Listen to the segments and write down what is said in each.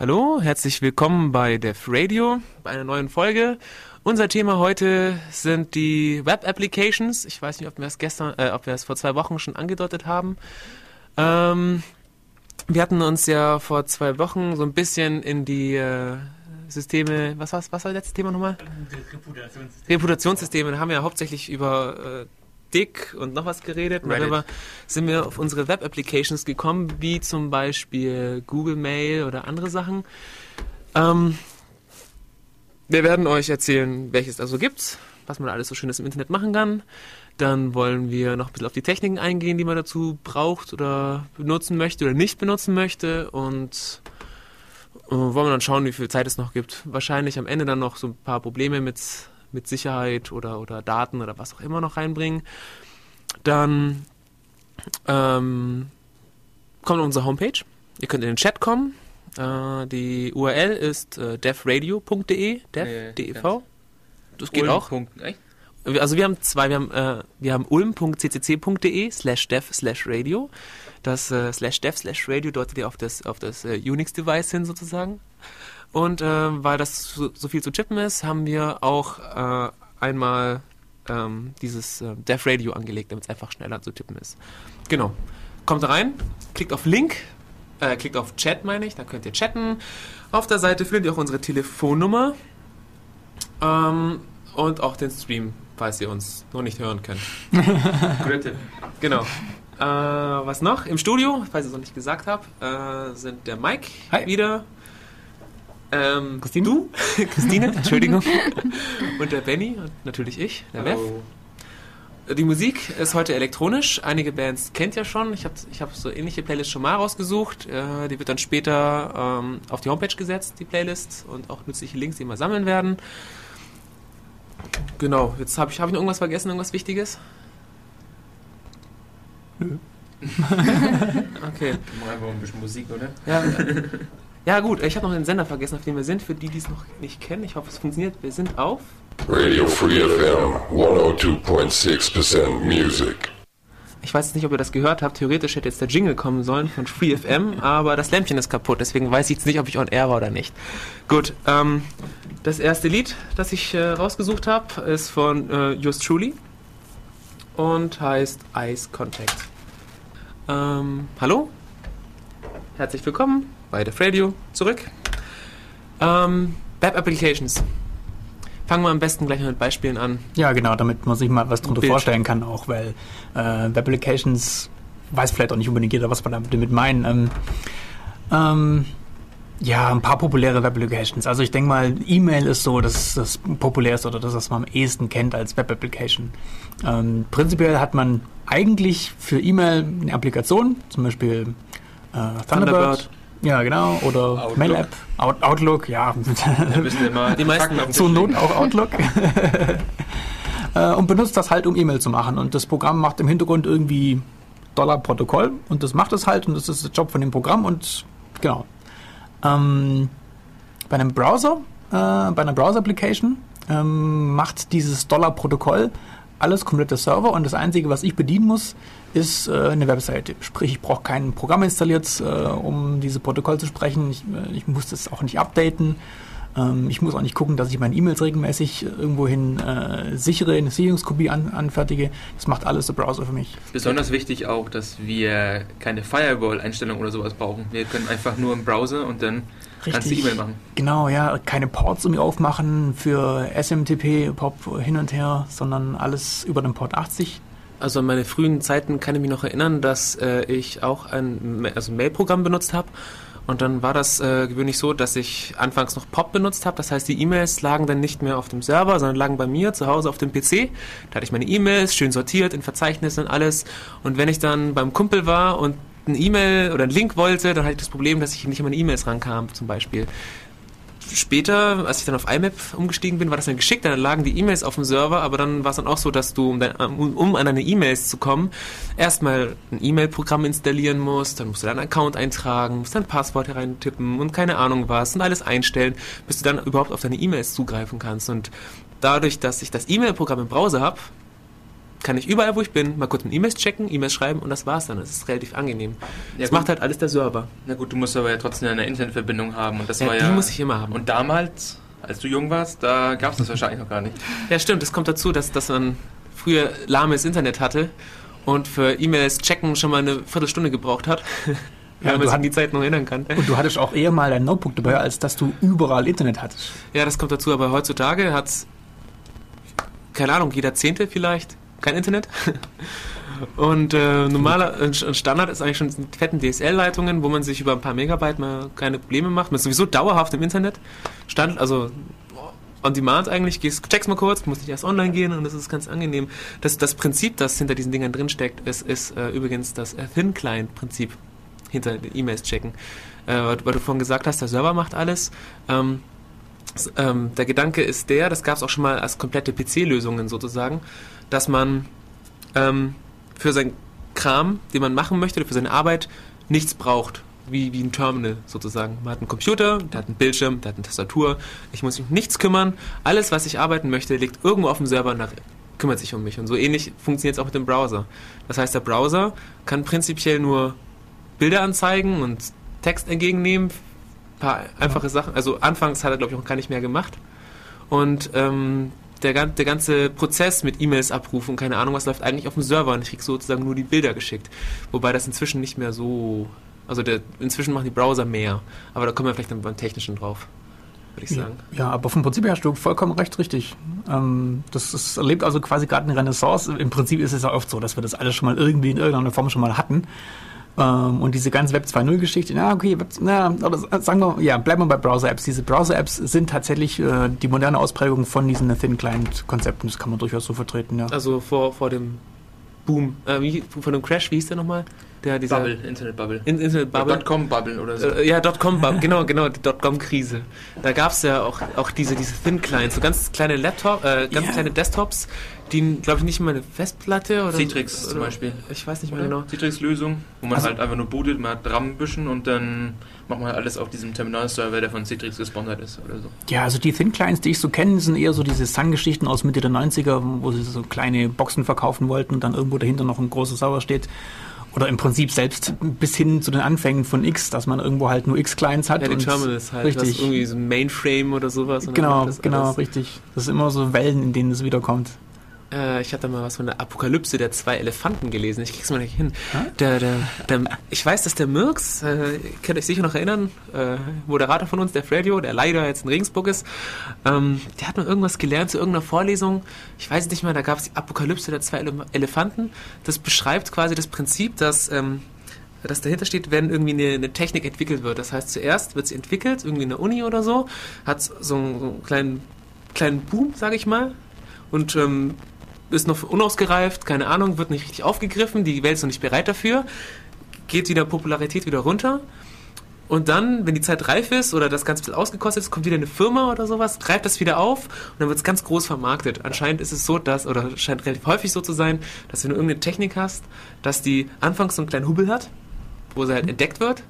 Hallo, herzlich willkommen bei Def Radio, bei einer neuen Folge. Unser Thema heute sind die Web Applications. Ich weiß nicht, ob wir es gestern, äh, ob wir es vor zwei Wochen schon angedeutet haben. Ähm, wir hatten uns ja vor zwei Wochen so ein bisschen in die äh, Systeme, was war's, was war das letzte Thema nochmal? Reputationssysteme. Reputationssysteme, da haben wir ja hauptsächlich über äh, Dick und noch was geredet. Und darüber sind wir auf unsere Web-Applications gekommen, wie zum Beispiel Google Mail oder andere Sachen. Ähm, wir werden euch erzählen, welches da so gibt, was man alles so Schönes im Internet machen kann. Dann wollen wir noch ein bisschen auf die Techniken eingehen, die man dazu braucht oder benutzen möchte oder nicht benutzen möchte. Und äh, wollen wir dann schauen, wie viel Zeit es noch gibt. Wahrscheinlich am Ende dann noch so ein paar Probleme mit mit Sicherheit oder, oder Daten oder was auch immer noch reinbringen. Dann ähm, kommt unsere Homepage. Ihr könnt in den Chat kommen. Äh, die URL ist äh, devradio.de, dev, nee, dev. Das geht Ulm. auch. Echt? Also wir haben zwei, wir haben, äh, wir haben ulm.ccc.de slash dev slash radio. Das äh, slash dev slash radio deutet ihr auf das, auf das äh, Unix-Device hin sozusagen. Und äh, weil das so, so, viel zu chippen ist, haben wir auch äh, einmal ähm, dieses äh, Dev Radio angelegt, damit es einfach schneller zu tippen ist. Genau. Kommt rein, klickt auf Link, äh, klickt auf Chat, meine ich, da könnt ihr chatten. Auf der Seite findet ihr auch unsere Telefonnummer ähm, und auch den Stream, falls ihr uns noch nicht hören könnt. Guter Genau. Äh, was noch? Im Studio, falls ich es noch nicht gesagt habe, äh, sind der Mike Hi. wieder ähm, Christine? Du, Christine, Entschuldigung. und der Benny und natürlich ich, der Hallo. Bev. Die Musik ist heute elektronisch. Einige Bands kennt ihr schon. Ich habe ich hab so ähnliche Playlists schon mal rausgesucht. Äh, die wird dann später ähm, auf die Homepage gesetzt, die Playlist. Und auch nützliche Links, die wir sammeln werden. Genau, jetzt habe ich, hab ich noch irgendwas vergessen, irgendwas Wichtiges? Nö. okay. Mal einfach ein bisschen Musik, oder? Ja. Ja gut, ich habe noch den Sender vergessen, auf dem wir sind, für die, die es noch nicht kennen. Ich hoffe, es funktioniert. Wir sind auf Radio Free FM 102.6% Music. Ich weiß jetzt nicht, ob ihr das gehört habt. Theoretisch hätte jetzt der Jingle kommen sollen von Free FM, aber das Lämpchen ist kaputt, deswegen weiß ich jetzt nicht, ob ich on air war oder nicht. Gut, ähm, das erste Lied, das ich äh, rausgesucht habe, ist von äh, Just Truly und heißt Ice Contact. Ähm, hallo? Herzlich willkommen bei Def Radio zurück. Ähm, Web Applications. Fangen wir am besten gleich mit Beispielen an. Ja, genau, damit man sich mal was darunter vorstellen kann, auch weil äh, Web Applications weiß vielleicht auch nicht unbedingt jeder, was wir damit meinen. Ähm, ähm, ja, ein paar populäre Web Applications. Also ich denke mal, E-Mail ist so das, das populärste oder das, was man am ehesten kennt als Web Application. Ähm, prinzipiell hat man eigentlich für E-Mail eine Applikation, zum Beispiel äh, Thunderbird, Thunderbird ja, genau. Oder Outlook. Mail App, Out Outlook, ja. ja die meisten Zur Not auch Outlook. Äh, und benutzt das halt, um E-Mail zu machen. Und das Programm macht im Hintergrund irgendwie Dollar-Protokoll und das macht es halt und das ist der Job von dem Programm und genau. Ähm, bei einem Browser, äh, bei einer Browser-Application ähm, macht dieses Dollar-Protokoll alles komplette Server und das Einzige, was ich bedienen muss, ist äh, eine Webseite. Sprich, ich brauche kein Programm installiert, äh, um diese Protokoll zu sprechen. Ich, äh, ich muss das auch nicht updaten. Ähm, ich muss auch nicht gucken, dass ich meine E-Mails regelmäßig irgendwohin äh, sichere, eine Sicherungskopie an, anfertige. Das macht alles der Browser für mich. Besonders wichtig auch, dass wir keine Firewall-Einstellung oder sowas brauchen. Wir können einfach nur im Browser und dann Richtig. Kannst du E-Mail machen. Genau, ja. Keine Ports irgendwie aufmachen für SMTP, POP hin und her, sondern alles über den Port 80. Also an meine frühen Zeiten kann ich mich noch erinnern, dass äh, ich auch ein also Mail-Programm benutzt habe. Und dann war das äh, gewöhnlich so, dass ich anfangs noch POP benutzt habe. Das heißt, die E-Mails lagen dann nicht mehr auf dem Server, sondern lagen bei mir zu Hause auf dem PC. Da hatte ich meine E-Mails schön sortiert in Verzeichnissen und alles. Und wenn ich dann beim Kumpel war und eine E-Mail oder einen Link wollte, dann hatte ich das Problem, dass ich nicht an meine E-Mails rankam, zum Beispiel. Später, als ich dann auf IMAP umgestiegen bin, war das dann geschickt, dann lagen die E-Mails auf dem Server, aber dann war es dann auch so, dass du, um, dein, um an deine E-Mails zu kommen, erstmal ein E-Mail-Programm installieren musst, dann musst du deinen Account eintragen, musst dein Passwort hereintippen und keine Ahnung was und alles einstellen, bis du dann überhaupt auf deine E-Mails zugreifen kannst. Und dadurch, dass ich das E-Mail-Programm im Browser habe, kann ich überall, wo ich bin, mal kurz ein E-Mails checken, E-Mails schreiben und das war's dann. Das ist relativ angenehm. Ja, das gut. macht halt alles der Server. Na gut, du musst aber ja trotzdem eine Internetverbindung haben und das Ja, war die ja. muss ich immer haben. Und damals, als du jung warst, da gab es das wahrscheinlich noch gar nicht. Ja, stimmt. Es kommt dazu, dass, dass man früher lahmes Internet hatte und für E-Mails checken schon mal eine Viertelstunde gebraucht hat. Ja, wenn man sich an die Zeit noch erinnern kann. Und du hattest auch eher mal dein Notebook dabei, als dass du überall Internet hattest. Ja, das kommt dazu, aber heutzutage hat keine Ahnung, jeder Zehnte vielleicht kein Internet. Und äh, normaler Standard ist eigentlich schon fetten DSL-Leitungen, wo man sich über ein paar Megabyte mal keine Probleme macht. Man ist sowieso dauerhaft im Internet. Stand, also on demand eigentlich, gehst, checkst mal kurz, musst nicht erst online gehen und das ist ganz angenehm. Das, das Prinzip, das hinter diesen Dingern drinsteckt, ist, ist äh, übrigens das Thin-Client-Prinzip hinter den E-Mails checken. Äh, weil, du vorhin gesagt hast, der Server macht alles. Ähm, ähm, der Gedanke ist der, das gab es auch schon mal als komplette PC-Lösungen sozusagen, dass man ähm, für seinen Kram, den man machen möchte, für seine Arbeit, nichts braucht. Wie, wie ein Terminal sozusagen. Man hat einen Computer, der hat einen Bildschirm, der hat eine Tastatur. Ich muss mich um nichts kümmern. Alles, was ich arbeiten möchte, liegt irgendwo auf dem Server und kümmert sich um mich. Und so ähnlich funktioniert es auch mit dem Browser. Das heißt, der Browser kann prinzipiell nur Bilder anzeigen und Text entgegennehmen. Ein paar einfache Sachen. Also anfangs hat er, glaube ich, auch gar nicht mehr gemacht. Und ähm, der, der ganze Prozess mit E-Mails abrufen keine Ahnung was läuft eigentlich auf dem Server und ich krieg sozusagen nur die Bilder geschickt. Wobei das inzwischen nicht mehr so. Also der, inzwischen machen die Browser mehr. Aber da kommen wir vielleicht dann beim Technischen drauf, würde ich sagen. Ja, aber vom Prinzip her hast du vollkommen recht, richtig. Ähm, das ist, erlebt also quasi gerade eine Renaissance. Im Prinzip ist es ja oft so, dass wir das alles schon mal irgendwie in irgendeiner Form schon mal hatten. Ähm, und diese ganze Web 2.0-Geschichte, na okay, Web, na, oder sagen wir, ja, bleiben wir bei Browser-Apps. Diese Browser-Apps sind tatsächlich äh, die moderne Ausprägung von diesen Thin-Client-Konzepten. Das kann man durchaus so vertreten, ja. Also vor, vor dem Boom, äh, wie, vor dem Crash, wie hieß der nochmal? Der, dieser Bubble, Internet-Bubble. In, Internet Bubble. Dotcom-Bubble oder so. Äh, ja, Dotcom, genau, genau, die Dotcom-Krise. Da gab es ja auch, auch diese, diese Thin Clients, so ganz kleine Laptop, äh, ganz Ja. kleine Desktops, die, glaube ich, nicht mal eine Festplatte oder Citrix oder, zum Beispiel. Ich weiß nicht mehr Oder? genau. Citrix-Lösung, wo man Also- halt einfach nur bootet, man hat RAM-Büschen und dann macht man halt alles auf diesem Terminal-Server, der von Citrix gesponsert ist oder so. Ja, also die Thin Clients, die ich so kenne, sind eher so diese Sun-Geschichten aus Mitte der 90er, wo sie so kleine Boxen verkaufen wollten und dann irgendwo dahinter noch ein großer Server steht. Oder im Prinzip selbst bis hin zu den Anfängen von X, dass man irgendwo halt nur X-Clients hat. Ja, die und Terminals halt, Richtig. was irgendwie so ein Mainframe oder sowas. Genau, das genau, alles. richtig. Das sind immer so Wellen, in denen es wiederkommt. Äh, ich hatte mal was von der Apokalypse der zwei Elefanten gelesen. Ich krieg's mal nicht hin. Der, der, der, ich weiß, dass der Mirks, äh, könnt euch sicher noch erinnern, äh, Moderator von uns, der Radio, der leider jetzt in Regensburg ist, ähm, der hat mal irgendwas gelernt zu irgendeiner Vorlesung. Ich weiß nicht mehr, da gab es die Apokalypse der zwei Ele Elefanten. Das beschreibt quasi das Prinzip, dass. Ähm, das dahinter steht, wenn irgendwie eine, eine Technik entwickelt wird. Das heißt, zuerst wird sie entwickelt, irgendwie in der Uni oder so, hat so einen, so einen kleinen, kleinen Boom, sage ich mal, und ähm, ist noch unausgereift, keine Ahnung, wird nicht richtig aufgegriffen, die Welt ist noch nicht bereit dafür, geht wieder Popularität wieder runter. Und dann, wenn die Zeit reif ist oder das Ganze ein bisschen ausgekostet ist, kommt wieder eine Firma oder sowas, greift das wieder auf und dann wird es ganz groß vermarktet. Anscheinend ist es so, dass, oder scheint relativ häufig so zu sein, dass wenn du irgendeine Technik hast, dass die anfangs so einen kleinen Hubbel hat, wo sie halt entdeckt wird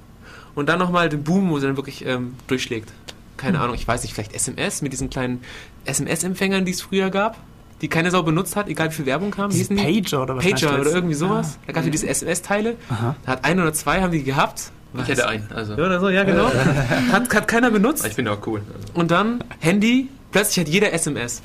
und dann nochmal den Boom, wo sie dann wirklich ähm, durchschlägt. Keine Ahnung, ich weiß nicht, vielleicht SMS mit diesen kleinen SMS-Empfängern, die es früher gab, die keine Sau benutzt hat, egal wie viel Werbung kam. Hießen? Pager oder was Pager oder irgendwie sowas. Ah. Da gab es ja diese SMS-Teile. Da hat ein oder zwei haben die gehabt. Ich hätte einen, also. Ja, oder so, ja, genau. hat, hat keiner benutzt. Ich finde auch cool. Also. Und dann Handy, plötzlich hat jeder SMS.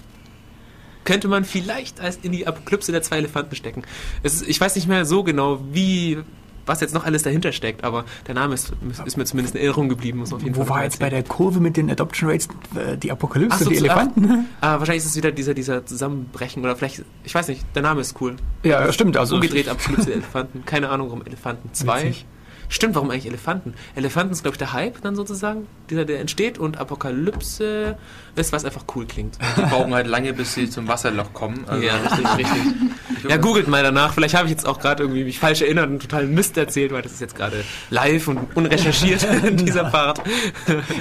Könnte man vielleicht als in die Apokalypse der zwei Elefanten stecken. Es ist, ich weiß nicht mehr so genau, wie, was jetzt noch alles dahinter steckt, aber der Name ist, ist mir zumindest in Erinnerung geblieben. Muss auf jeden Wo Fall war jetzt bei der Kurve mit den Adoption Rates äh, die Apokalypse, Ach so, die zu- Elefanten? Ah, wahrscheinlich ist es wieder dieser, dieser Zusammenbrechen oder vielleicht, ich weiß nicht, der Name ist cool. Ja, stimmt. Also Umgedreht Apokalypse Elefanten. Keine Ahnung, warum Elefanten. Zwei. Witzig. Stimmt, warum eigentlich Elefanten? Elefanten ist, glaube ich, der Hype dann sozusagen, dieser, der entsteht und Apokalypse ist, was einfach cool klingt. Die brauchen halt lange, bis sie zum Wasserloch kommen. Also Ja, richtig, richtig. ich Ja, googelt mal danach. Vielleicht habe ich jetzt auch gerade irgendwie mich falsch erinnert und total Mist erzählt, weil das ist jetzt gerade live und unrecherchiert in dieser Part.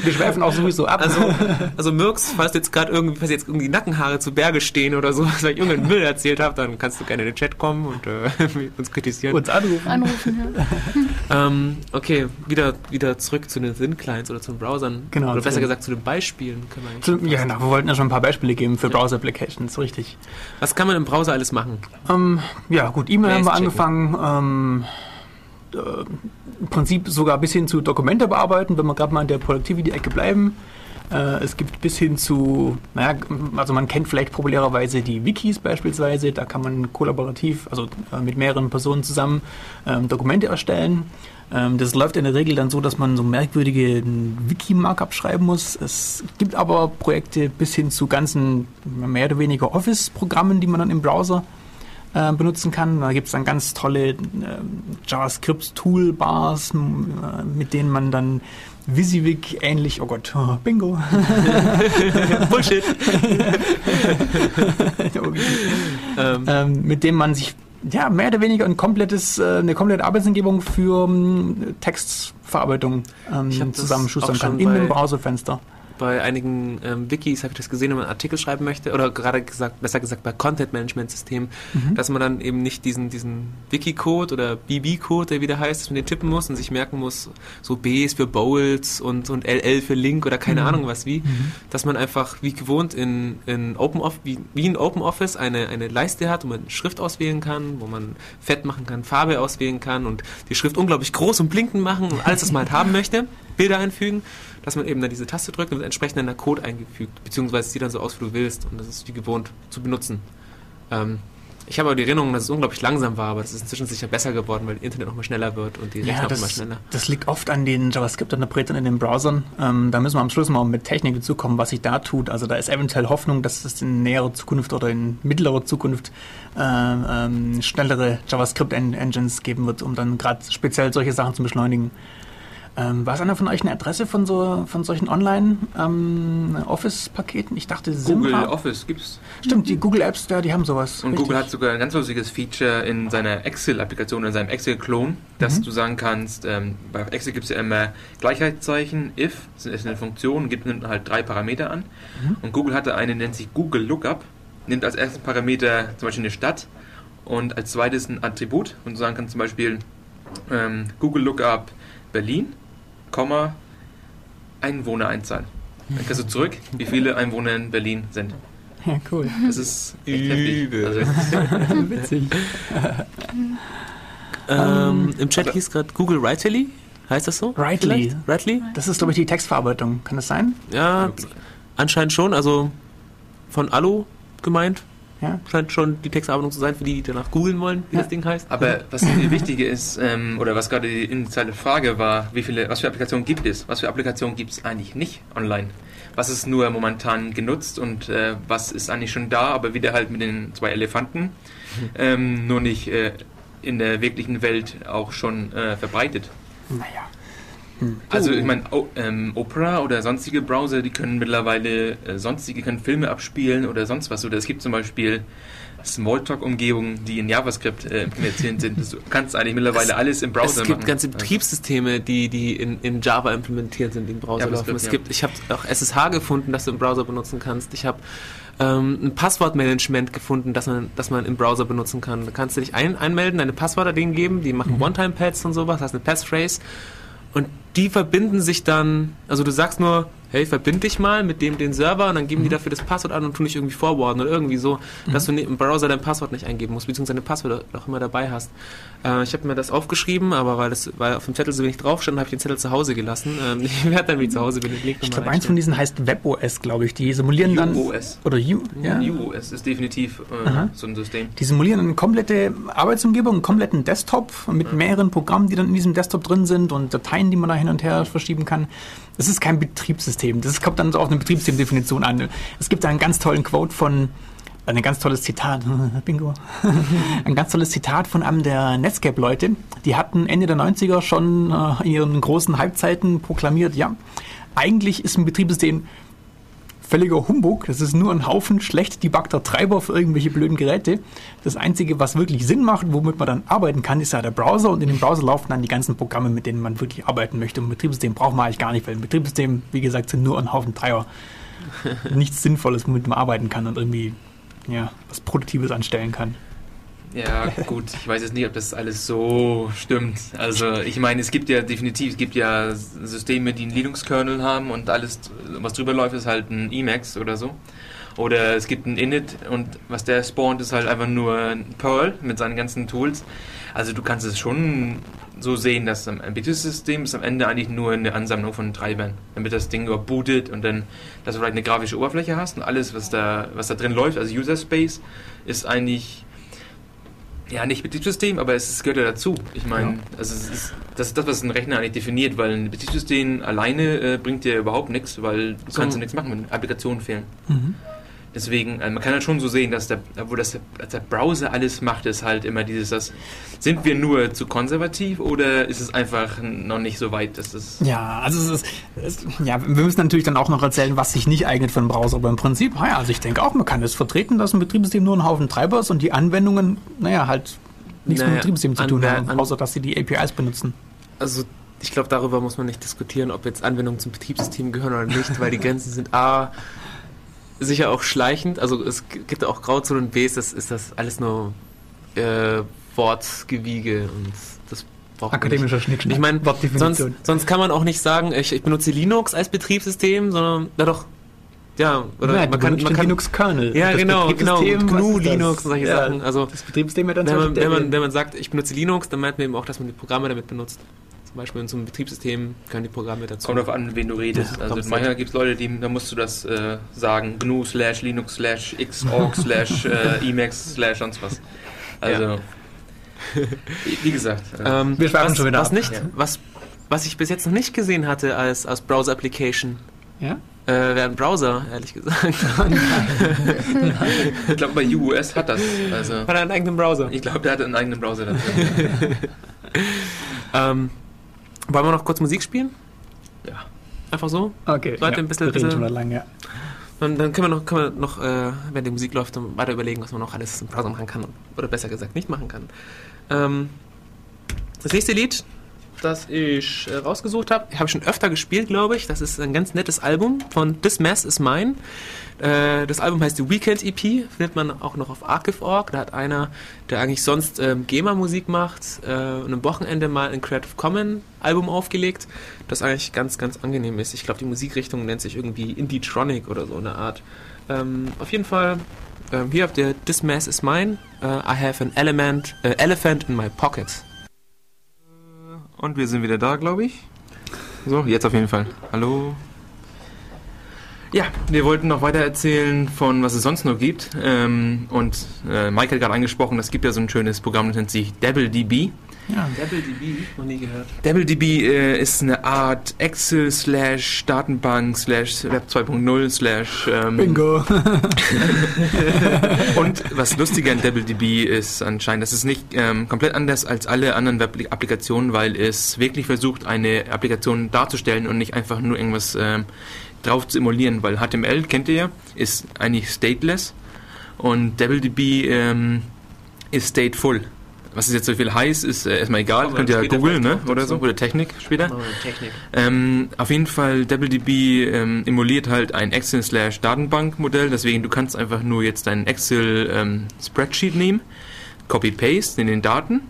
Wir schweifen auch sowieso ab. Also, also Mirks, falls jetzt gerade irgendwie, falls jetzt irgendwie Nackenhaare zu Berge stehen oder so, weil ich irgendeinen Müll erzählt habe, dann kannst du gerne in den Chat kommen und äh, uns kritisieren. uns anrufen. Anrufen, ja. Ähm, okay, wieder, wieder zurück zu den Thin-Clients oder zu den Browsern. Genau, Oder besser gesagt zu den Beispielen. Können wir ja, genau, wir wollten ja schon ein paar Beispiele geben für Ja. Browser-Applications, richtig. Was kann man im Browser alles machen? Ähm, ja, gut, E-Mail haben wir checken. angefangen. Ähm, äh, Im Prinzip sogar bis hin zu Dokumente bearbeiten, wenn wir gerade mal in der Productivity-Ecke bleiben. Äh, es gibt bis hin zu, naja, also man kennt vielleicht populärerweise die Wikis beispielsweise. Da kann man kollaborativ, also äh, mit mehreren Personen zusammen ähm, Dokumente erstellen. Ähm, das läuft in der Regel dann so, dass man so merkwürdige Wiki-Markup schreiben muss. Es gibt aber Projekte bis hin zu ganzen mehr oder weniger Office-Programmen, die man dann im Browser äh, benutzen kann. Da gibt es dann ganz tolle äh, JavaScript-Toolbars, mit denen man dann WYSIWYG ähnlich, oh Gott, oh, Bingo, Bullshit. ähm, ähm, mit dem man sich ja mehr oder weniger ein komplettes, äh, eine komplette Arbeitsumgebung für ähm, Textverarbeitung ähm, zusammenschustern kann in dem Browserfenster. Bei einigen ähm, Wikis habe ich das gesehen, wenn man einen Artikel schreiben möchte, oder gerade gesagt, besser gesagt bei Content-Management-Systemen, Mhm. dass man dann eben nicht diesen, diesen Wiki-Code oder BB-Code, der wieder heißt, dass man den tippen muss und sich merken muss, so B ist für Bowls und, und LL für Link oder keine Mhm. Ahnung was wie, dass man einfach wie gewohnt in, in Open Off, wie, wie in Open Office eine, eine Leiste hat, wo man Schrift auswählen kann, wo man Fett machen kann, Farbe auswählen kann und die Schrift unglaublich groß und blinkend machen und alles, was man halt haben möchte, Bilder einfügen, dass man eben dann diese Taste drückt und wird entsprechend dann der Code eingefügt, beziehungsweise es sieht dann so aus, wie du willst und das ist wie gewohnt zu benutzen. Ähm, ich habe aber die Erinnerung, dass es unglaublich langsam war, aber das ist inzwischen sicher besser geworden, weil das Internet noch mal schneller wird und die Rechner Ja, auch das, schneller. das liegt oft an den JavaScript-Interpretern in den Browsern. Ähm, da müssen wir am Schluss mal mit Technik dazukommen, was sich da tut. Also da ist eventuell Hoffnung, dass es in näherer Zukunft oder in mittlerer Zukunft ähm, ähm, schnellere JavaScript-Engines geben wird, um dann gerade speziell solche Sachen zu beschleunigen. Ähm, war es einer von euch eine Adresse von, so, von solchen Online-Office-Paketen? ich dachte, Google Simra. Office gibt's. Stimmt, die Google Apps, ja, die haben sowas. Und Richtig. Google hat sogar ein ganz lustiges Feature in seiner Excel-Applikation, in seinem Excel-Klon, dass Mhm. du sagen kannst, ähm, bei Excel gibt es ja immer Gleichheitszeichen, if, das ist eine Funktion, gibt nimmt halt drei Parameter an. Mhm. Und Google hatte eine, nennt sich Google Lookup, nimmt als ersten Parameter zum Beispiel eine Stadt und als zweites ein Attribut und du sagen kannst zum Beispiel ähm, Google Lookup Berlin, Komma, Einwohnereinzahl. Dann kannst du zurück, wie viele Einwohner in Berlin sind. Ja, cool. Das ist. Übel. Also, das ist- Witzig. Ähm, Im Chat hieß gerade Google Writely, heißt das so? Writely. Writely? Das ist, glaube ich, die Textverarbeitung. Kann das sein? Ja, anscheinend schon, also von Alu gemeint. Ja. Scheint schon die Textverarbeitung zu sein, für die, die danach googeln wollen, wie Ja. das Ding heißt. Aber was viel wichtiger ist, ähm, oder was gerade die initiale Frage war, wie viele, was für Applikationen gibt es? Was für Applikationen gibt es eigentlich nicht online? Was ist nur momentan genutzt und äh, was ist eigentlich schon da, aber wieder halt mit den zwei Elefanten, ähm, nur nicht äh, in der wirklichen Welt auch schon äh, verbreitet. Naja. Also ich meine, O- ähm, Opera oder sonstige Browser, die können mittlerweile äh, sonstige können Filme abspielen oder sonst was. Oder es gibt zum Beispiel Smalltalk-Umgebungen, die in JavaScript äh, implementiert sind. Du kannst eigentlich mittlerweile alles im Browser es gibt machen. ganze Also, Betriebssysteme, die, die in, in Java implementiert sind, die im Browser JavaScript, laufen. Es ja. gibt, ich habe auch SSH gefunden, das du im Browser benutzen kannst. Ich habe ähm, ein Passwortmanagement gefunden, das man, das man im Browser benutzen kann. Da kannst du dich ein, einmelden, deine Passwörter denen geben, die machen One-Time-Pads und sowas, hast eine Passphrase und die verbinden sich dann, also du sagst nur, hey, verbind dich mal mit dem den Server und dann geben die dafür das Passwort an und tun dich irgendwie forwarden oder irgendwie so, dass du ne- im Browser dein Passwort nicht eingeben musst, beziehungsweise deine Passwörter auch immer dabei hast. Äh, ich habe mir das aufgeschrieben, aber weil, das, weil auf dem Zettel so wenig drauf stand, habe ich den Zettel zu Hause gelassen. Ähm, ich werde dann, wie ich zu Hause Link Ich nochmal glaube, eins von diesen heißt WebOS, glaube ich. Die simulieren dann. UOS. Oder U, ja. UOS ist definitiv äh, so ein System. Die simulieren eine komplette Arbeitsumgebung, einen kompletten Desktop mit mehreren Programmen, die dann in diesem Desktop drin sind und Dateien, die man da hin und her verschieben kann. Das ist kein Betriebssystem. Das kommt dann so auf eine Betriebssystemdefinition an. Es gibt da einen ganz tollen Quote von, ein ganz tolles Zitat, Bingo, ein ganz tolles Zitat von einem der Netscape-Leute. Die hatten Ende der 90er schon äh, in ihren großen Halbzeiten proklamiert, ja, eigentlich ist ein Betriebssystem völliger Humbug. Das ist nur ein Haufen schlecht debuggter Treiber für irgendwelche blöden Geräte. Das Einzige, was wirklich Sinn macht, womit man dann arbeiten kann, ist ja der Browser. Und in dem Browser laufen dann die ganzen Programme, mit denen man wirklich arbeiten möchte. Und ein Betriebssystem braucht man eigentlich gar nicht, weil ein Betriebssystem, wie gesagt, sind nur ein Haufen Treiber. Nichts Sinnvolles, womit man arbeiten kann und irgendwie ja, was Produktives anstellen kann. Ja, gut, ich weiß jetzt nicht, ob das alles so stimmt. Also, ich meine, es gibt ja definitiv, es gibt ja Systeme, die einen Linux-Kernel haben und alles, was drüber läuft, ist halt ein Emacs oder so. Oder es gibt ein Init und was der spawnt, ist halt einfach nur ein Perl mit seinen ganzen Tools. Also, du kannst es schon so sehen, dass ein Betriebssystem ist am Ende eigentlich nur eine Ansammlung von Treibern, damit das Ding überhaupt bootet und dann, dass du vielleicht eine grafische Oberfläche hast und alles, was da, was da drin läuft, also User Space, ist eigentlich ja, nicht Betriebssystem, aber es gehört ja dazu. Ich meine, ja. also es ist, das ist das, was ein Rechner eigentlich definiert, weil ein Betriebssystem alleine äh, bringt dir überhaupt nichts, weil du so. kannst ja nichts machen, wenn Applikationen fehlen. Mhm. Deswegen, also man kann halt schon so sehen, dass der, wo das, der Browser alles macht, ist halt immer dieses, das, sind wir nur zu konservativ oder ist es einfach noch nicht so weit, dass es... Ja, also es ist, es, ja, wir müssen natürlich dann auch noch erzählen, was sich nicht eignet für einen Browser, aber im Prinzip, naja, also ich denke auch, man kann es vertreten, dass ein Betriebssystem nur ein Haufen Treiber ist und die Anwendungen, naja, halt nichts naja, mit dem Betriebssystem zu tun haben, außer dass sie die APIs benutzen. Also ich glaube, darüber muss man nicht diskutieren, ob jetzt Anwendungen zum Betriebssystem gehören oder nicht, weil die Grenzen sind A, sicher auch schleichend. Also es gibt auch Grauzonen und Bs, das ist das alles nur äh, Wortgewiege und das braucht Akademischer Schnickschnack. Ich meine, sonst, sonst kann man auch nicht sagen, ich, ich benutze Linux als Betriebssystem, sondern ja doch, ja, oder Nein, man kann, man kann Linux Kernel. Ja, genau, genau, GNU Linux und solche ja, Sachen. Also das Betriebssystem wird dann wenn man, wenn man, wenn man sagt, ich benutze Linux, dann meint man eben auch, dass man die Programme damit benutzt zum Beispiel in so einem Betriebssystem können die Programme dazu. Kommt darauf an, wen du redest. Ja, also manchmal gibt es Leute, die, da musst du das äh, sagen, GNU slash Linux slash Xorg slash äh, Emacs slash sonst was. Also, ja. wie gesagt. Äh, ähm, wir was, schon wieder was ab. nicht, ja. was, was ich bis jetzt noch nicht gesehen hatte als, als Browser-Application. Ja? Äh, wäre ein Browser, ehrlich gesagt. ich glaube, bei UOS hat das. Also, hat er einen eigenen Browser? Ich glaube, der hat einen eigenen Browser dazu. ähm, wollen wir noch kurz Musik spielen? Ja. Einfach so? Okay. Leute, ja, ein bisschen. Wir reden schon lang, ja. Und dann können wir noch, können wir noch äh, wenn die Musik läuft, weiter überlegen, was man noch alles im Browser machen kann. Oder besser gesagt, nicht machen kann. Ähm, das nächste Lied, das ich äh, rausgesucht habe, habe ich schon öfter gespielt, glaube ich. Das ist ein ganz nettes Album von This Mess is Mine. Äh, das Album heißt The Weekend EP, findet man auch noch auf Archive.org. Da hat einer, der eigentlich sonst ähm, GEMA-Musik macht, äh, und am Wochenende mal ein Creative Commons Album aufgelegt, das eigentlich ganz, ganz angenehm ist. Ich glaube, die Musikrichtung nennt sich irgendwie Indie-Tronic oder so eine Art. Ähm, auf jeden Fall, ähm, hier habt ihr This Mess is Mine. Uh, I have an element, uh, elephant in my pocket. Und wir sind wieder da, glaube ich. So, jetzt auf jeden Fall. Hallo. Ja, wir wollten noch weiter erzählen von was es sonst noch gibt. Ähm, und äh, Mike hat gerade angesprochen, es gibt ja so ein schönes Programm, das nennt sich DevilDB. Ja, DevilDB, noch nie gehört. DevilDB äh, ist eine Art Excel slash Datenbank slash Web 2.0 slash ähm, Bingo. und was lustiger an DevilDB ist anscheinend, das ist nicht ähm, komplett anders als alle anderen Web-Applikationen, weil es wirklich versucht, eine Applikation darzustellen und nicht einfach nur irgendwas ähm, drauf zu emulieren, weil HTML, kennt ihr ja, ist eigentlich stateless und DevilDB ähm, ist stateful. Was es jetzt so viel heißt, ist äh, erstmal egal. Könnt ihr ja googeln, ne? Oder so. Oder Technik später. Technik. Ähm, auf jeden Fall, DevilDB ähm, emuliert halt ein Excel-Datenbank-Modell. Deswegen, du kannst einfach nur jetzt dein Excel-Spreadsheet ähm, nehmen, Copy-Paste in den Daten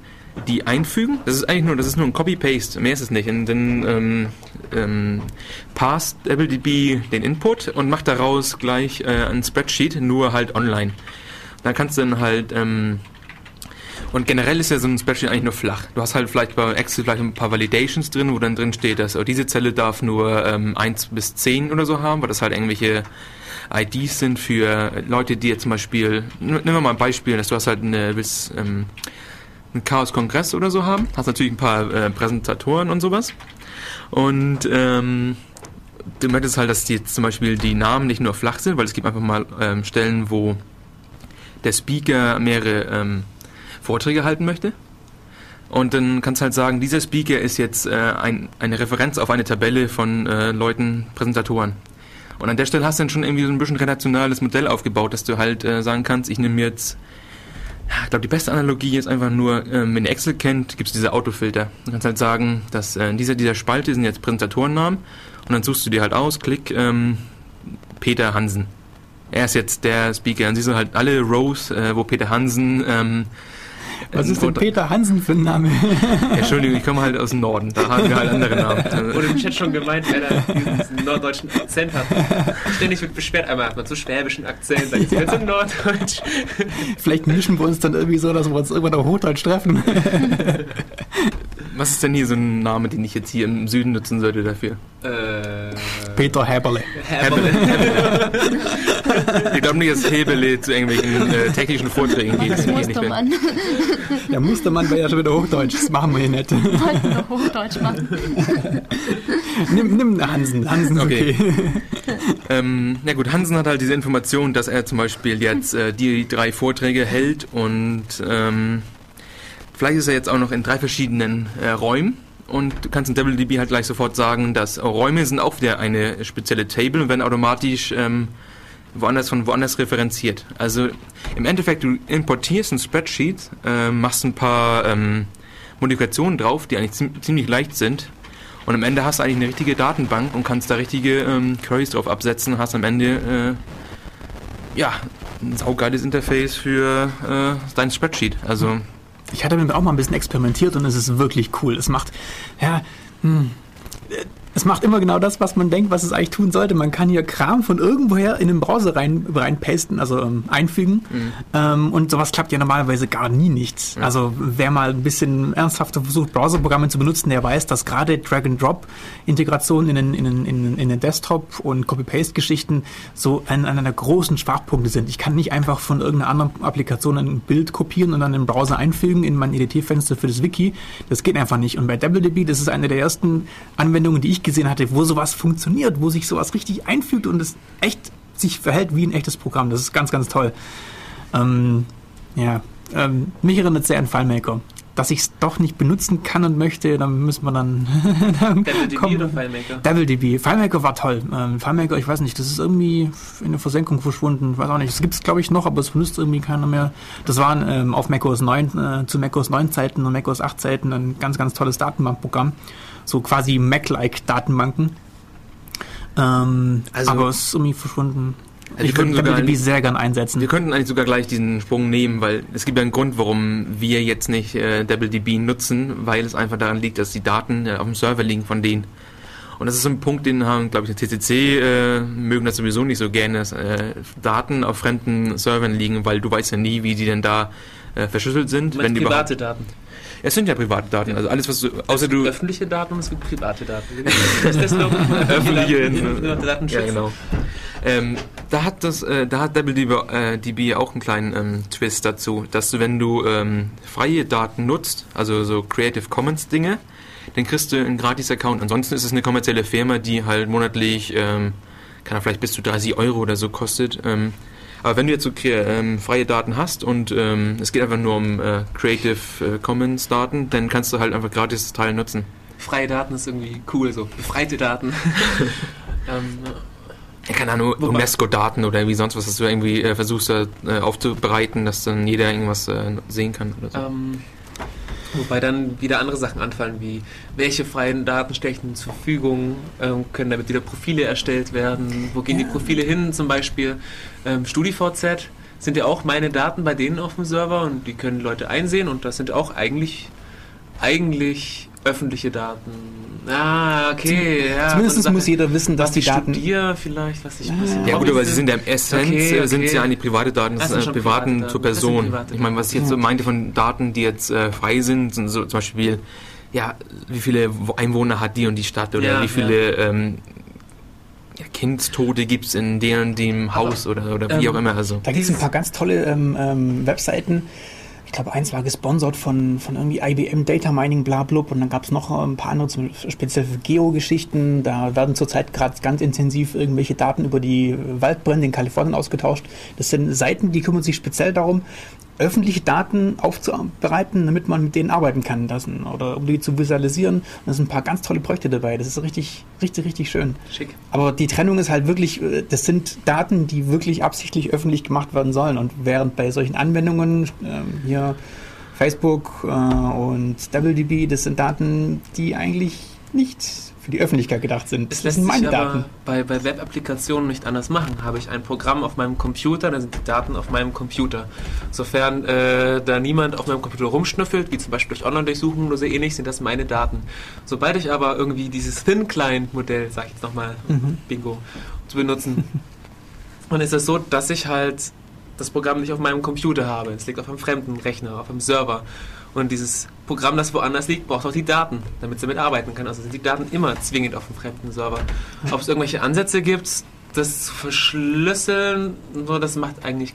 die einfügen. Das ist eigentlich nur, das ist nur ein Copy-Paste, mehr ist es nicht. Und dann ähm, ähm, passt AppleDB den Input und macht daraus gleich äh, ein Spreadsheet, nur halt online. Dann kannst du dann halt ähm, und generell ist ja so ein Spreadsheet eigentlich nur flach. Du hast halt vielleicht bei Excel vielleicht ein paar Validations drin, wo dann drin steht, dass oh, diese Zelle darf nur ähm, 1 bis 10 oder so haben, weil das halt irgendwelche IDs sind für Leute, die jetzt zum Beispiel, nehmen wir mal ein Beispiel, dass du hast halt eine, willst, ähm, einen Chaos-Kongress oder so haben. Hast natürlich ein paar äh, Präsentatoren und sowas. Und ähm, du möchtest halt, dass die zum Beispiel die Namen nicht nur flach sind, weil es gibt einfach mal ähm, Stellen, wo der Speaker mehrere ähm, Vorträge halten möchte. Und dann kannst du halt sagen, dieser Speaker ist jetzt äh, ein, eine Referenz auf eine Tabelle von äh, Leuten, Präsentatoren. Und an der Stelle hast du dann schon irgendwie so ein bisschen redaktionales Modell aufgebaut, dass du halt äh, sagen kannst, ich nehme jetzt ich glaube, die beste Analogie ist einfach nur, ähm, wenn Excel kennt, gibt es diese Autofilter. Du kannst halt sagen, dass äh, dieser, dieser Spalte sind jetzt Präsentatorennamen und dann suchst du dir halt aus, klick ähm, Peter Hansen. Er ist jetzt der Speaker. Dann siehst du halt alle Rows, äh, wo Peter Hansen ähm, Was ist denn Peter Hansen für ein Name? Entschuldigung, ich komme halt aus dem Norden, da haben wir halt andere Namen. Wurde im Chat schon gemeint, wer da diesen norddeutschen Akzent hat. Ständig wird beschwert, einmal hat man so schwäbischen Akzent, dann ist jetzt in Norddeutsch. Vielleicht mischen wir uns dann irgendwie so, dass wir uns irgendwann auf Hochdeutsch treffen. Was ist denn hier so ein Name, den ich jetzt hier im Süden nutzen sollte dafür? Äh, Peter Häberle. Herbert. Ich glaube nicht, dass Hebele zu irgendwelchen äh, technischen Vorträgen geht. Das wenn ich bin. Mustermann. Der Mustermann wäre ja schon wieder Hochdeutsch. Das machen wir hier nicht. Wollten wir Hochdeutsch machen. Nimm, nimm Hansen. Hansen ist okay. Okay. Ähm, na gut, Hansen hat halt diese Information, dass er zum Beispiel jetzt äh, die drei Vorträge hält und ähm, vielleicht ist er jetzt auch noch in drei verschiedenen äh, Räumen und du kannst in DoubleDB halt gleich sofort sagen, dass Räume sind auch wieder eine spezielle Table und werden automatisch ähm, woanders von woanders referenziert. Also im Endeffekt, du importierst ein Spreadsheet, äh, machst ein paar ähm, Modifikationen drauf, die eigentlich ziem- ziemlich leicht sind und am Ende hast du eigentlich eine richtige Datenbank und kannst da richtige ähm, Queries drauf absetzen, hast am Ende äh, ja ein saugeiles Interface für äh, dein Spreadsheet. Also Ich hatte damit auch mal ein bisschen experimentiert und es ist wirklich cool. Es macht, ja, hm, es macht immer genau das, was man denkt, was es eigentlich tun sollte. Man kann hier Kram von irgendwoher in den Browser rein, reinpasten, also ähm, einfügen. Ähm, und sowas klappt ja normalerweise gar nie nicht. Ja. Also wer mal ein bisschen ernsthafter versucht, Browserprogramme zu benutzen, der weiß, dass gerade Drag-and-Drop-Integration in den, in, den, in, den, in den Desktop- und Copy-Paste-Geschichten so ein, einer der großen Schwachpunkte sind. Ich kann nicht einfach von irgendeiner anderen Applikation ein Bild kopieren und dann im Browser einfügen in mein Editierfenster für das Wiki. Das geht einfach nicht. Und bei DoubleDB, das ist eine der ersten Anwendungen, die ich gesehen hatte, wo sowas funktioniert, wo sich sowas richtig einfügt und es echt sich verhält wie ein echtes Programm. Das ist ganz, ganz toll. Ähm, ja, ähm, mich erinnert sehr an FileMaker. Dass ich es doch nicht benutzen kann und möchte, dann müssen wir dann. dann DevilDB kommen. oder FileMaker? DevilDB. FileMaker war toll. Ähm, FileMaker, ich weiß nicht, das ist irgendwie in der Versenkung verschwunden. Ich weiß auch nicht. Es gibt es, glaube ich, noch, aber es benutzt irgendwie keiner mehr. Das waren ähm, auf macOS 9, äh, zu macOS 9 Zeiten und macOS 8 Zeiten ein ganz, ganz tolles Datenbankprogramm. So quasi Mac-like Datenbanken. Ähm, Also- aber es ist irgendwie verschwunden. Also ich wir können würde DevilDB sehr gern einsetzen. Wir könnten eigentlich sogar gleich diesen Sprung nehmen, weil es gibt ja einen Grund, warum wir jetzt nicht äh, DoubleDB nutzen, weil es einfach daran liegt, dass die Daten äh, auf dem Server liegen von denen. Und das ist so ein Punkt, den haben, glaube ich, der TCC äh, mögen das sowieso nicht so gerne, dass äh, Daten auf fremden Servern liegen, weil du weißt ja nie, wie die denn da äh, verschlüsselt sind. Die private Daten. Es sind ja private Daten, also alles, was du, außer du... Öffentliche Daten und es gibt private Daten. Das ist Slogan. Öffentliche Daten, Datenschutz. Ja, genau. Ähm, da hat das, äh, da hat DoubleDB äh, DB auch einen kleinen ähm, Twist dazu, dass du, wenn du ähm, freie Daten nutzt, also so Creative Commons Dinge, dann kriegst du einen Gratis-Account. Ansonsten ist es eine kommerzielle Firma, die halt monatlich, ähm, kann er vielleicht bis zu 30 Euro oder so kostet. Ähm, aber wenn du jetzt so ähm, freie Daten hast und ähm, es geht einfach nur um äh, Creative äh, Commons Daten, dann kannst du halt einfach gratis das Teil nutzen. Freie Daten ist irgendwie cool, so befreite Daten. ähm, Ja, keine Ahnung, UNESCO-Daten oder wie sonst was, dass du irgendwie äh, versuchst äh, aufzubereiten, dass dann jeder irgendwas äh, sehen kann oder so. Wobei dann wieder andere Sachen anfallen, wie welche freien Daten stelle ich denn zur Verfügung, ähm, können damit wieder Profile erstellt werden, wo gehen die Profile hin, zum Beispiel ähm, StudiVZ sind ja auch meine Daten bei denen auf dem Server und die können Leute einsehen und das sind auch eigentlich eigentlich öffentliche Daten. Ah, okay, ja. Zumindest muss jeder wissen, dass was die ich Daten. vielleicht, was ich Ja. ich ja gut, aber sie sind. sind ja im Essenz, Okay, äh, sind okay. sie ja eigentlich private Daten, das Das sind sind äh, privaten private zur sind Person. private Ich meine, was ich jetzt so Ja. meinte von Daten, die jetzt äh, frei sind, sind so zum Beispiel, ja, wie viele Einwohner hat die und die Stadt oder Ja, wie viele ähm, ja, Kindstote gibt es in dem und dem Haus oder, oder wie ähm, auch immer. Also. Da gibt es ein paar ganz tolle ähm, ähm, Webseiten. Ich glaube, eins war gesponsert von, von irgendwie IBM Data Mining, bla blub. Und dann gab es noch äh, ein paar andere, speziell für Geo-Geschichten. Da werden zurzeit gerade ganz intensiv irgendwelche Daten über die Waldbrände in Kalifornien ausgetauscht. Das sind Seiten, die kümmern sich speziell darum, öffentliche Daten aufzubereiten, damit man mit denen arbeiten kann lassen oder um die zu visualisieren. Und da sind ein paar ganz tolle Projekte dabei. Das ist richtig, richtig, richtig schön. Schick. Aber die Trennung ist halt wirklich, äh, das sind Daten, die wirklich absichtlich öffentlich gemacht werden sollen. Und während bei solchen Anwendungen, ähm, hier Facebook äh, und DoubleDB, das sind Daten, die eigentlich nicht für die Öffentlichkeit gedacht sind. Es Das lässt sind meine sich aber Daten. bei, bei Web-Applikationen nicht anders machen. Habe ich ein Programm auf meinem Computer, dann sind die Daten auf meinem Computer. Sofern äh, da niemand auf meinem Computer rumschnüffelt, wie zum Beispiel durch Online-Durchsuchungen oder so ähnlich, sind das meine Daten. Sobald ich aber irgendwie dieses Thin-Client-Modell, sag ich jetzt nochmal, Mhm. Bingo, zu benutzen, dann ist es so, dass ich halt das Programm nicht auf meinem Computer habe. Es liegt auf einem fremden Rechner, auf einem Server. Und dieses Programm, das woanders liegt, braucht auch die Daten, damit es damit arbeiten kann. Also sind die Daten immer zwingend auf dem fremden Server. Ob es irgendwelche Ansätze gibt, das zu verschlüsseln, so, das macht eigentlich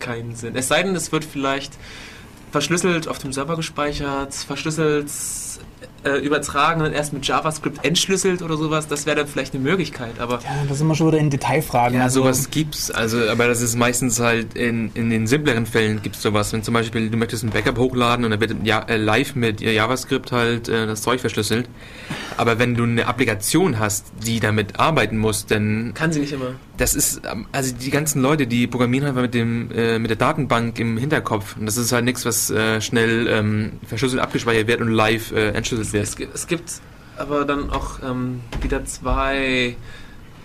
keinen Sinn. Es sei denn, es wird vielleicht verschlüsselt auf dem Server gespeichert, verschlüsselt äh, übertragen und erst mit JavaScript entschlüsselt oder sowas. Das wäre dann vielleicht eine Möglichkeit, aber Ja, da sind wir schon wieder in Detailfragen. Ja, Also, sowas gibt's, also, aber das ist meistens halt in, in den simpleren Fällen gibt's sowas. Wenn zum Beispiel du möchtest ein Backup hochladen und dann wird ja, äh, live mit JavaScript halt äh, das Zeug verschlüsselt. Aber wenn du eine Applikation hast, die damit arbeiten muss, dann kann sie nicht immer. Das ist, ähm, also die ganzen Leute, die programmieren einfach mit dem, äh, mit der Datenbank im Hinterkopf. Und das ist halt nichts, was äh, schnell ähm, verschlüsselt abgespeichert wird und live äh, entschlüsselt wird. Es gibt, es gibt aber dann auch ähm, wieder zwei,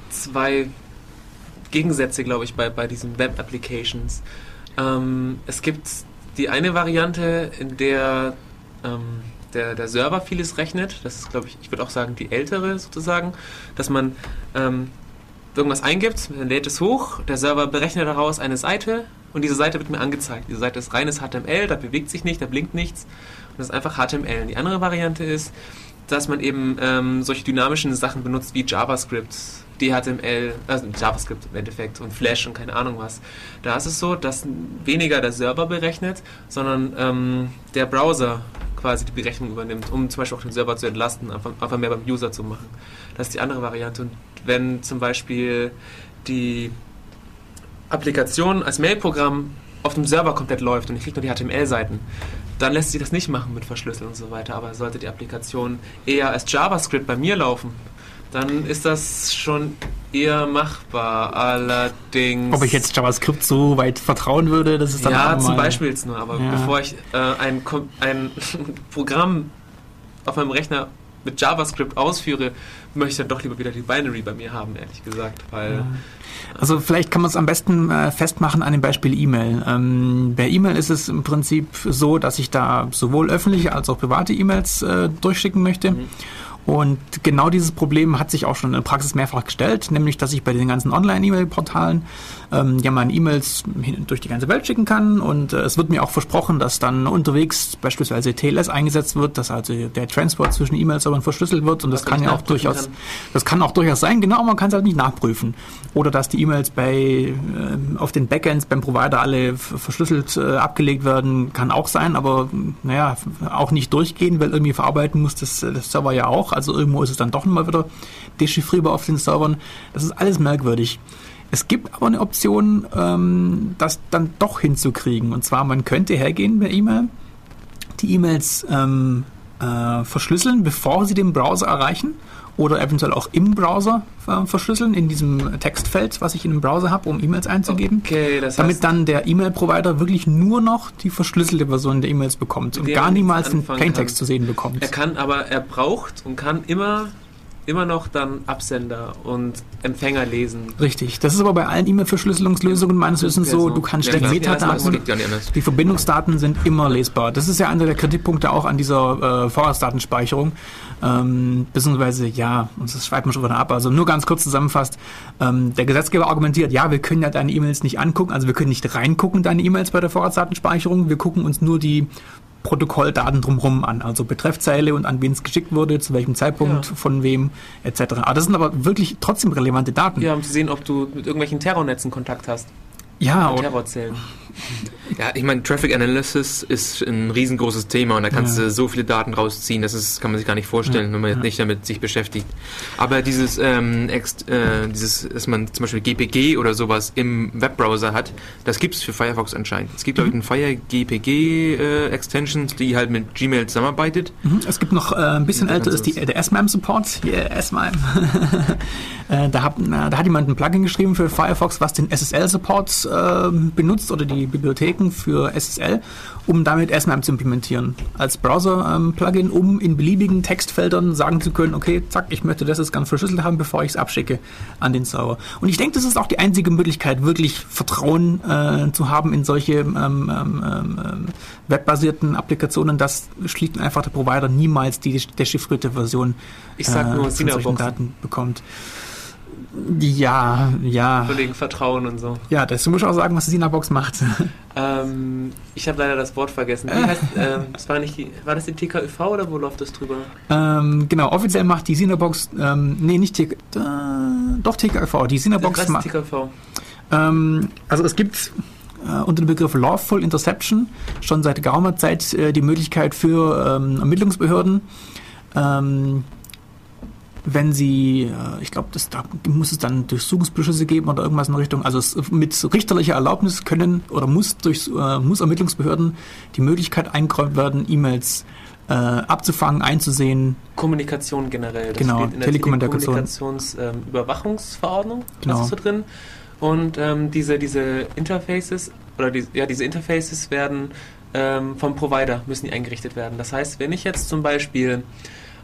zwei Gegensätze, glaube ich, bei, bei diesen Web-Applications. Ähm, es gibt die eine Variante, in der ähm, der, der Server vieles rechnet. Das ist, glaube ich, ich würde auch sagen, die ältere sozusagen, dass man ähm, irgendwas eingibt, man lädt es hoch, der Server berechnet daraus eine Seite und diese Seite wird mir angezeigt. Diese Seite ist reines HTML, da bewegt sich nicht, da blinkt nichts. Und das ist einfach HTML. Die andere Variante ist, dass man eben ähm, solche dynamischen Sachen benutzt wie JavaScript, DHTML, also JavaScript im Endeffekt und Flash und keine Ahnung was. Da ist es so, dass weniger der Server berechnet, sondern ähm, der Browser quasi die Berechnung übernimmt, um zum Beispiel auch den Server zu entlasten, einfach, einfach mehr beim User zu machen. Das ist die andere Variante. Und wenn zum Beispiel die Applikation als Mailprogramm auf dem Server komplett läuft und ich kriege nur die HTML-Seiten, dann lässt sich das nicht machen mit Verschlüsseln und so weiter. Aber sollte die Applikation eher als JavaScript bei mir laufen, dann ist das schon eher machbar. Allerdings. ob ich jetzt JavaScript so weit vertrauen würde, das ist dann ja, zum Beispiel jetzt nur, aber Ja. bevor ich äh, ein, ein Programm auf meinem Rechner mit JavaScript ausführe, möchte ich dann doch lieber wieder die Binary bei mir haben, ehrlich gesagt, weil Also vielleicht kann man es am besten äh, festmachen an dem Beispiel E-Mail. Ähm, bei E-Mail ist es im Prinzip so, dass ich da sowohl öffentliche als auch private E-Mails äh, durchschicken möchte. Und genau dieses Problem hat sich auch schon in der Praxis mehrfach gestellt, nämlich dass ich bei den ganzen Online-E-Mail-Portalen ähm, ja meine E-Mails durch die ganze Welt schicken kann und äh, es wird mir auch versprochen, dass dann unterwegs beispielsweise TLS eingesetzt wird, dass also der Transport zwischen E-Mail-Servern verschlüsselt wird und das man kann ja auch durchaus, kann. das kann auch durchaus sein, genau, man kann es halt nicht nachprüfen. Oder dass die E-Mails bei ähm, auf den Backends beim Provider alle verschlüsselt äh, abgelegt werden, kann auch sein, aber naja, auch nicht durchgehen, weil irgendwie verarbeiten muss das, äh, das Server ja auch. Also irgendwo ist es dann doch mal wieder dechiffrierbar auf den Servern. Das ist alles merkwürdig. Es gibt aber eine Option, ähm, das dann doch hinzukriegen. Und zwar, man könnte hergehen per E-Mail, die E-Mails ähm, äh, verschlüsseln, bevor sie den Browser erreichen oder eventuell auch im Browser äh, verschlüsseln, in diesem Textfeld, was ich in dem Browser habe, um E-Mails einzugeben. okay, das Damit heißt, dann der E-Mail-Provider wirklich nur noch die verschlüsselte Version der E-Mails bekommt und gar niemals den Plaintext kann. zu sehen bekommt. er kann, aber er braucht und kann immer immer noch dann Absender und Empfänger lesen. Richtig. Das ist aber bei allen E-Mail-Verschlüsselungslösungen meines Wissens so, du kannst Ja, Das Metadaten, die Verbindungsdaten sind immer lesbar. Das ist ja einer der Kritikpunkte auch an dieser äh, Vorratsdatenspeicherung. Ähm, beziehungsweise, ja, und das schreibt man schon wieder ab. Also nur ganz kurz zusammenfasst, ähm, der Gesetzgeber argumentiert, ja, wir können ja deine E-Mails nicht angucken, also wir können nicht reingucken, deine E-Mails bei der Vorratsdatenspeicherung. Wir gucken uns nur die Protokolldaten drumherum an, also Betreffzeile und an wen es geschickt wurde, zu welchem Zeitpunkt, Ja. von wem, etc. Aber das sind aber wirklich trotzdem relevante Daten. Ja, um zu sehen, ob du mit irgendwelchen Terrornetzen Kontakt hast. Ja, und Terrorzellen. Ja, ich meine, Traffic Analysis ist ein riesengroßes Thema und da kannst Ja. du so viele Daten rausziehen, das ist, kann man sich gar nicht vorstellen, wenn man jetzt nicht damit sich beschäftigt. Aber dieses, ähm, ex, äh, dieses, dass man zum Beispiel GPG oder sowas im Webbrowser hat, das gibt's für Firefox anscheinend. Es gibt, glaube ich, einen Fire GPG äh, Extensions, die halt mit Gmail zusammenarbeitet. Mhm. Es gibt noch äh, ein bisschen Ja, älter ist die, der SMIME-Support. Yeah, SMIME. äh, da, hat, äh, da hat jemand ein Plugin geschrieben für Firefox, was den SSL-Support äh, benutzt oder die Bibliotheken für SSL, um damit SMAP zu implementieren. Als Browser-Plugin, ähm, um in beliebigen Textfeldern sagen zu können, okay, zack, ich möchte das jetzt ganz verschlüsselt haben, bevor ich es abschicke an den Server. Und ich denke, das ist auch die einzige Möglichkeit, wirklich Vertrauen äh, zu haben in solche ähm, ähm, ähm webbasierten Applikationen, dass schlicht und einfach der Provider niemals die dechiffrierte Version ich sag nur, äh, von solchen Daten bekommt. Ja, ja. Kollegen Vertrauen und so. Ja, das muss ich auch sagen, was die Sinabox macht. Ähm, ich habe leider das Wort vergessen. Wie heißt, ähm, das war, nicht die, war das die TKÜV oder wo läuft das drüber? Ähm, genau, offiziell macht die Sinabox, ähm, nee, nicht TK, äh, doch TKÜV, die Sinabox macht. TKÜV. Ähm, also es gibt äh, unter dem Begriff Lawful Interception schon seit geraumer Zeit äh, die Möglichkeit für ähm, Ermittlungsbehörden, ähm, wenn sie, äh, ich glaube, da muss es dann Durchsuchungsbeschlüsse geben oder irgendwas in der Richtung. Also es, mit richterlicher Erlaubnis können oder muss durch äh, muss Ermittlungsbehörden die Möglichkeit eingeräumt werden, E-Mails äh, abzufangen, einzusehen. Kommunikation generell. Das genau, steht in der Telekommunikationsüberwachungsverordnung. Ähm, genau. ist so drin. Und ähm, diese, diese Interfaces oder die, ja, diese Interfaces werden ähm, vom Provider müssen die eingerichtet werden. Das heißt, wenn ich jetzt zum Beispiel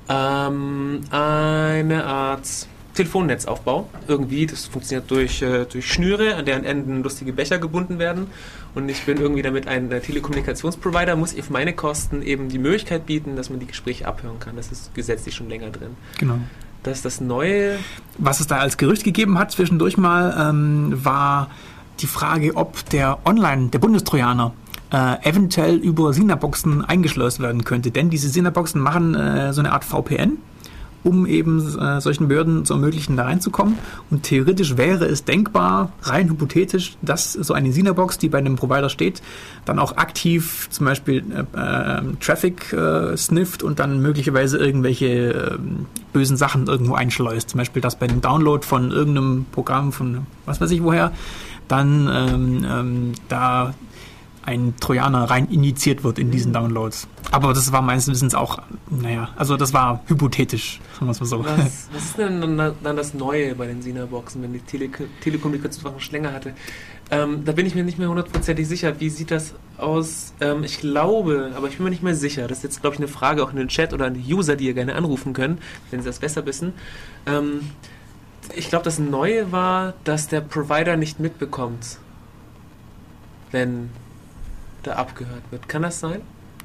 ähm, eine Art Telefonnetzaufbau. Irgendwie, das funktioniert durch, äh, durch Schnüre, an deren Enden lustige Becher gebunden werden. Und ich bin irgendwie damit ein äh, Telekommunikationsprovider, muss ich auf meine Kosten eben die Möglichkeit bieten, dass man die Gespräche abhören kann. Das ist gesetzlich schon länger drin. Genau. Das ist das Neue. Was es da als Gerücht gegeben hat zwischendurch mal, ähm, war die Frage, ob der Online, der Bundestrojaner, äh, eventuell über Sinaboxen eingeschleust werden könnte. Denn diese Sinaboxen machen äh, so eine Art VPN, um eben äh, solchen Behörden zu ermöglichen, da reinzukommen. Und theoretisch wäre es denkbar, rein hypothetisch, dass so eine Sinabox, die bei einem Provider steht, dann auch aktiv zum Beispiel äh, äh, Traffic äh, snifft und dann möglicherweise irgendwelche ähm, bösen Sachen irgendwo einschleust. Zum Beispiel, dass bei dem Download von irgendeinem Programm von was weiß ich woher dann ähm, ähm, da ein Trojaner rein injiziert wird in diesen Downloads. Aber das war meines Wissens auch, naja, also das war hypothetisch, sagen wir es mal so. Was, was ist denn dann, dann, das Neue bei den Sina-Boxen, wenn die Tele Telekommunikationssachen schon länger hatte? Ähm, da bin ich mir nicht mehr hundertprozentig sicher. Wie sieht das aus? Ähm, ich glaube, aber ich bin mir nicht mehr sicher. Das ist jetzt, glaube ich, eine Frage auch in den Chat oder an die User, die ihr gerne anrufen können, wenn sie das besser wissen. Ähm, ich glaube, das Neue war, dass der Provider nicht mitbekommt, wenn da abgehört wird. Kann das sein?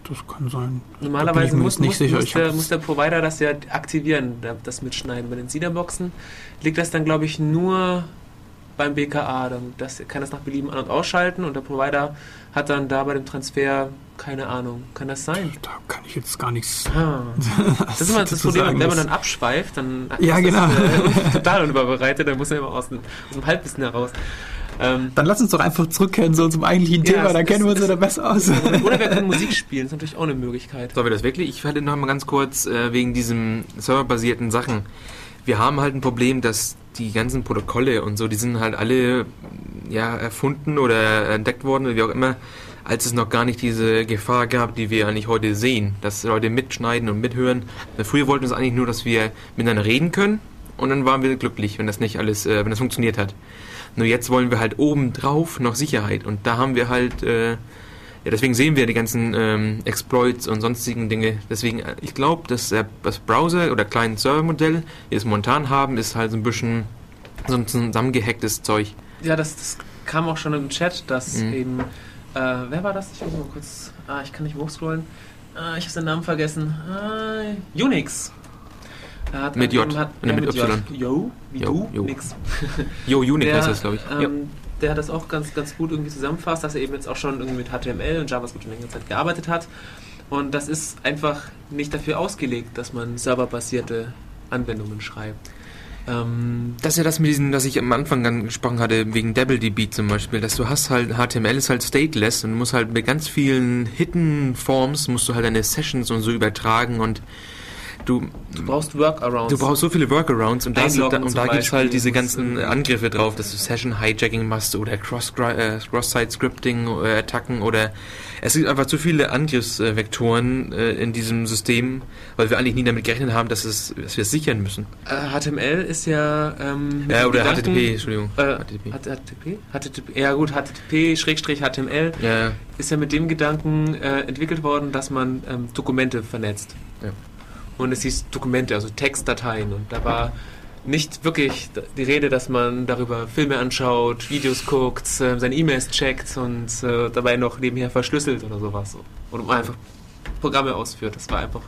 Das kann sein. Normalerweise muss, muss, muss, der, muss, der, Provider das ja aktivieren, das Mitschneiden. Bei den SIDA-Boxen liegt das dann, glaube ich, nur beim BKA. Dann das, kann das nach Belieben an- und ausschalten und der Provider hat dann da bei dem Transfer keine Ahnung. Kann das sein? Da kann ich jetzt gar nichts. Ah. Das ist immer das Problem, wenn man dann abschweift, dann ja, ist genau. das, äh, total unüberbereitet, dann muss man immer aus dem, aus dem Halbwissen heraus. Ähm, dann lass uns doch einfach zurückkehren so zum eigentlichen ja, Thema, dann kennen wir uns ja da besser aus. Oder wir können Musik spielen, ist natürlich auch eine Möglichkeit. Sollen wir das wirklich? Ich hatte noch mal ganz kurz äh, wegen diesen serverbasierten Sachen. Wir haben halt ein Problem, dass die ganzen Protokolle und so, die sind halt alle ja, erfunden oder entdeckt worden, wie auch immer, als es noch gar nicht diese Gefahr gab, die wir eigentlich heute sehen, dass Leute mitschneiden und mithören. Früher wollten wir eigentlich nur, dass wir miteinander reden können und dann waren wir glücklich, wenn das nicht alles, äh, wenn das funktioniert hat. Nur jetzt wollen wir halt obendrauf noch Sicherheit und da haben wir halt, äh, ja, deswegen sehen wir die ganzen ähm, Exploits und sonstigen Dinge. Deswegen, äh, ich glaube, dass äh, das Browser- oder Client-Server-Modell, wie wir es momentan haben, ist halt so ein bisschen so ein zusammengehacktes Zeug. Ja, das, das kam auch schon im Chat, dass mhm. eben, äh, wer war das? Ich muss mal kurz, ah, ich kann nicht hochscrollen. Ah, ich habe seinen Namen vergessen. Ah, Unix hat mit J, hat, ja, mit, mit Y. Yo, wie Yo, du, Yo. nix. Yo, Unix heißt das, glaube ich. Ähm, ja. Der hat das auch ganz, ganz gut irgendwie zusammenfasst, dass er eben jetzt auch schon irgendwie mit HTML und JavaScript schon längere Zeit gearbeitet hat. Und das ist einfach nicht dafür ausgelegt, dass man serverbasierte Anwendungen schreibt. Ähm, das ist ja das mit diesen, was ich am Anfang dann gesprochen hatte, wegen DoubleDB zum Beispiel, dass du hast halt, HTML ist halt stateless und du musst halt mit ganz vielen Hidden Forms musst du halt deine Sessions und so übertragen und du, Du brauchst Workarounds. du brauchst so viele Workarounds und da, und da zum gibt es halt diese ganzen äh, Angriffe drauf, dass du Session-Hijacking machst oder Cross- äh, Cross-Site-Scripting-Attacken oder es gibt einfach zu viele Angriffsvektoren äh, in diesem System, weil wir eigentlich nie damit gerechnet haben, dass, es, dass wir es sichern müssen. Äh, HTML ist ja. Ähm, Ja, oder Gedanken- HTTP, Entschuldigung. Äh, HTTP. HTTP? HTTP? Ja, gut, HTTP, Schrägstrich HTML Ja, ist ja mit dem Gedanken äh, entwickelt worden, dass man ähm, Dokumente vernetzt. Ja. Und es hieß Dokumente, also Textdateien. Und da war nicht wirklich die Rede, dass man darüber Filme anschaut, Videos guckt, äh, seine E-Mails checkt und äh, dabei noch nebenher verschlüsselt oder sowas. Oder einfach Programme ausführt. Das war einfach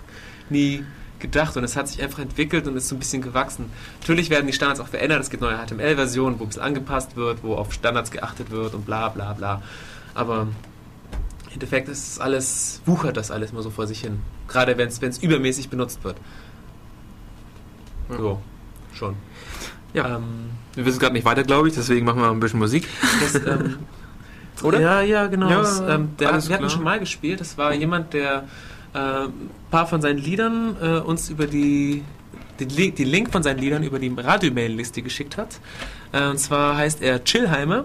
nie gedacht und es hat sich einfach entwickelt und ist so ein bisschen gewachsen. Natürlich werden die Standards auch verändert. Es gibt neue HTML-Versionen, wo ein bisschen angepasst wird, wo auf Standards geachtet wird und bla bla bla. Aber im Endeffekt ist es alles, wuchert das alles mal so vor sich hin. Gerade wenn es übermäßig benutzt wird. So, schon. Ja. Ähm, wir wissen gerade nicht weiter, glaube ich, deswegen machen wir ein bisschen Musik. das, ähm, Oder? Ja, ja, genau. Ja, das, ähm, der hat, wir hatten schon mal gespielt. Das war jemand, der äh, ein paar von seinen Liedern äh, uns über die, die, Li- die Link von seinen Liedern über die Radio-Mail-Liste geschickt hat. Äh, und zwar heißt er Chillheimer.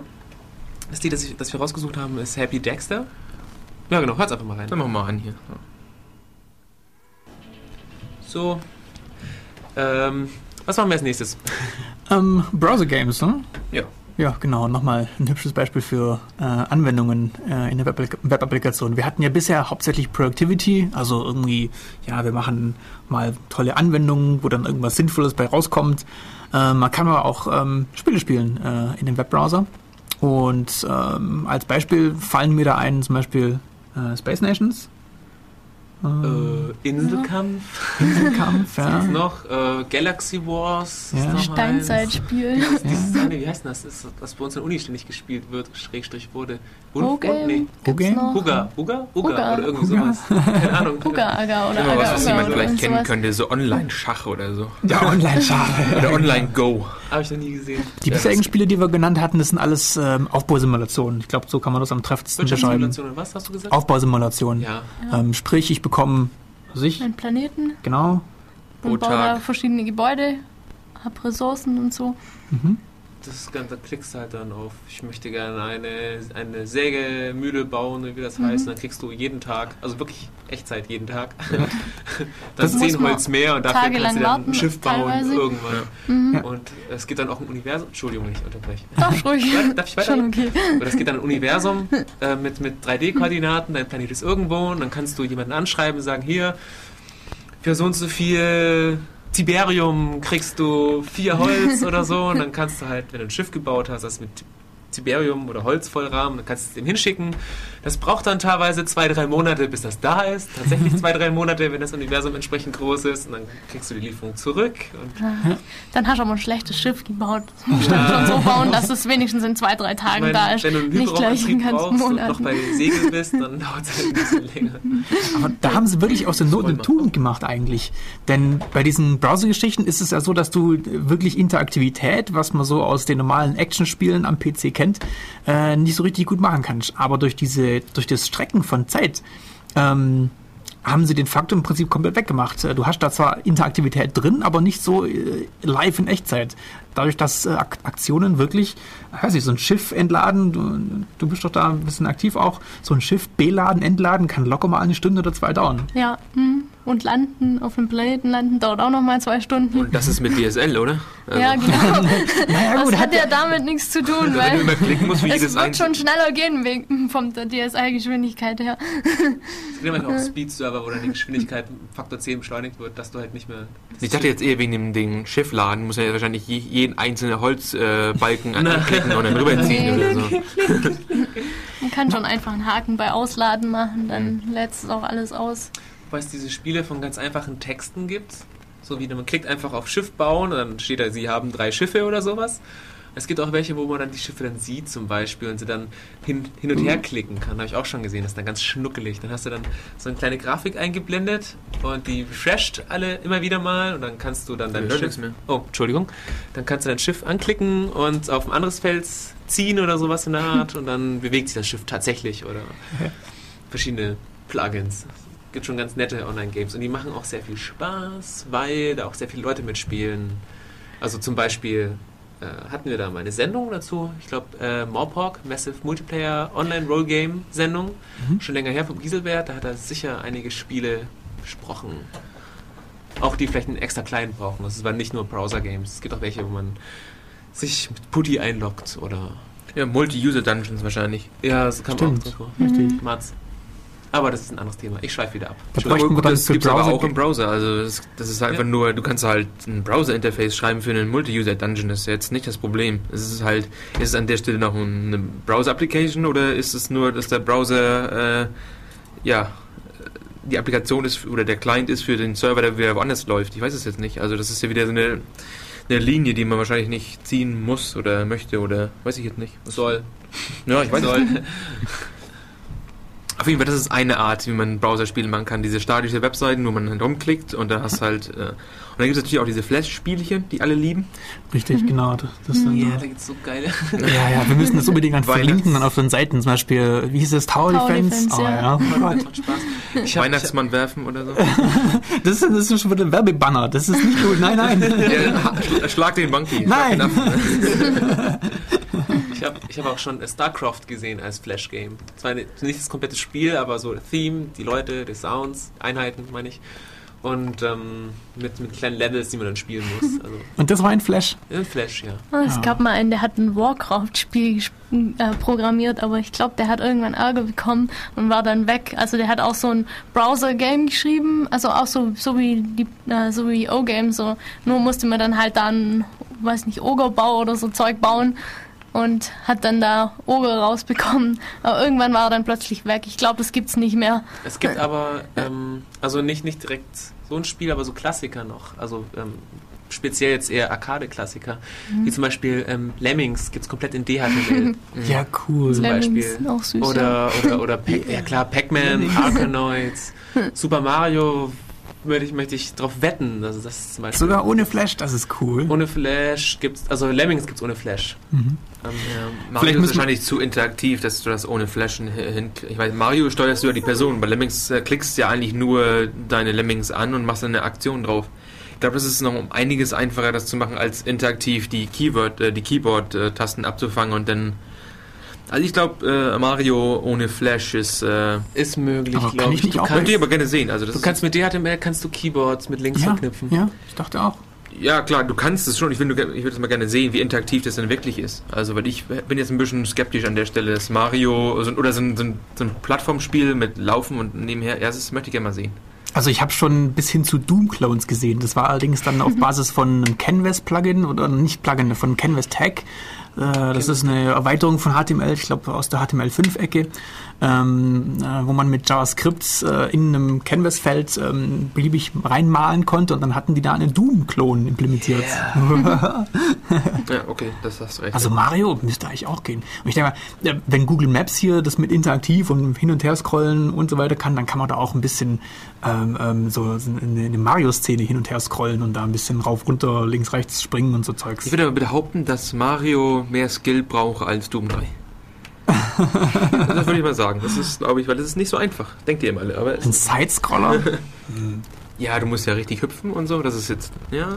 Das Lied, das, ich, das wir rausgesucht haben, ist Happy Dexter. Ja, genau, hört's einfach mal rein. Dann machen wir mal an hier. So. Ähm, was machen wir als nächstes? Ähm, Browser Games, ne? Ja. Ja, genau. Nochmal ein hübsches Beispiel für äh, Anwendungen äh, in der Web- Web-Applikation. Wir hatten ja bisher hauptsächlich Productivity, also irgendwie, ja, wir machen mal tolle Anwendungen, wo dann irgendwas Sinnvolles bei rauskommt. Äh, man kann aber auch ähm, Spiele spielen äh, in dem Webbrowser. Und ähm, als Beispiel fallen mir da ein zum Beispiel Uh, Space Nations. Äh, Inselkampf. Inselkampf, Was ja. gibt's noch? Äh, Galaxy Wars. Ja. Ist. Steinzeitspiel. Dieses eine, wie heißt denn das? das? ist, Was bei uns in der Uni ständig gespielt wird, Schrägstrich wurde. Ho-Game? Nee. Huga, Huga, Huga, Huga. oder irgendwie Huga. sowas. Keine Ahnung. Huga-Aga oder Immer was, was Aga-Uga jemand oder vielleicht kennen sowas. könnte, so Online-Schach oder so. Ja, Online-Schach. Oder Online-Go. Habe ich noch nie gesehen. Die Ja, bisherigen Spiele, die wir genannt hatten, das sind alles ähm, Aufbausimulationen. Ich glaube, so kann man das am treffendsten beschreiben. Wirtschaftssimulation und was hast du gesagt? Aufbausimulationen. Ja. Ähm, sprich, ich bekomme, was ich, Einen Planeten genau. Und baue da verschiedene Gebäude, hab Ressourcen und so. Mhm. Das ist ganz, da klickst du halt dann auf, ich möchte gerne eine, eine Sägemühle bauen, wie das Mhm. heißt. Und dann kriegst du jeden Tag, also wirklich Echtzeit jeden Tag, dann Das muss zehn Holz mehr und dafür kannst du dann ein Schiff bauen teilweise. irgendwann. Mhm. Ja. Und es gibt dann auch ein Universum. Entschuldigung, ich unterbreche. Darf ruhig. Darf ich weiter? Schon okay. Oder es gibt dann ein Universum äh, mit, mit 3D-Koordinaten, dein Planet ist irgendwo und dann kannst du jemanden anschreiben und sagen, hier, für so und so viel Tiberium kriegst du vier Holz oder so und dann kannst du halt, wenn du ein Schiff gebaut hast, das mit Tiberium oder Holz vollrahmen, dann kannst du es dem hinschicken. Das braucht dann teilweise zwei, drei Monate, bis das da ist. Tatsächlich zwei, drei Monate, wenn das Universum entsprechend groß ist und dann kriegst du die Lieferung zurück und Dann hast du aber ein schlechtes Schiff gebaut. Musst du schon so bauen, dass es wenigstens in zwei, drei Ich Tagen meine, da ist. wenn du einen Nicht gleich in Hyperraumantrieb ganzen brauchst und noch Monaten. bei Segel bist, dann dauert es halt ein bisschen länger. Aber da haben sie wirklich aus der Not eine. Tugend gemacht eigentlich. Denn bei diesen Browser-Geschichten ist es ja so, dass du wirklich Interaktivität, was man so aus den normalen Actionspielen am PC kennt, äh, nicht so richtig gut machen kannst. Aber durch diese, durch das Strecken von Zeit ähm, haben sie den Faktor im Prinzip komplett weggemacht. Äh, Du hast da zwar Interaktivität drin, aber nicht so äh, live in Echtzeit. Dadurch, dass äh, Ak Aktionen wirklich, weiß ich, so ein Schiff entladen, du, du bist doch da ein bisschen aktiv auch, so ein Schiff beladen, entladen, kann locker mal eine Stunde oder zwei dauern. Ja, hm. Und landen, auf dem Planeten landen, dauert auch noch mal zwei Stunden. Und das ist mit DSL, oder? Also, ja, genau. Naja, Das hat ja damit nichts zu tun, Wenn du weil musst es jedes wird schon schneller gehen wegen von der DSL-Geschwindigkeit her. Es gibt manchmal auch Speed-Server, wo dann die Geschwindigkeit Faktor 10 beschleunigt wird, dass du halt nicht mehr. Ich dachte jetzt eher wegen dem Ding Schiffladen, muss er ja wahrscheinlich je, jeden einzelnen Holzbalken äh, anklicken und dann rüberziehen Nee. oder so. Man kann schon einfach einen Haken bei Ausladen machen, dann lädt es auch alles aus. Weil es diese Spiele von ganz einfachen Texten gibt. So wie man klickt einfach auf Schiff bauen und dann steht da, sie haben drei Schiffe oder sowas. Es gibt auch welche, wo man dann die Schiffe dann sieht zum Beispiel und sie dann hin, hin und her klicken kann. Habe ich auch schon gesehen. Das ist dann ganz schnuckelig. Dann hast du dann so eine kleine Grafik eingeblendet und die refresht alle immer wieder mal und dann kannst du dann dein hör Schiff... mehr. Oh, Entschuldigung. Dann kannst du dein Schiff anklicken und auf ein anderes Feld ziehen oder sowas in der Art und dann bewegt sich das Schiff tatsächlich oder verschiedene Plugins. Gibt schon ganz nette Online-Games und die machen auch sehr viel Spaß, weil da auch sehr viele Leute mitspielen. Also zum Beispiel äh, hatten wir da mal eine Sendung dazu, ich glaube äh, Morpok, Massive Multiplayer Online Roll Game Sendung, Mhm. schon länger her vom Gieselbert, da hat er sicher einige Spiele besprochen. Auch die vielleicht einen extra kleinen brauchen. Das waren nicht nur Browser-Games. Es gibt auch welche, wo man sich mit Putty einloggt oder. Ja, Multi-User-Dungeons wahrscheinlich. Ja, das kann man auch. Richtig. Mats. Aber das ist ein anderes Thema. Ich schweife wieder ab. Gut, das gibt es aber Browser- auch im Browser. Also das, das ist halt Ja. einfach nur, du kannst halt ein Browser-Interface schreiben für einen Multi-User-Dungeon. Das ist jetzt nicht das Problem. Es ist halt, ist es an der Stelle noch eine Browser-Application oder ist es nur, dass der Browser, äh, ja, die Applikation ist oder der Client ist für den Server, der wieder woanders läuft? Ich weiß es jetzt nicht. Also das ist ja wieder so eine, eine Linie, die man wahrscheinlich nicht ziehen muss oder möchte oder weiß ich jetzt nicht. Soll. Ja, ich weiß es Soll. Auf jeden Fall, das ist eine Art, wie man Browser-Spiele machen kann. Diese statische Webseiten, wo man dann rumklickt und da hast halt. Äh, und dann gibt es natürlich auch diese Flash-Spielchen, die alle lieben. Richtig, genau. Das sind, Ja, da gibt's so geile. ja, ja, wir müssen das unbedingt dann verlinken, dann auf den Seiten. Zum Beispiel, wie hieß es, Tower, Defense? Oh, ja. Oh Gott. Ich hab, Weihnachtsmann werfen oder so. Das ist, das ist schon wieder ein Werbebanner. Das ist nicht gut. Nein, nein. ja, schlag den Monkey. Schlag Nein. Ich habe ich hab auch schon StarCraft gesehen als Flash-Game. Zwar nicht das komplette Spiel, aber so Theme, die Leute, die Sounds, Einheiten, meine ich. Und ähm, mit, mit kleinen Levels, die man dann spielen muss. Also Und das war ein Flash. in Flash, ja. Ah, Es Ja. gab mal einen, der hat ein Warcraft-Spiel äh, programmiert, aber ich glaube, der hat irgendwann Ärger bekommen und war dann weg. Also der hat auch so ein Browser-Game geschrieben, also auch so, so wie die, äh, so wie O-Game, so. Nur musste man dann halt dann, weiß nicht, Ogerbau oder so Zeug bauen und hat dann da Oger rausbekommen. Aber irgendwann war er dann plötzlich weg. Ich glaube, das gibt's nicht mehr. Es gibt aber, ähm, also nicht, nicht direkt so ein Spiel, aber so Klassiker noch. Also ähm, speziell jetzt eher Arcade-Klassiker. Wie zum Beispiel ähm, Lemmings gibt es komplett in DHTML. Ja, cool. Zum Lemmings Beispiel. sind auch süß. Oder, oder, oder Pac ja klar, Pac-Man, Arkanoids, Super Mario, möchte ich, möchte ich drauf wetten. Also das ist zum Beispiel. Sogar ohne Flash, das ist cool. ohne Flash gibt's, also Lemmings gibt's ohne Flash. Mhm. Ähm, Vielleicht Mario ist müssen wir- wahrscheinlich zu interaktiv, dass du das ohne Flashen hin. Ich weiß, Mario steuerst du ja die Person. Bei Lemmings äh, klickst du ja eigentlich nur deine Lemmings an und machst dann eine Aktion drauf. Ich glaube, das ist noch um einiges einfacher, das zu machen, als interaktiv die Keyword, äh, die Keyboard-Tasten abzufangen und dann. Also ich glaube, äh, Mario ohne Flash ist. Äh, ist möglich, Aber kann glaube ich ich. nicht Du auch kannst, könnt ihr aber gerne sehen. Also das du kannst mit DHTML kannst du Keyboards mit Links Ja, verknüpfen. ja, ich dachte auch. Ja, klar, du kannst es schon. Ich, würde es mal gerne sehen, wie interaktiv das denn wirklich ist. Also, weil ich bin jetzt ein bisschen skeptisch an der Stelle, dass Mario so, oder so ein, so, ein, so ein Plattformspiel mit Laufen und nebenher, ja, das möchte ich gerne mal sehen. Also ich habe schon bis hin zu Doom-Clones gesehen. Das war allerdings dann auf Basis von einem Canvas-Plugin oder nicht Plugin, von Canvas Tag. Äh, das ist eine Erweiterung von HTML, ich glaube aus der HTML5-Ecke, ähm, äh, wo man mit JavaScript äh, in einem Canvas-Feld ähm, beliebig reinmalen konnte und dann hatten die da einen Doom-Klon implementiert. Ja, okay, das hast du recht. Also Mario müsste eigentlich auch gehen. Und ich denke mal, ja, wenn Google Maps hier das mit interaktiv und hin und her scrollen und so weiter kann, dann kann man da auch ein bisschen ähm, ähm, so eine, eine Mario-Szene hin und her scrollen und da ein bisschen rauf, runter, links, rechts springen und so Zeugs. ich würde aber behaupten, dass Mario mehr Skill braucht als Doom 3. das würde ich mal sagen. Das ist, glaube ich, weil das ist nicht so einfach. Denkt ihr alle. Aber es Ein Sidescroller? ja, du musst ja richtig hüpfen und so. Das ist jetzt, ja.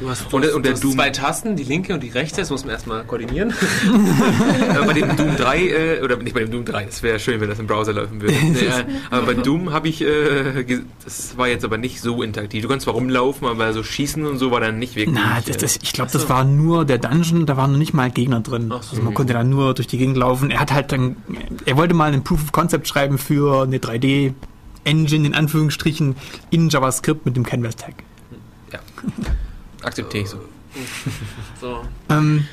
Du hast, Und der- und der du hast Doom- zwei Tasten, die linke und die rechte, das muss man erstmal koordinieren. Bei dem Doom 3, äh, oder nicht bei dem Doom 3, das wäre schön, wenn das im Browser laufen würde. Äh, aber bei Doom habe ich, äh, das war jetzt aber nicht so interaktiv. Du kannst zwar rumlaufen, aber so schießen und so war dann nicht wirklich. Na, das, das, ich glaube, das war nur der Dungeon, da waren noch nicht mal Gegner drin. So. also man konnte da nur durch die Gegend laufen. Er hat halt dann, er wollte mal einen Proof of Concept schreiben für eine 3D Engine in Anführungsstrichen in JavaScript mit dem Canvas Tag. äh, akzeptiere ich so. So. Ähm,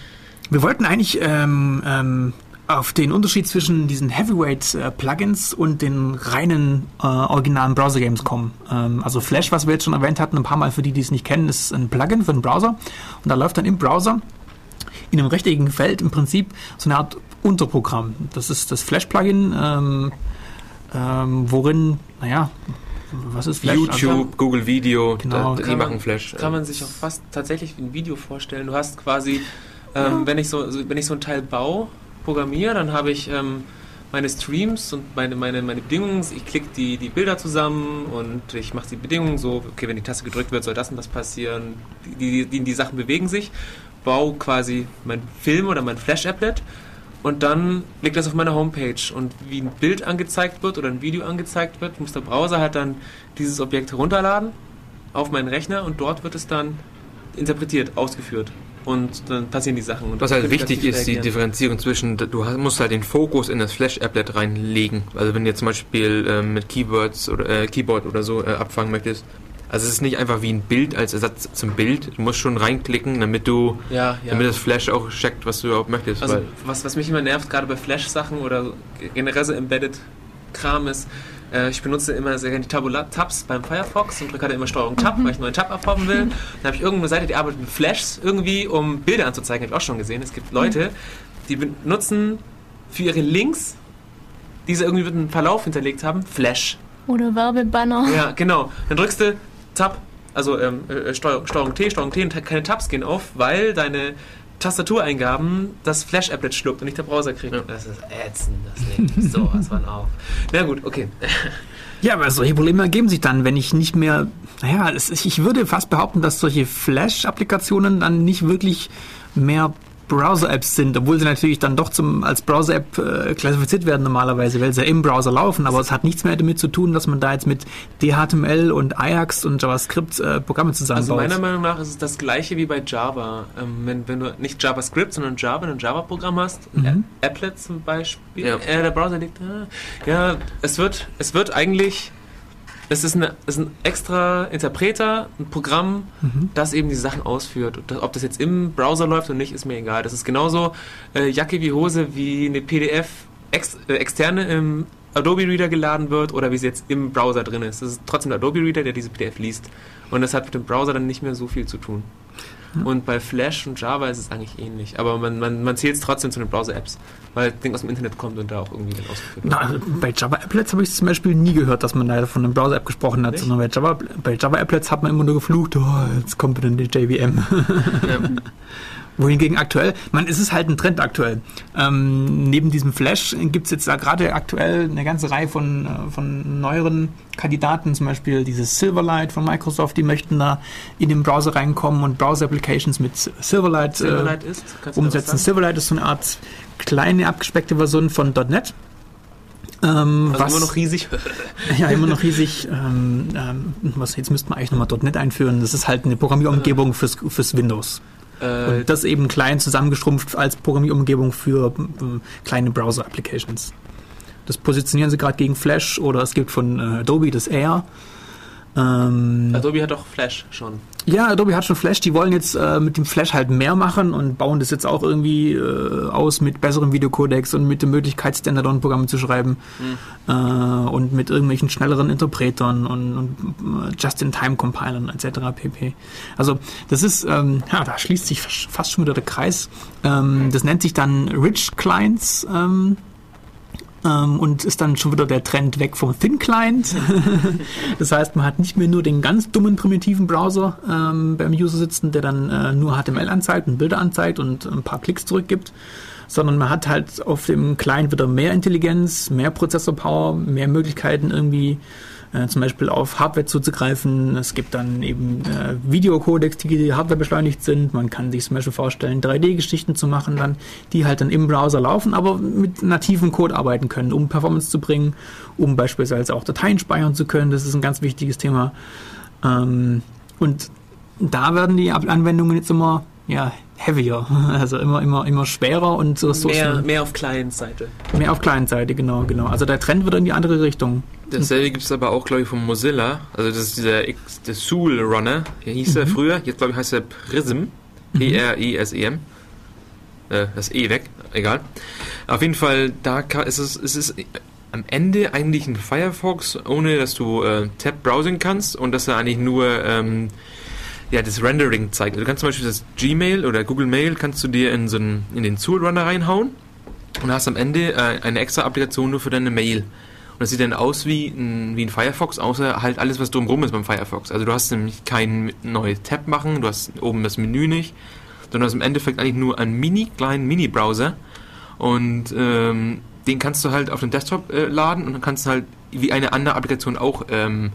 wir wollten eigentlich ähm, ähm, auf den Unterschied zwischen diesen Heavyweight-Plugins und den reinen äh, originalen Browser-Games kommen. Ähm, also Flash, was wir jetzt schon erwähnt hatten, ein paar Mal für die, die es nicht kennen, ist ein Plugin für den Browser. Und da läuft dann im Browser in einem rechteckigen Feld im Prinzip so eine Art Unterprogramm. Das ist das Flash-Plugin, ähm, ähm, worin, naja, was ist Flash? YouTube, Google Video, Genau. da, die Kann man- machen Flash. Kann man sich auch fast tatsächlich wie ein Video vorstellen. Du hast quasi, ähm, wenn, ich so, wenn ich so ein Teil baue, programmiere, dann habe ich ähm, meine Streams und meine, meine, meine Bedingungen. Ich klicke die, die Bilder zusammen und ich mache die Bedingungen so, okay, wenn die Taste gedrückt wird, soll das und das passieren. Die, die, die Sachen bewegen sich. Baue quasi mein Film oder mein Flash-Applet und dann liegt das auf meiner Homepage. Und wie ein Bild angezeigt wird oder ein Video angezeigt wird, muss der Browser halt dann dieses Objekt herunterladen auf meinen Rechner und dort wird es dann interpretiert, ausgeführt. Und dann passieren die Sachen. Was halt wichtig ist, die Differenzierung zwischen, du musst halt den Fokus in das Flash-Applet reinlegen. Also wenn du jetzt zum Beispiel äh, mit Keywords oder äh, Keyboard oder so äh, abfangen möchtest, also es ist nicht einfach wie ein Bild als Ersatz zum Bild. Du musst schon reinklicken, damit du, ja, ja. damit das Flash auch checkt, was du überhaupt möchtest. Also was, was mich immer nervt, gerade bei Flash-Sachen oder generell so Embedded-Kram ist, äh, ich benutze immer sehr gerne die Tabula-Tabs beim Firefox und drücke halt immer Steuerung Tab, mhm. weil ich einen neuen Tab abhaben will. Dann habe ich irgendeine Seite, die arbeitet mit Flashs irgendwie, um Bilder anzuzeigen, habe ich auch schon gesehen. Es gibt Leute, die benutzen für ihre Links, die sie irgendwie mit einem Verlauf hinterlegt haben, Flash. Oder Werbebanner. Ja, genau. Dann drückst du Tab, also ähm, äh, Steuerung, Steuerung T, Steuerung T und keine Tabs gehen auf, weil deine Tastatureingaben das Flash-Applet schluckt und nicht der Browser kriegt. Ja. Das ist ätzend, das legt sowas von auf. Na gut, okay. Ja, aber solche Probleme ergeben sich dann, wenn ich nicht mehr, naja, ich würde fast behaupten, dass solche Flash-Applikationen dann nicht wirklich mehr Browser-Apps sind, obwohl sie natürlich dann doch zum, als Browser-App äh, klassifiziert werden normalerweise, weil sie ja im Browser laufen, aber es hat nichts mehr damit zu tun, dass man da jetzt mit DHTML und Ajax und JavaScript äh, Programme zusammenbaut. Also meiner Meinung nach ist es das gleiche wie bei Java. Ähm, wenn, wenn du nicht JavaScript, sondern Java, ein Java-Programm hast, mhm. Applet zum Beispiel, ja. äh, der Browser liegt, äh, ja, es wird, es wird eigentlich es ist, eine, es ist ein extra Interpreter, ein Programm, mhm. das eben die Sachen ausführt. Das, ob das jetzt im Browser läuft oder nicht, ist mir egal. Das ist genauso äh, Jacke wie Hose, wie eine PDF ex, äh, externe im Adobe Reader geladen wird oder wie sie jetzt im Browser drin ist. Das ist trotzdem der Adobe Reader, der diese PDF liest. Und das hat mit dem Browser dann nicht mehr so viel zu tun. Und bei Flash und Java ist es eigentlich ähnlich. Aber man, man, man zählt es trotzdem zu den Browser-Apps, weil das Ding aus dem Internet kommt und da auch irgendwie dann ausgeführt wird. Also bei Java-Applets habe ich zum Beispiel nie gehört, dass man da von einem Browser-App gesprochen hat, Nicht? sondern bei Java, bei Java-Applets hat man immer nur geflucht, oh, jetzt kommt dann die JVM. Ja. Wohingegen aktuell, man ist es halt ein Trend aktuell. Ähm, neben diesem Flash gibt es jetzt da gerade aktuell eine ganze Reihe von, äh, von neueren Kandidaten, zum Beispiel dieses Silverlight von Microsoft, die möchten da in den Browser reinkommen und Browser-Applications mit Silverlight, äh, Silverlight ist, umsetzen. Silverlight ist so eine Art kleine abgespeckte Version von .NET. Ähm, also was, immer noch riesig. ja, immer noch riesig. Ähm, ähm, was, jetzt müsste man eigentlich nochmal .NET einführen. Das ist halt eine Programmierumgebung fürs, fürs Windows. Äh, und das eben klein zusammengeschrumpft als Programmierumgebung für äh, kleine Browser-Applications. Das positionieren sie gerade gegen Flash oder es gibt von äh, Adobe das Air. Ähm, Adobe hat doch Flash schon. Ja, Adobe hat schon Flash. Die wollen jetzt äh, mit dem Flash halt mehr machen und bauen das jetzt auch irgendwie äh, aus mit besseren Videocodecs und mit der Möglichkeit, Standalone-Programme zu schreiben mhm. äh, und mit irgendwelchen schnelleren Interpretern und, und äh, Just-in-Time-Compilern etc. pp. Also das ist, ähm, ja, da schließt sich fast schon wieder der Kreis. Ähm, das nennt sich dann Rich Clients. Ähm, ähm, und ist dann schon wieder der Trend weg vom Thin Client. das heißt, man hat nicht mehr nur den ganz dummen primitiven Browser ähm, beim User sitzen, der dann äh, nur HTML anzeigt und Bilder anzeigt und ein paar Klicks zurückgibt, sondern man hat halt auf dem Client wieder mehr Intelligenz, mehr Prozessorpower, mehr Möglichkeiten irgendwie äh, zum Beispiel auf Hardware zuzugreifen. Es gibt dann eben äh, Videocodecs, die Hardware beschleunigt sind. Man kann sich zum Beispiel vorstellen, 3D-Geschichten zu machen, dann, die halt dann im Browser laufen, aber mit nativen Code arbeiten können, um Performance zu bringen, um beispielsweise auch Dateien speichern zu können. Das ist ein ganz wichtiges Thema. Ähm, und da werden die Anwendungen jetzt immer ja, heavier, also immer, immer, immer schwerer und so mehr, mehr auf Client-Seite. Mehr auf Client-Seite, genau, genau. Also der Trend wird in die andere Richtung. Dasselbe gibt es aber auch, glaube ich, von Mozilla. Also das ist dieser X, der Soul Runner. Der hieß mhm. er früher. Jetzt, glaube ich, heißt er Prism. Mhm. P-R-I-S-E-M. Äh, das E weg. Egal. Auf jeden Fall, da ist es, es ist am Ende eigentlich ein Firefox, ohne dass du äh, Tab browsen kannst und dass er eigentlich nur ähm, ja, das Rendering zeigt. Also du kannst zum Beispiel das Gmail oder Google Mail kannst du dir in so einen, in den Soul Runner reinhauen und hast am Ende äh, eine extra Applikation nur für deine Mail. Und das sieht dann aus wie ein, wie ein Firefox, außer halt alles, was drumherum ist beim Firefox. Also du hast nämlich kein neues Tab machen, du hast oben das Menü nicht, sondern du hast im Endeffekt eigentlich nur einen mini kleinen Mini-Browser. Und ähm, den kannst du halt auf den Desktop äh, laden und dann kannst du halt wie eine andere Applikation auch ähm,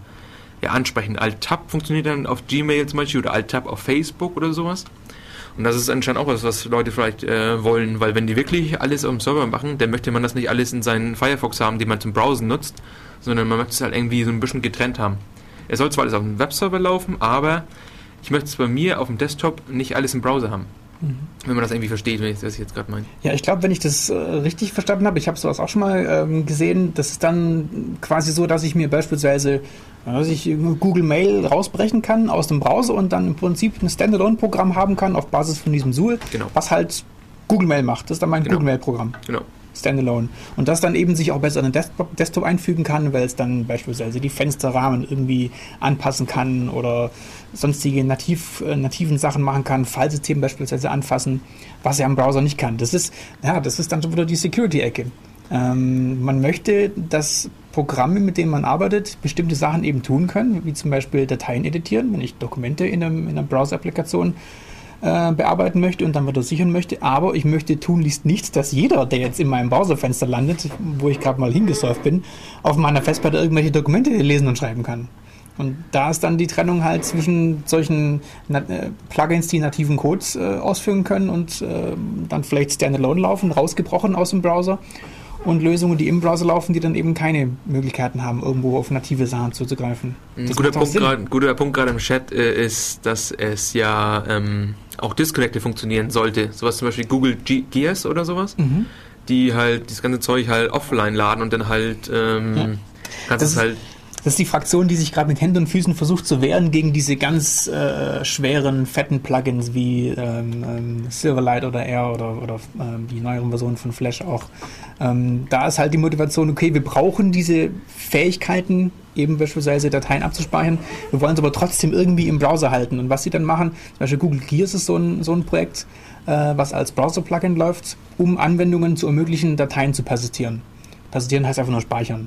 ja, ansprechen. Alt-Tab funktioniert dann auf Gmail zum Beispiel oder Alt-Tab auf Facebook oder sowas. Und das ist anscheinend auch was, was Leute vielleicht äh, wollen, weil wenn die wirklich alles auf dem Server machen, dann möchte man das nicht alles in seinen Firefox haben, den man zum Browsen nutzt, sondern man möchte es halt irgendwie so ein bisschen getrennt haben. Es soll zwar alles auf dem Webserver laufen, aber ich möchte es bei mir auf dem Desktop nicht alles im Browser haben. Wenn man das irgendwie versteht, wenn ich das jetzt gerade meine. Ja, ich glaube, wenn ich das äh, richtig verstanden habe, ich habe sowas auch schon mal ähm, gesehen, das ist dann quasi so, dass ich mir beispielsweise dass ich Google Mail rausbrechen kann aus dem Browser und dann im Prinzip ein Standalone-Programm haben kann auf Basis von diesem SUL, genau. was halt Google Mail macht. Das ist dann mein genau. Google Mail-Programm. Genau. Standalone. Und das dann eben sich auch besser in den Desktop, Desktop einfügen kann, weil es dann beispielsweise die Fensterrahmen irgendwie anpassen kann oder sonstige nativ, äh, nativen Sachen machen kann, Filesystem beispielsweise anfassen, was er am Browser nicht kann. Das ist, ja, das ist dann schon wieder die Security-Ecke. Ähm, man möchte, dass Programme, mit denen man arbeitet, bestimmte Sachen eben tun können, wie zum Beispiel Dateien editieren, wenn ich Dokumente in, einem, in einer Browser-Applikation äh, bearbeiten möchte und dann wieder sichern möchte. Aber ich möchte tunlichst nicht, dass jeder, der jetzt in meinem Browserfenster landet, wo ich gerade mal hingesurft bin, auf meiner Festplatte irgendwelche Dokumente lesen und schreiben kann. Und da ist dann die Trennung halt zwischen solchen äh, Plugins, die nativen Codes äh, ausführen können und äh, dann vielleicht standalone laufen, rausgebrochen aus dem Browser und Lösungen, die im Browser laufen, die dann eben keine Möglichkeiten haben, irgendwo auf native Sachen zuzugreifen. Ein guter Punkt, grad, guter Punkt gerade im Chat äh, ist, dass es ja ähm, auch disconnected funktionieren sollte. Sowas zum Beispiel Google G Gears oder sowas, mhm. die halt das ganze Zeug halt offline laden und dann halt ähm, ja. kannst es halt das ist die Fraktion, die sich gerade mit Händen und Füßen versucht zu wehren gegen diese ganz äh, schweren, fetten Plugins wie ähm, ähm, Silverlight oder Air oder, oder ähm, die neueren Versionen von Flash auch. Ähm, da ist halt die Motivation, okay, wir brauchen diese Fähigkeiten, eben beispielsweise Dateien abzuspeichern. Wir wollen es aber trotzdem irgendwie im Browser halten. Und was sie dann machen, zum Beispiel Google Gears ist so ein, so ein Projekt, äh, was als Browser-Plugin läuft, um Anwendungen zu ermöglichen, Dateien zu persistieren. Persistieren heißt einfach nur speichern.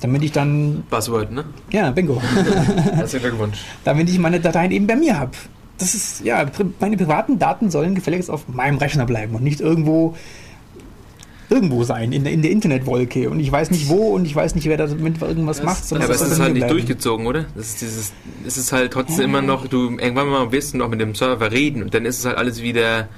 Damit ich dann. Buzzword, ne? Ja, bingo. Herzlichen Glückwunsch. Damit ich meine Dateien eben bei mir habe. Das ist, ja, meine privaten Daten sollen gefälligst auf meinem Rechner bleiben und nicht irgendwo irgendwo sein, in der, in der Internetwolke. Und ich weiß nicht wo und ich weiß nicht, wer damit irgendwas das, macht. Ja, aber es ist halt nicht durchgezogen, oder? Das ist dieses, es ist halt trotzdem ja. immer noch, du irgendwann mal wirst du noch mit dem Server reden und dann ist es halt alles wieder,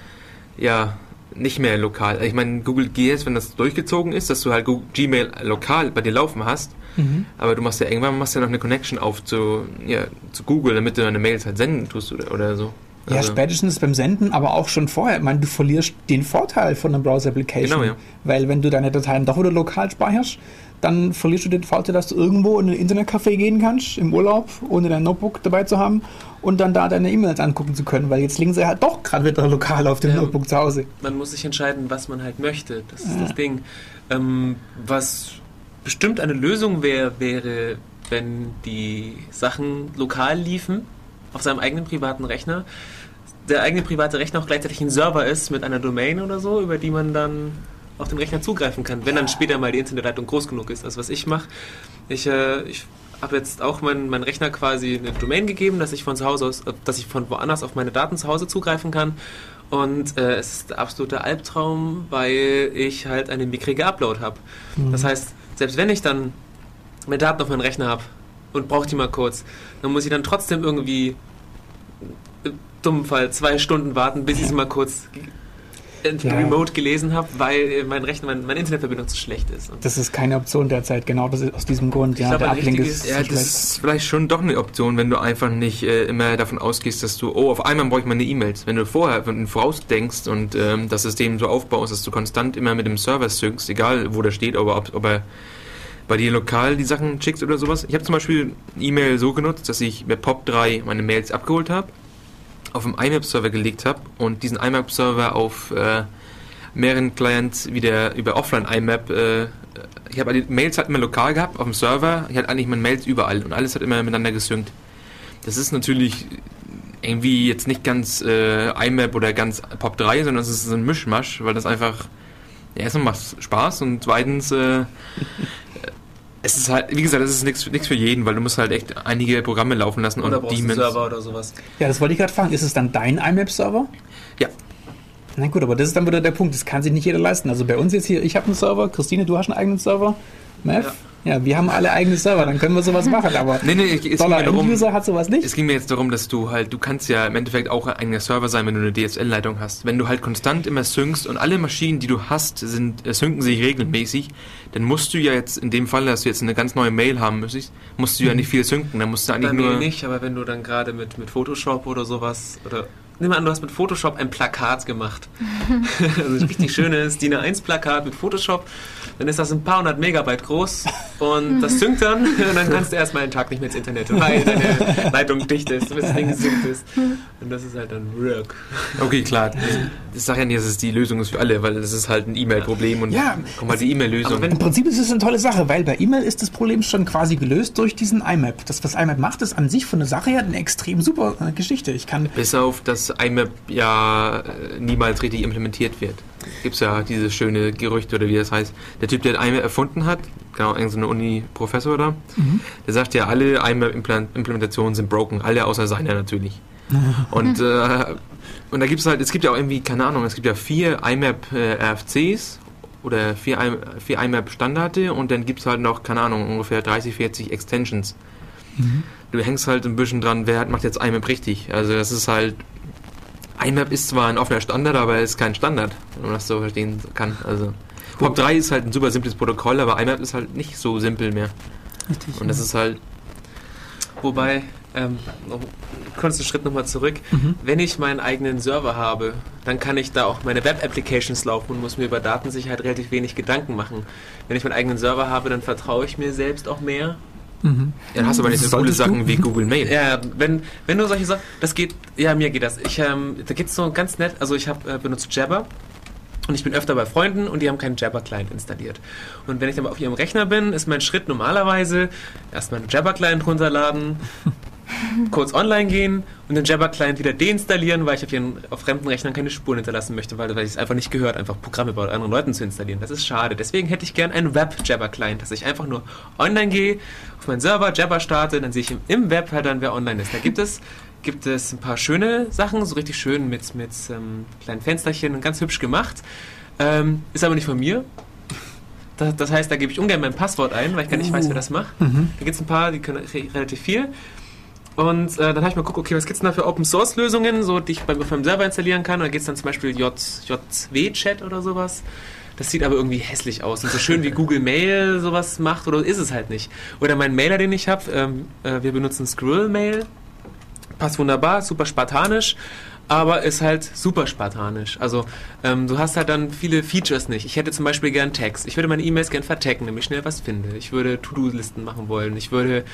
ja, nicht mehr lokal. Ich meine, Google GS, wenn das durchgezogen ist, dass du halt Google, Gmail lokal bei dir laufen hast, mhm. aber du machst ja irgendwann machst ja noch eine Connection auf zu, ja, zu Google, damit du deine Mails halt senden tust oder, oder so. Ja, also. spätestens beim Senden, aber auch schon vorher. Ich meine, du verlierst den Vorteil von einer Browser-Application. Genau, ja. Weil wenn du deine Dateien doch wieder lokal speicherst, dann verlierst du den Vorteil, dass du irgendwo in ein Internetcafé gehen kannst, im Urlaub, ohne dein Notebook dabei zu haben und dann da deine E-Mails angucken zu können, weil jetzt liegen sie halt doch gerade wieder lokal auf dem ja, Notebook zu Hause. Man muss sich entscheiden, was man halt möchte. Das ist ja. das Ding. Ähm, was bestimmt eine Lösung wäre, wäre, wenn die Sachen lokal liefen, auf seinem eigenen privaten Rechner, der eigene private Rechner auch gleichzeitig ein Server ist mit einer Domain oder so, über die man dann auf den Rechner zugreifen kann, wenn dann später mal die Internetleitung groß genug ist. Also was ich mache, ich, äh, ich habe jetzt auch meinen mein Rechner quasi eine Domain gegeben, dass ich von zu Hause aus, dass ich von woanders auf meine Daten zu Hause zugreifen kann. Und äh, es ist der absolute Albtraum, weil ich halt einen mickrige Upload habe. Mhm. Das heißt, selbst wenn ich dann meine Daten auf meinen Rechner habe und brauche die mal kurz, dann muss ich dann trotzdem irgendwie im dummen Fall zwei Stunden warten, bis ich sie mal kurz ja. remote gelesen habe, weil mein Rechner, mein, meine Internetverbindung zu schlecht ist. Und das ist keine Option derzeit, genau das ist aus diesem Grund. Ja, der Ablink ist. Ja, das ist vielleicht schon doch eine Option, wenn du einfach nicht äh, immer davon ausgehst, dass du, oh, auf einmal brauche ich meine E-Mails. Wenn du vorher wenn du vorausdenkst und ähm, das System so aufbaust, dass du konstant immer mit dem Server syncst, egal wo der steht, aber ob, ob er bei dir lokal die Sachen schickst oder sowas. Ich habe zum Beispiel E-Mail so genutzt, dass ich bei POP3 meine Mails abgeholt habe auf dem IMAP-Server gelegt habe und diesen IMAP-Server auf äh, mehreren Clients wieder über Offline-IMAP, äh, ich habe die Mails halt immer lokal gehabt auf dem Server, ich hatte eigentlich meine Mails überall und alles hat immer miteinander gesynkt. Das ist natürlich irgendwie jetzt nicht ganz äh, IMAP oder ganz POP3, sondern es ist ein Mischmasch, weil das einfach, ja, erstmal macht Spaß und zweitens äh, es ist halt, wie gesagt, das ist nichts für jeden, weil du musst halt echt einige Programme laufen lassen oder und Demons. Server oder sowas. Ja, das wollte ich gerade fragen. Ist es dann dein IMAP-Server? Ja. Na gut, aber das ist dann wieder der Punkt. Das kann sich nicht jeder leisten. Also bei uns jetzt hier, ich habe einen Server, Christine, du hast einen eigenen Server. Mav? Ja. ja, wir haben alle eigene Server, dann können wir sowas machen, aber nee, nee, es Dollar darum, User hat sowas nicht. Es ging mir jetzt darum, dass du halt, du kannst ja im Endeffekt auch ein eigener Server sein, wenn du eine DSL-Leitung hast. Wenn du halt konstant immer syncst und alle Maschinen, die du hast, sind, äh, synken sich regelmäßig, dann musst du ja jetzt in dem Fall, dass du jetzt eine ganz neue Mail haben müsstest, musst du ja mhm. nicht viel synken, dann musst du eigentlich Bei nur... nicht, aber wenn du dann gerade mit, mit Photoshop oder sowas oder Nimm an, du hast mit Photoshop ein Plakat gemacht. also ein richtig schönes DIN A1-Plakat mit Photoshop. Dann ist das ein paar hundert Megabyte groß und das synkt dann und dann kannst du erstmal einen Tag nicht mehr ins Internet, weil deine Leitung dicht ist, bis das Ding gesynkt ist. Und das ist halt dann Work. Okay, klar. Ich sage ja nicht, dass es die Lösung ist für alle, weil das ist halt ein E-Mail-Problem und ja, komm mal die E-Mail-Lösung. Im Prinzip ist es eine tolle Sache, weil bei E-Mail ist das Problem schon quasi gelöst durch diesen IMAP. Das, was IMAP macht, ist an sich von der Sache her eine extrem super äh, Geschichte. Ich kann Bis auf das IMAP ja äh, niemals richtig implementiert wird. Gibt es ja dieses schöne Gerücht oder wie das heißt. Der Typ, der IMAP erfunden hat, genau, irgendein so Uni-Professor da, mhm. der sagt ja, alle IMAP-Implementationen sind broken, alle außer seiner natürlich. und, äh, und da gibt es halt, es gibt ja auch irgendwie, keine Ahnung, es gibt ja vier IMAP äh, RFCs oder vier, vier IMAP Standarde und dann gibt es halt noch, keine Ahnung, ungefähr 30, 40 Extensions. Mhm. Du hängst halt ein bisschen dran, wer macht jetzt IMAP richtig. Also das ist halt IMAP ist zwar ein offener Standard, aber er ist kein Standard, wenn man das so verstehen kann. Also POP3 ist halt ein super simples Protokoll, aber IMAP ist halt nicht so simpel mehr. Richtig. Und das ist halt. Wobei, ähm, noch einen kurzen Schritt nochmal zurück. Mhm. Wenn ich meinen eigenen Server habe, dann kann ich da auch meine Web-Applications laufen und muss mir über Datensicherheit relativ wenig Gedanken machen. Wenn ich meinen eigenen Server habe, dann vertraue ich mir selbst auch mehr Mhm. Ja, dann hast du aber nicht so coole Sachen du? wie Google Mail. Ja, wenn, wenn du solche Sachen, das geht, ja, mir geht das. Ich, ähm, da es so ganz nett, also ich habe äh, benutzt Jabber und ich bin öfter bei Freunden und die haben keinen Jabber-Client installiert. Und wenn ich dann mal auf ihrem Rechner bin, ist mein Schritt normalerweise erstmal einen Jabber-Client runterladen, kurz online gehen und den Jabber-Client wieder deinstallieren, weil ich auf, ihren, auf fremden Rechnern keine Spuren hinterlassen möchte, weil, weil ich es einfach nicht gehört, einfach Programme bei anderen Leuten zu installieren. Das ist schade. Deswegen hätte ich gern einen Web-Jabber-Client, dass ich einfach nur online gehe, auf meinen Server Jabber starte, dann sehe ich im Web halt dann, wer online ist. Da gibt es gibt es ein paar schöne Sachen, so richtig schön mit, mit ähm, kleinen Fensterchen und ganz hübsch gemacht. Ähm, ist aber nicht von mir. Das, das, heißt, da gebe ich ungern mein Passwort ein, weil ich gar nicht uh. weiß, wer das macht. Mhm. Da gibt es ein paar, die können relativ viel. Und äh, dann habe ich mal geguckt, okay, was gibt es denn da für Open Source Lösungen, so, die ich beim, beim Server installieren kann. Und da geht es dann zum Beispiel J, JW-Chat oder sowas. Das sieht aber irgendwie hässlich aus. Und so schön wie Google Mail sowas macht, oder ist es halt nicht. Oder mein Mailer, den ich habe, ähm, äh, wir benutzen Skrill Mail. Passt wunderbar, super spartanisch aber ist halt super spartanisch. Also ähm, du hast halt dann viele Features nicht. Ich hätte zum Beispiel gern Text. Ich würde meine E-Mails gern vertecken, damit ich schnell was finde. Ich würde To-Do-Listen machen wollen. Ich würde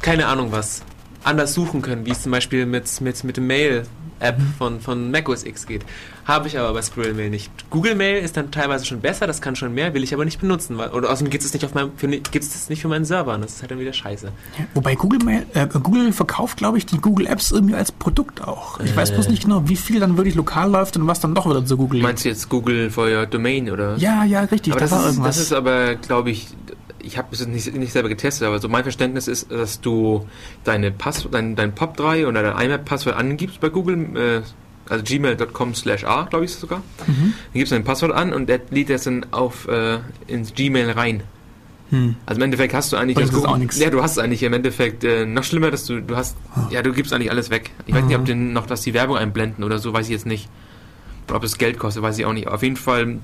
keine Ahnung was anders suchen können, wie es zum Beispiel mit, mit, mit dem Mail-App mhm. von, von macOS X geht. Habe ich aber bei Squirrel Mail nicht. Google Mail ist dann teilweise schon besser, das kann schon mehr, will ich aber nicht benutzen. Weil, oder außerdem gibt es nicht auf meinem, gibt es nicht für meinen Server das ist halt dann wieder scheiße. Ja, wobei Google Mail, äh, Google verkauft, glaube ich, die Google Apps irgendwie als Produkt auch. Ich äh. weiß bloß nicht genau, wie viel dann wirklich lokal läuft und was dann doch wieder zu Google. Meinst du jetzt Google for your Domain oder? Ja, ja, richtig. Aber das, das, ist, das ist aber, glaube ich, ich habe es nicht, nicht selber getestet, aber so mein Verständnis ist, dass du deine Pass, dein, dein POP3 oder dein IMAP-Passwort angibst bei Google, äh, also gmail.com slash a, glaube ich sogar. Mhm. Dann gibst du dein Passwort an und der lädt das dann auf äh, ins Gmail rein. Hm. Also im Endeffekt hast du eigentlich das auch nichts. Ja, du hast eigentlich im Endeffekt äh, noch schlimmer, dass du du hast oh. ja du gibst eigentlich alles weg. Ich weiß nicht, ob den noch dass die Werbung einblenden oder so, weiß ich jetzt nicht. Oder ob es Geld kostet, weiß ich auch nicht. Auf jeden Fall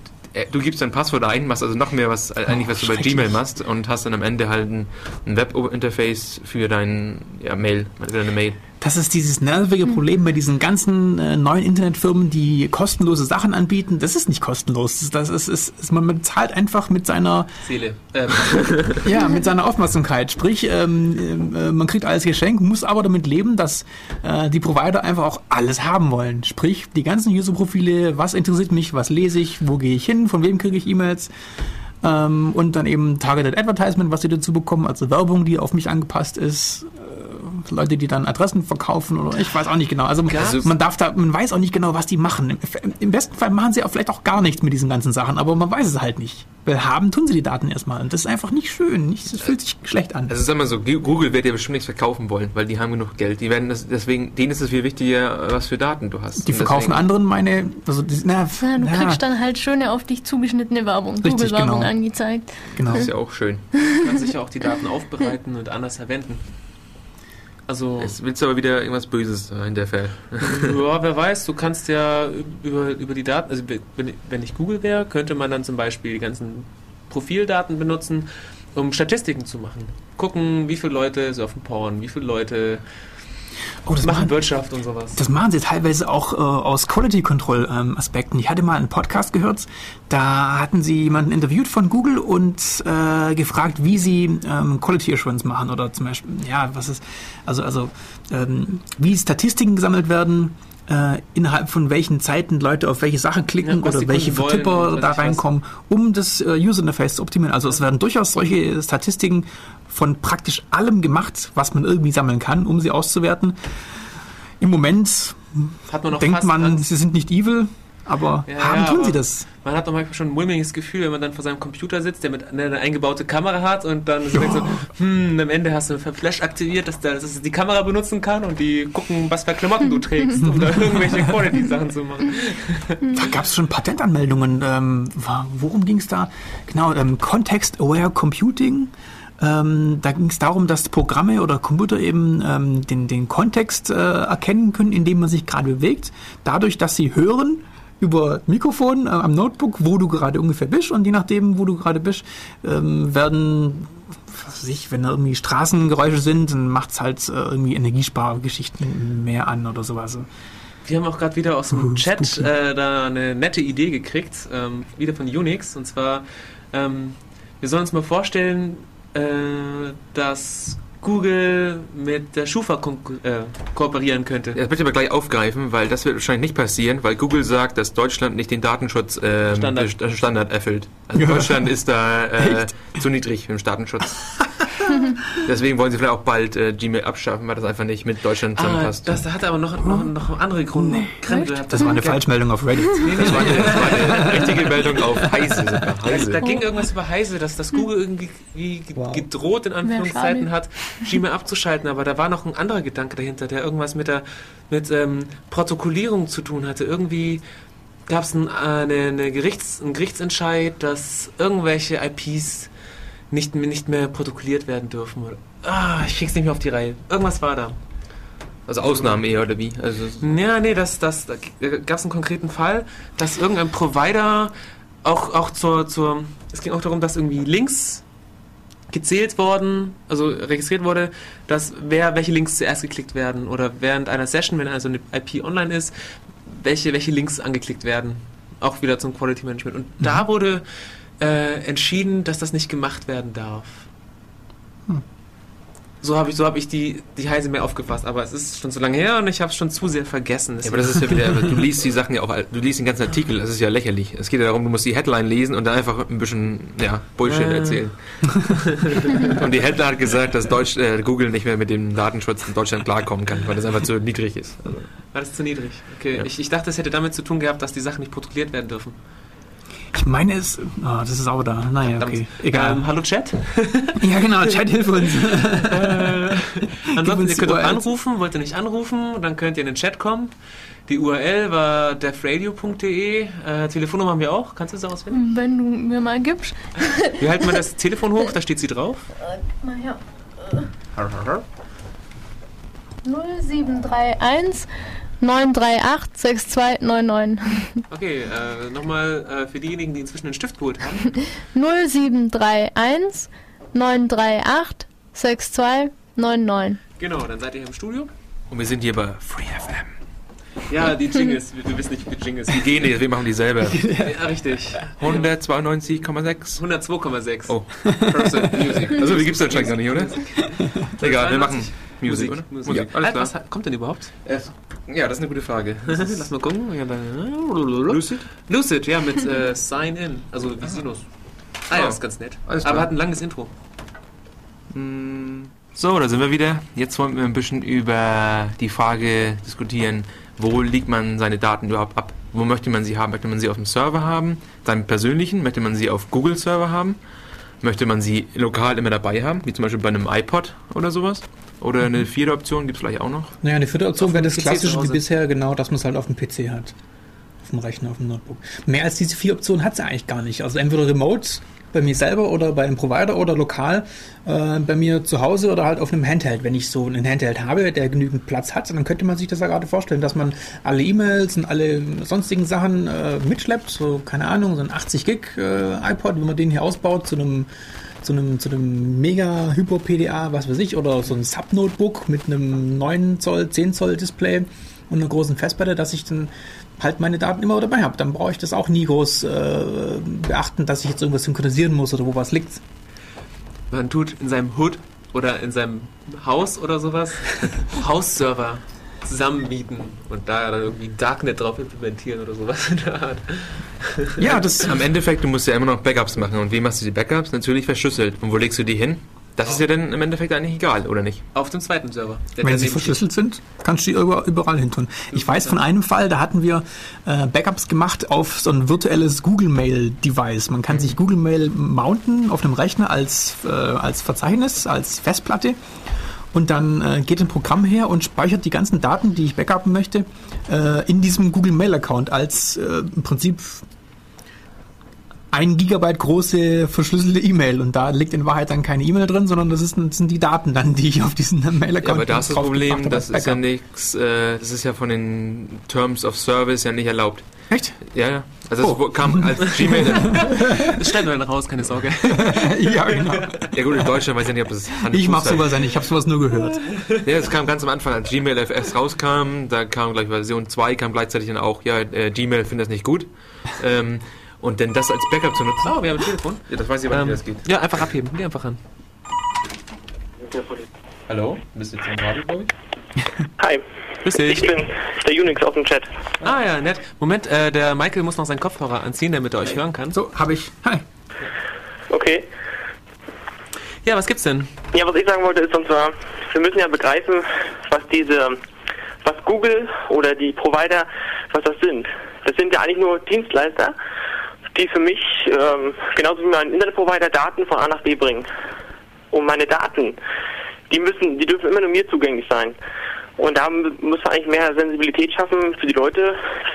du gibst dein Passwort ein, machst also noch mehr, was äh, eigentlich was du bei Gmail machst und hast dann am Ende halt ein, ein Web-Interface für dein ja, Mail, für deine Mail. Das ist dieses nervige Problem bei diesen ganzen äh, neuen Internetfirmen, die kostenlose Sachen anbieten. Das ist nicht kostenlos. Das ist, ist, ist man bezahlt einfach mit seiner Seele. Ähm. ja, mit seiner Aufmerksamkeit. Sprich, ähm, äh, man kriegt alles geschenkt, muss aber damit leben, dass äh, die Provider einfach auch alles haben wollen. Sprich, die ganzen User-Profile, was interessiert mich, was lese ich, wo gehe ich hin, von wem kriege ich E-Mails. Ähm, und dann eben Targeted Advertisement, was sie dazu bekommen, also Werbung, die auf mich angepasst ist Leute, die dann Adressen verkaufen oder ich weiß auch nicht genau. Also, also man darf da, man weiß auch nicht genau, was die machen. Im, Im, besten Fall machen sie auch vielleicht auch gar nichts mit diesen ganzen Sachen, aber man weiß es halt nicht. Weil haben tun sie die Daten erstmal und das ist einfach nicht schön. Nicht, das fühlt sich schlecht an. Also sag mal so, Google wird ja bestimmt nichts verkaufen wollen, weil die haben genug Geld. Die werden das, deswegen, denen ist es viel wichtiger, was für Daten du hast. Die verkaufen deswegen, anderen meine, also na, ja, du na. kriegst dann halt schöne auf dich zugeschnittene Werbung, Google-Werbung genau. angezeigt. Genau. Das ist ja auch schön. Du kannst sicher auch die Daten aufbereiten und anders verwenden. Also. Jetzt willst du aber wieder irgendwas Böses in der Fall. ja, wer weiß, du kannst ja über, über die Daten, also wenn, wenn ich Google wäre, könnte man dann zum Beispiel die ganzen Profildaten benutzen, um Statistiken zu machen. Gucken, wie viele Leute surfen Porn, wie viele Leute Oh, das machen, machen Wirtschaft und sowas. Das machen sie teilweise auch äh, aus Quality Control ähm, Aspekten. Ich hatte mal einen Podcast gehört, da hatten sie jemanden interviewt von Google und äh, gefragt, wie sie ähm, Quality Assurance machen oder zum Beispiel, ja, was ist, also, also ähm, wie Statistiken gesammelt werden, äh, innerhalb von welchen Zeiten Leute auf welche Sachen klicken ja, oder welche Vertipper da reinkommen, um das äh, User Interface zu optimieren. Also es werden durchaus solche Statistiken von praktisch allem gemacht, was man irgendwie sammeln kann, um sie auszuwerten. Im Moment man denkt man, sie sind nicht evil, aber ja, haben ja, tun sie das. Man hat doch manchmal schon ein mulmiges Gefühl, wenn man dann vor seinem Computer sitzt, der mit eine eingebaute Kamera hat und dann so hm, am Ende hast du Flash aktiviert, dass, der, dass es die Kamera benutzen kann und die gucken, was für Klamotten du trägst, um da irgendwelche Quality-Sachen zu machen. Da gab es schon Patentanmeldungen. Ähm, worum ging es da? Genau, ähm, Context-Aware Computing. Ähm, da ging es darum, dass Programme oder Computer eben ähm, den, den Kontext äh, erkennen können, in dem man sich gerade bewegt, dadurch, dass sie hören über Mikrofon äh, am Notebook, wo du gerade ungefähr bist und je nachdem, wo du gerade bist, ähm, werden was weiß ich, wenn da irgendwie Straßengeräusche sind, dann macht es halt äh, irgendwie Energiespargeschichten mehr an oder sowas. Wir haben auch gerade wieder aus dem Chat äh, da eine nette Idee gekriegt, ähm, wieder von Unix. Und zwar, ähm, wir sollen uns mal vorstellen, äh, dass Google mit der Schufa äh, kooperieren könnte. Das möchte ich aber gleich aufgreifen, weil das wird wahrscheinlich nicht passieren, weil Google sagt, dass Deutschland nicht den Datenschutz äh, Standard. Standard. erfüllt. Also Deutschland ist da äh, zu niedrig im Datenschutz. Deswegen wollen sie vielleicht auch bald äh, Gmail abschaffen, weil das einfach nicht mit Deutschland ah, zusammenpasst. Ah, das hat aber noch, noch, noch andere Gründe. Nee, das war eine Falschmeldung auf Reddit. Das, war eine, das war eine richtige Meldung auf Heise sogar. Heise. Da, da ging irgendwas über Heise, dass das Google irgendwie wow. gedroht, in Anführungszeiten, hat, Gmail abzuschalten. Aber da war noch ein anderer Gedanke dahinter, der irgendwas mit der mit ähm, Protokollierung zu tun hatte. Irgendwie gab es ein, äh, eine, eine Gerichts, einen Gerichtsentscheid, dass irgendwelche IPs nicht, nicht mehr protokolliert werden dürfen. Ah, ich krieg's nicht mehr auf die Reihe. Irgendwas war da. Also Ausnahmen eher oder wie? Also ja, nee, das, das, da gab es einen konkreten Fall, dass irgendein Provider auch, auch zur, zur, es ging auch darum, dass irgendwie Links gezählt worden, also registriert wurde, dass wer, welche Links zuerst geklickt werden oder während einer Session, wenn also eine IP online ist, welche, welche Links angeklickt werden. Auch wieder zum Quality Management. Und mhm. da wurde äh, entschieden, dass das nicht gemacht werden darf. Hm. So habe ich, so hab ich die, die Heise mehr aufgefasst, aber es ist schon so lange her und ich habe es schon zu sehr vergessen. Ja, aber das ist ja wieder, du liest die Sachen ja auch, du liest den ganzen Artikel, das ist ja lächerlich. Es geht ja darum, du musst die Headline lesen und dann einfach ein bisschen ja, Bullshit äh. erzählen. und die Headline hat gesagt, dass Deutsch, äh, Google nicht mehr mit dem Datenschutz in Deutschland klarkommen kann, weil das einfach zu niedrig ist. Also. War das zu niedrig? Okay, ja. ich, ich dachte, es hätte damit zu tun gehabt, dass die Sachen nicht protokolliert werden dürfen. Ich meine es. Oh, das ist auch da. Naja, okay. Egal. Ähm, hallo Chat. ja, genau. Chat hilft uns. äh, ansonsten, ihr könnt auch anrufen. Wollt ihr nicht anrufen? Dann könnt ihr in den Chat kommen. Die URL war defradio.de. Äh, Telefonnummer haben wir auch. Kannst du das auswählen? Wenn du mir mal gibst. Wie halten wir das Telefon hoch? Da steht sie drauf. Äh, mal her. 0731 938 6299. Okay, äh, nochmal äh, für diejenigen, die inzwischen einen Stift geholt haben. 0731 938 6299. Genau, dann seid ihr hier im Studio. Und wir sind hier bei Free FM. Ja, die Jingles, wir wissen nicht, wie Jingles. Die gehen nicht, wir machen die selber. ja, richtig. 192,6? 102,6. Oh. Music. Also, wie gibt's das anscheinend gar nicht, oder? Egal, wir machen Music, oder? Musik. Ja. Alles klar. Was kommt denn überhaupt? Ja, das ist eine gute Frage. Lass mal gucken. Ja, Lucid? Lucid, ja, mit äh, Sign In. Also wie Sinus. Ah ja, oh. ist ganz nett. Aber hat ein langes Intro. Hm, So, da sind wir wieder. Jetzt wollen wir ein bisschen über die Frage diskutieren, wo legt man seine Daten überhaupt ab? Wo möchte man sie haben? Möchte man sie auf dem Server haben, seinem persönlichen? Möchte man sie auf Google-Server haben? Möchte man sie lokal immer dabei haben, wie zum Beispiel bei einem iPod oder sowas? Oder eine vierte Option gibt es vielleicht auch noch? Naja, eine vierte Option wäre das PC klassische wie bisher, genau, dass man es halt auf dem PC hat. Auf dem Rechner, auf dem Notebook. Mehr als diese vier Optionen hat es eigentlich gar nicht. Also entweder remote bei mir selber oder bei einem Provider oder lokal äh, bei mir zu Hause oder halt auf einem Handheld. Wenn ich so einen Handheld habe, der genügend Platz hat, dann könnte man sich das ja gerade vorstellen, dass man alle E-Mails und alle sonstigen Sachen äh, mitschleppt. So, keine Ahnung, so ein 80 Gig äh, iPod, wenn man den hier ausbaut zu einem zu einem, zu einem mega Hyper PDA, was weiß ich, oder so ein Sub-Notebook mit einem 9 Zoll, 10 Zoll Display und einer großen Festplatte, dass ich dann halt meine Daten immer dabei habe. Dann brauche ich das auch nie groß äh, beachten, dass ich jetzt irgendwas synchronisieren muss oder wo was liegt. Man tut in seinem Hood oder in seinem Haus oder sowas Hausserver zusammenmieten und da dann irgendwie Darknet drauf implementieren oder sowas in der Art. Ja, das Am Endeffekt, du musst ja immer noch Backups machen. Und wie machst du die Backups? Natürlich verschlüsselt. Und wo legst du die hin? Das ist ja dann im Endeffekt eigentlich egal, oder nicht? Auf dem zweiten Server. Wenn sie steht. verschlüsselt sind, kannst du die über- überall hin tun. Ich weiß von einem Fall, da hatten wir äh, Backups gemacht auf so ein virtuelles Google Mail Device. Man kann sich Google Mail mounten auf einem Rechner als, äh, als Verzeichnis, als Festplatte. Und dann äh, geht ein Programm her und speichert die ganzen Daten, die ich backuppen möchte, äh, in diesem Google Mail Account als äh, im Prinzip ein Gigabyte große verschlüsselte E-Mail und da liegt in Wahrheit dann keine E-Mail drin, sondern das, ist, das sind die Daten dann, die ich auf diesen Mail-Account Ja, aber da ist das Problem, habe das ist ja nichts, äh, das ist ja von den Terms of Service ja nicht erlaubt. Echt? Ja, ja. Also Oh. wo- kam als Gmail. Das schneiden wir dann raus, keine Sorge. ja, genau. ja gut, in Deutschland weiß ich nicht, ob das Hand Ich mach sowas ja nicht, ich habe sowas nur gehört. Ja, das kam ganz am Anfang, als Gmail FS rauskam, da kam gleich Version 2, kam gleichzeitig dann auch, ja, äh, Gmail findet das nicht gut. Ähm, und denn das als Backup zu nutzen, Oh, wir haben ein Telefon. ja, das weiß ich aber Ähm, nicht, wie das geht. ja, einfach abheben. Geh einfach ran. Hallo? Bist du jetzt im Radio, glaube ich? Hi, Grüß ich dich. bin der Unix aus dem Chat. Ah ja, nett. Moment, äh, der Michael muss noch seinen Kopfhörer anziehen, damit er euch hören kann. So, habe ich. Hi. Okay. Ja, was gibt's denn? Ja, was ich sagen wollte ist, und zwar, wir müssen ja begreifen, was diese, was Google oder die Provider, was das sind. Das sind ja eigentlich nur Dienstleister, die für mich, ähm, genauso wie mein Internetprovider, Daten von A nach B bringen. Und meine Daten, die müssen, die dürfen immer nur mir zugänglich sein. Und da muss man eigentlich mehr Sensibilität schaffen für die Leute,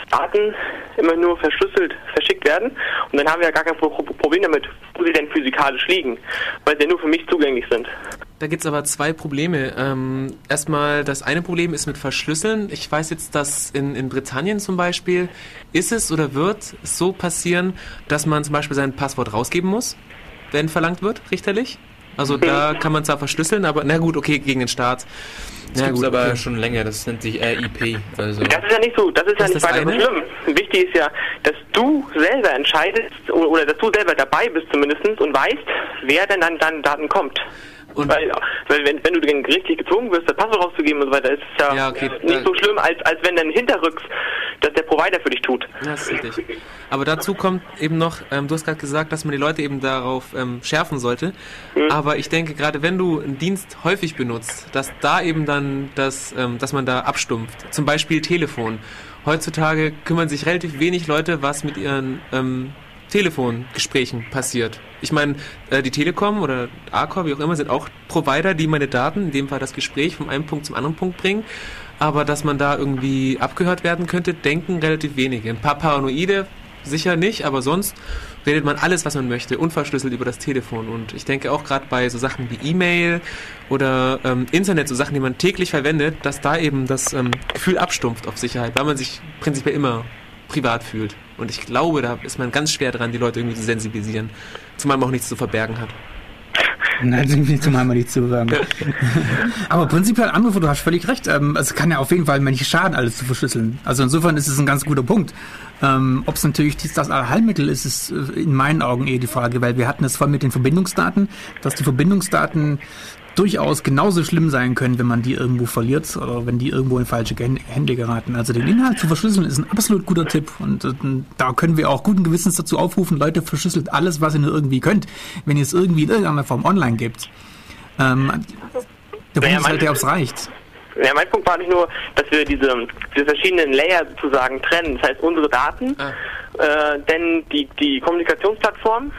dass Daten immer nur verschlüsselt verschickt werden. Und dann haben wir ja gar kein Pro Pro- Problem damit, wo sie denn physikalisch liegen, weil sie ja nur für mich zugänglich sind. Da gibt's aber zwei Probleme. Ähm, erstmal, das eine Problem ist mit Verschlüsseln. Ich weiß jetzt, dass in, in Britannien zum Beispiel ist es oder wird es so passieren, dass man zum Beispiel sein Passwort rausgeben muss, wenn verlangt wird, richterlich. Also da kann man zwar verschlüsseln, aber na gut, okay, gegen den Staat. Das Ja, gibt's gut, aber okay. schon länger, das nennt sich RIP. Also, Das ist ja nicht so, das ist ja Das nicht ist das weiter so eine? schlimm. Wichtig ist ja, dass du selber entscheidest oder, oder dass du selber dabei bist zumindest und weißt, wer denn an deine Daten kommt. Und- weil, weil wenn, wenn du dann richtig gezwungen wirst, das Passwort rauszugeben und so weiter, ist es ja, Ja, okay, nicht so schlimm, als, als wenn dann hinterrücks das der Provider für dich tut. Ja, das ist richtig. Aber dazu kommt eben noch, ähm, du hast gerade gesagt, dass man die Leute eben darauf ähm, schärfen sollte. Aber ich denke, gerade wenn du einen Dienst häufig benutzt, dass da eben dann das, ähm, dass man da abstumpft. Zum Beispiel Telefon. Heutzutage kümmern sich relativ wenig Leute, was mit ihren ähm, Telefongesprächen passiert. Ich meine, äh, die Telekom oder Arcor, wie auch immer, sind auch Provider, die meine Daten, in dem Fall das Gespräch, von einem Punkt zum anderen Punkt bringen. Aber dass man da irgendwie abgehört werden könnte, denken relativ wenige. Ein paar Paranoide sicher nicht, aber sonst redet man alles, was man möchte, unverschlüsselt über das Telefon. Und ich denke auch gerade bei so Sachen wie E-Mail oder ähm, Internet, so Sachen, die man täglich verwendet, dass da eben das ähm, Gefühl abstumpft auf Sicherheit, weil man sich prinzipiell immer privat fühlt. Und ich glaube, da ist man ganz schwer dran, die Leute irgendwie zu sensibilisieren. Zumal man auch nichts zu verbergen hat. Nein, das ist zum einmal nicht zu sagen. Aber prinzipiell, Anrufer, du hast völlig recht. Ähm, es kann ja auf jeden Fall nicht schaden, alles zu verschlüsseln. Also insofern ist es ein ganz guter Punkt. Ähm, Ob es natürlich das Allheilmittel ist, ist äh, in meinen Augen eher die Frage, weil wir hatten es vorhin mit den Verbindungsdaten, dass die Verbindungsdaten durchaus genauso schlimm sein können, wenn man die irgendwo verliert oder wenn die irgendwo in falsche Hände geraten. Also den Inhalt zu verschlüsseln ist ein absolut guter Tipp und äh, da können wir auch guten Gewissens dazu aufrufen, Leute, verschlüsselt alles, was ihr nur irgendwie könnt, wenn ihr es irgendwie in irgendeiner Form online gibt. Ähm, Der Punkt ist halt der, ob es reicht. Ja, mein Punkt war nicht nur, dass wir diese, diese verschiedenen Layer sozusagen trennen. Das heißt, unsere Daten, äh, denn die, die Kommunikationsplattform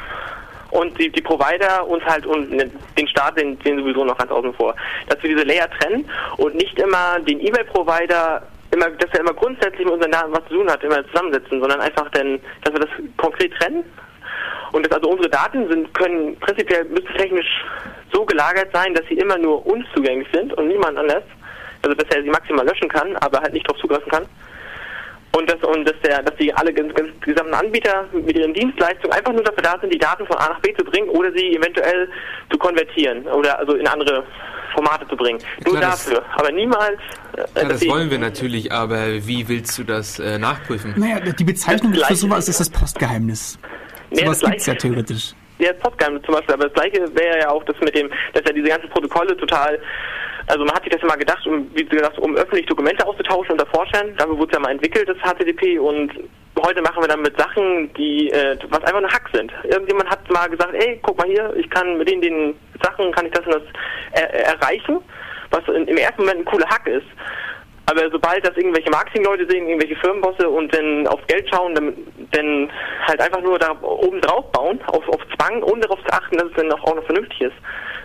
und die, die Provider und halt und den Staat, den, den sowieso noch ganz außen vor. Dass wir diese Layer trennen und nicht immer den E-Mail-Provider immer, dass er immer grundsätzlich mit unseren Daten was zu tun hat, immer zusammensetzen, sondern einfach dann, dass wir das konkret trennen und dass also unsere Daten sind, können prinzipiell müssen technisch so gelagert sein, dass sie immer nur uns zugänglich sind und niemand anders. Also dass er sie maximal löschen kann, aber halt nicht darauf zugreifen kann. Und dass und dass der, dass die alle ganz, ganz gesamten Anbieter mit ihren Dienstleistungen einfach nur dafür da sind, die Daten von A nach B zu bringen oder sie eventuell zu konvertieren oder also in andere Formate zu bringen. Nur Klar, das- dafür. Aber niemals äh, Ja, dass das wollen wir natürlich, aber wie willst du das äh, nachprüfen? Naja, die Bezeichnung Das für sowas ist das Postgeheimnis. Nee, sowas das gibt es ja theoretisch. Ja, das Postgeheimnis zum Beispiel, aber das gleiche wäre ja auch das mit dem, dass ja diese ganzen Protokolle total, also man hat sich das mal gedacht, um, wie gesagt, um öffentlich Dokumente auszutauschen unter Forschern, dafür wurde es ja mal entwickelt, das HTTP und heute machen wir damit Sachen, die, äh, was einfach nur Hack sind. Irgendjemand hat mal gesagt, ey, guck mal hier, ich kann mit den, den Sachen, kann ich das und das er, erreichen, was in, im ersten Moment ein cooler Hack ist. Aber sobald das irgendwelche Marketingleute sehen, irgendwelche Firmenbosse und dann aufs Geld schauen, dann, dann halt einfach nur da oben drauf bauen, auf, auf Zwang, ohne darauf zu achten, dass es dann auch noch vernünftig ist.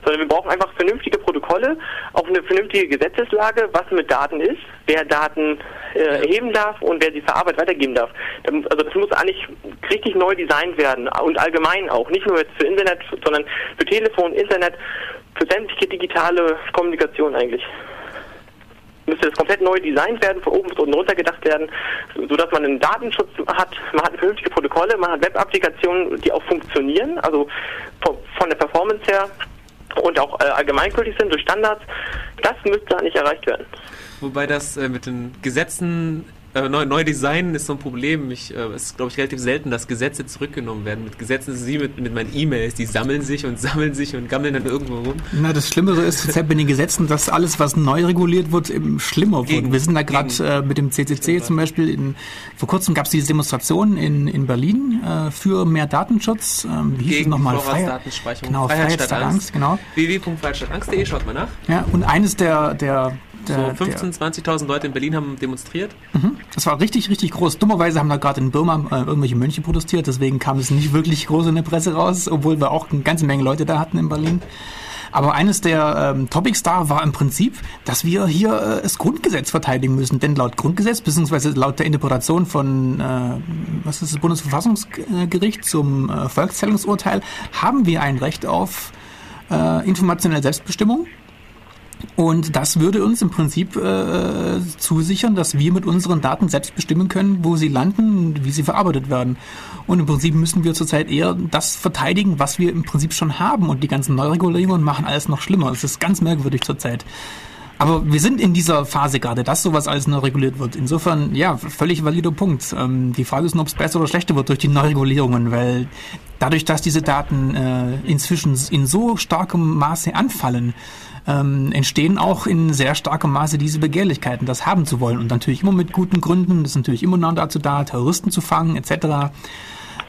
Sondern wir brauchen einfach vernünftige Protokolle, auch eine vernünftige Gesetzeslage, was mit Daten ist, wer Daten äh, erheben darf und wer sie verarbeitet weitergeben darf. Also das muss eigentlich richtig neu designt werden und allgemein auch, nicht nur jetzt für Internet, sondern für Telefon, Internet, für sämtliche digitale Kommunikation eigentlich. Müsste das komplett neu designt werden, von oben bis unten runter gedacht werden, sodass man einen Datenschutz hat, man hat vernünftige Protokolle, man hat Web-Applikationen, die auch funktionieren, also von der Performance her und auch äh, allgemeingültig sind durch Standards. Das müsste eigentlich erreicht werden. Wobei das äh, mit den Gesetzen äh, neu, neu designen ist so ein Problem. Ich, äh, es ist, glaube ich, relativ selten, dass Gesetze zurückgenommen werden. Mit Gesetzen ist es wie mit, mit meinen E-Mails. Die sammeln sich und sammeln sich und gammeln dann irgendwo rum. Na, das Schlimmere ist zurzeit bei den Gesetzen, dass alles, was neu reguliert wird, eben schlimmer wird. Wir sind da gerade äh, mit dem CCC zum Beispiel, in, vor kurzem gab es diese Demonstration in, in Berlin äh, für mehr Datenschutz. Ähm, wie hieß es nochmal? Vorratsdatenspeicherung. Genau, Freiheit Freiheit statt statt Angst, genau. www.freiheitstattangst.de, schaut mal nach. Ja, und eines der, der, So der, 15.000, 20.000 Leute in Berlin haben demonstriert. Das war richtig, richtig groß. Dummerweise haben da gerade in Burma äh, irgendwelche Mönche protestiert, deswegen kam es nicht wirklich groß in der Presse raus, obwohl wir auch eine ganze Menge Leute da hatten in Berlin. Aber eines der ähm, Topics da war im Prinzip, dass wir hier äh, das Grundgesetz verteidigen müssen. Denn laut Grundgesetz, beziehungsweise laut der Interpretation von, äh, was ist das Bundesverfassungsgericht zum äh, Volkszählungsurteil, haben wir ein Recht auf äh, informationelle Selbstbestimmung. Und das würde uns im Prinzip äh, zusichern, dass wir mit unseren Daten selbst bestimmen können, wo sie landen, wie sie verarbeitet werden. Und im Prinzip müssen wir zurzeit eher das verteidigen, was wir im Prinzip schon haben. Und die ganzen Neuregulierungen machen alles noch schlimmer. Es ist ganz merkwürdig zurzeit. Aber wir sind in dieser Phase gerade, dass sowas alles neu reguliert wird. Insofern, ja, völlig valider Punkt. Ähm, die Frage ist nur, ob es besser oder schlechter wird durch die Neuregulierungen, weil dadurch, dass diese Daten äh, inzwischen in so starkem Maße anfallen, ähm, entstehen auch in sehr starkem Maße diese Begehrlichkeiten, das haben zu wollen. Und natürlich immer mit guten Gründen, das ist natürlich immer noch dazu da, Terroristen zu fangen, etc.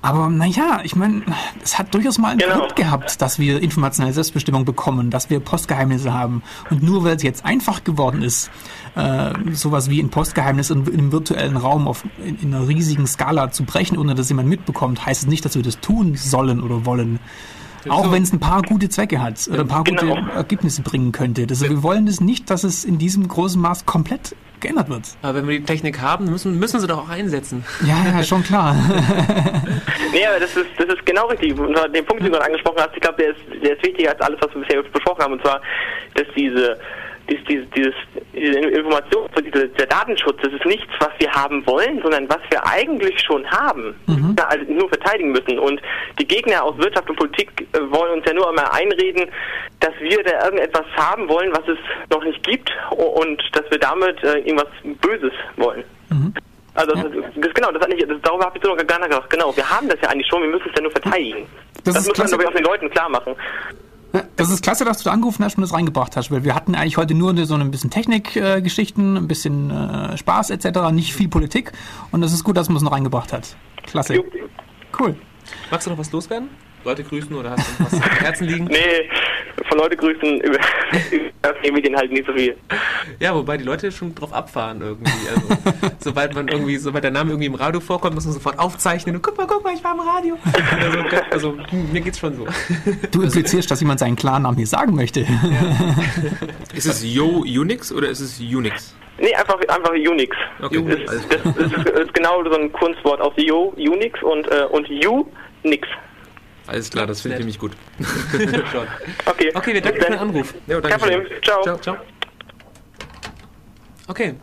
Aber naja, ich meine, es hat durchaus mal einen Genau. Grund gehabt, dass wir informationelle Selbstbestimmung bekommen, dass wir Postgeheimnisse haben. Und nur weil es jetzt einfach geworden ist, äh, sowas wie ein Postgeheimnis in, im virtuellen Raum auf, in, in einer riesigen Skala zu brechen, ohne dass jemand mitbekommt, heißt es nicht, dass wir das tun sollen oder wollen. Auch So. wenn es ein paar gute Zwecke hat oder ein paar Genau. gute Ergebnisse bringen könnte. Das, wir wollen es nicht, dass es in diesem großen Maß komplett geändert wird. Aber wenn wir die Technik haben, müssen, müssen sie doch auch einsetzen. Ja, ja, schon klar. Nee, aber das ist, das ist genau richtig. Und den Punkt, den du gerade angesprochen hast, ich glaube, der ist, der ist wichtiger als alles, was wir bisher besprochen haben. Und zwar, dass diese, dies, dieses, dieses, diese Information, so diese, der Datenschutz, das ist nichts, was wir haben wollen, sondern was wir eigentlich schon haben, ja, also nur verteidigen müssen. Und die Gegner aus Wirtschaft und Politik äh, wollen uns ja nur einmal einreden, dass wir da irgendetwas haben wollen, was es noch nicht gibt und dass wir damit äh, irgendwas Böses wollen. Also das, das, genau, das hat nicht, das, darüber habe ich so noch gar nicht gedacht. Genau, wir haben das ja eigentlich schon, wir müssen es ja nur verteidigen. Das Das, muss man, glaube ich, auch den Leuten klar machen. Das ist klasse, dass du da angerufen hast und das reingebracht hast, weil wir hatten eigentlich heute nur so ein bisschen Technikgeschichten, ein bisschen äh, Spaß etc., nicht viel Politik und das ist gut, dass man es noch reingebracht hat. Klasse. Cool. Magst du noch was loswerden? Leute grüßen oder hast du noch was auf dem Herzen liegen? Nee, von Leute grüßen über, über Medien halt nicht so viel. Ja, wobei die Leute schon drauf abfahren irgendwie. Also, sobald man irgendwie, sobald der Name irgendwie im Radio vorkommt, muss man sofort aufzeichnen und guck mal, guck mal, ich war im Radio. Also, also mir geht's schon so. Du implizierst, dass jemand seinen Klarnamen hier sagen möchte. Ist es Yo Unix oder ist es Unix? Nee, einfach, einfach Unix. Okay, Ist, alles das, ist, ist genau so ein Kunstwort aus Yo, Unix und, äh, und U, nix. Alles klar, das finde ich nämlich gut. Okay, Okay, wir danken für den Anruf. Ja, Kein Problem. Ciao. Ciao. Ciao. Okay,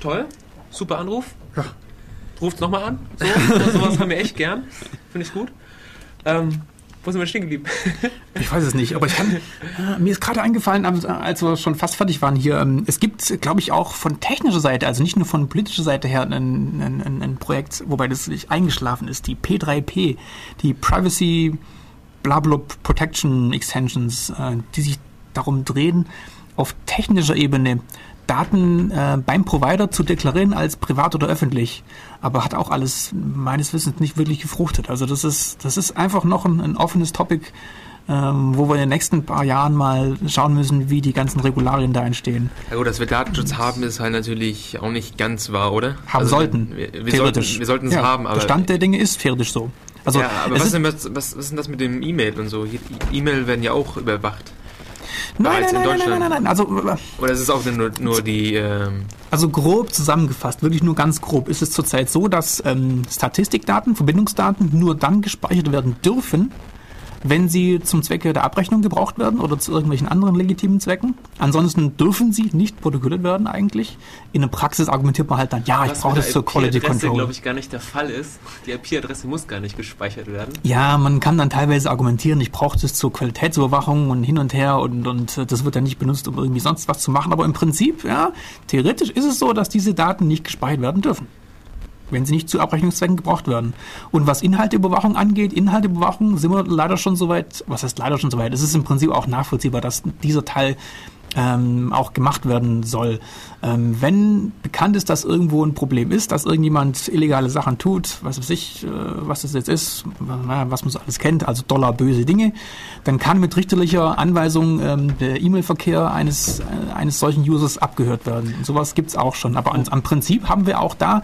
toll. Super Anruf. Ruft nochmal an. So, sowas haben wir echt gern. Finde ich gut. Ähm, wo sind wir stehen geblieben? Ich weiß es nicht, aber ich kann. Äh, mir ist gerade eingefallen, als wir schon fast fertig waren hier. ähm, Es gibt, glaube ich, auch von technischer Seite, also nicht nur von politischer Seite her, ein, ein, ein, ein Projekt, wobei das nicht eingeschlafen ist, die P3P, die Privacy Blablub Protection Extensions, äh, die sich darum drehen, auf technischer Ebene Daten äh, beim Provider zu deklarieren als privat oder öffentlich. Aber hat auch alles meines Wissens nicht wirklich gefruchtet. Also das ist, das ist einfach noch ein, ein offenes Topic, ähm, wo wir in den nächsten paar Jahren mal schauen müssen, wie die ganzen Regularien da entstehen. Ja gut, dass wir Datenschutz haben, ist halt natürlich auch nicht ganz wahr, oder? Haben Also, sollten. Wir, wir sollten theoretisch. wir sollten es ja, haben, aber... Der Stand der Dinge ist theoretisch so. Also, ja, aber was ist- denn, was, was, was ist denn das mit dem E-Mail und so? E-Mail werden ja auch überwacht. Nein, nein, in nein, nein, nein, nein, nein. Also, äh, Oder ist es auch nur, nur die... Ähm, Also grob zusammengefasst, wirklich nur ganz grob, ist es zurzeit so, dass ähm, Statistikdaten, Verbindungsdaten nur dann gespeichert werden dürfen, wenn sie zum Zwecke der Abrechnung gebraucht werden oder zu irgendwelchen anderen legitimen Zwecken. Ansonsten dürfen sie nicht protokolliert werden eigentlich. In der Praxis argumentiert man halt dann, ja, ich Was brauche mit das zur Quality Control. glaube ich, gar nicht der Fall ist. Die IP-Adresse muss gar nicht gespeichert werden. Ja, man kann dann teilweise argumentieren, ich brauche das zur Qualitätsüberwachung und hin und her und, und das wird dann nicht benutzt, um irgendwie sonst was zu machen. Aber im Prinzip, ja, theoretisch ist es so, dass diese Daten nicht gespeichert werden dürfen. Wenn sie nicht zu Abrechnungszwecken gebraucht werden. Und was Inhalteüberwachung angeht, Inhalteüberwachung sind wir leider schon soweit, was heißt leider schon soweit? Es ist im Prinzip auch nachvollziehbar, dass dieser Teil ähm, auch gemacht werden soll. Ähm, wenn bekannt ist, dass irgendwo ein Problem ist, dass irgendjemand illegale Sachen tut, was weiß ich, äh, was das jetzt ist, was man so alles kennt, also Dollar böse Dinge, dann kann mit richterlicher Anweisung ähm, der E-Mail-Verkehr eines, äh, eines solchen Users abgehört werden. Und sowas gibt's auch schon. Aber am Prinzip haben wir auch da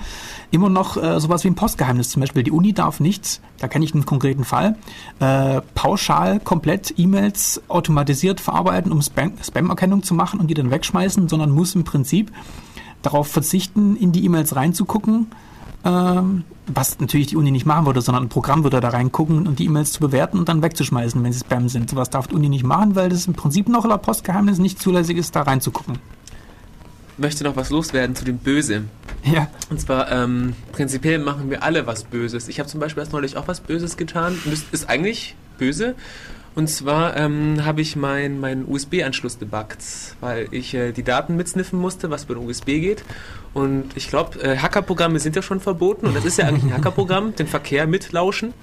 immer noch äh, sowas wie ein Postgeheimnis. Zum Beispiel die Uni darf nicht, da kenne ich einen konkreten Fall, äh, pauschal komplett E-Mails automatisiert verarbeiten, um Spam- Spam-Erkennung zu machen und die dann wegschmeißen, sondern muss im Prinzip darauf verzichten, in die E-Mails reinzugucken, ähm, was natürlich die Uni nicht machen würde, sondern ein Programm würde da reingucken und die E-Mails zu bewerten und dann wegzuschmeißen, wenn sie Spam sind. Sowas darf die Uni nicht machen, weil das im Prinzip noch laut Postgeheimnis nicht zulässig ist, da reinzugucken. möchte noch was loswerden zu dem Böse. Ja. Und zwar, ähm, prinzipiell machen wir alle was Böses. Ich habe zum Beispiel erst neulich auch was Böses getan. Ist eigentlich böse. Und zwar ähm, habe ich meinen mein USB-Anschluss debuggt, weil ich äh, die Daten mitsniffen musste, was den USB geht. Und ich glaube, äh, Hackerprogramme sind ja schon verboten. Und das ist ja eigentlich ein Hackerprogramm, den Verkehr mitlauschen.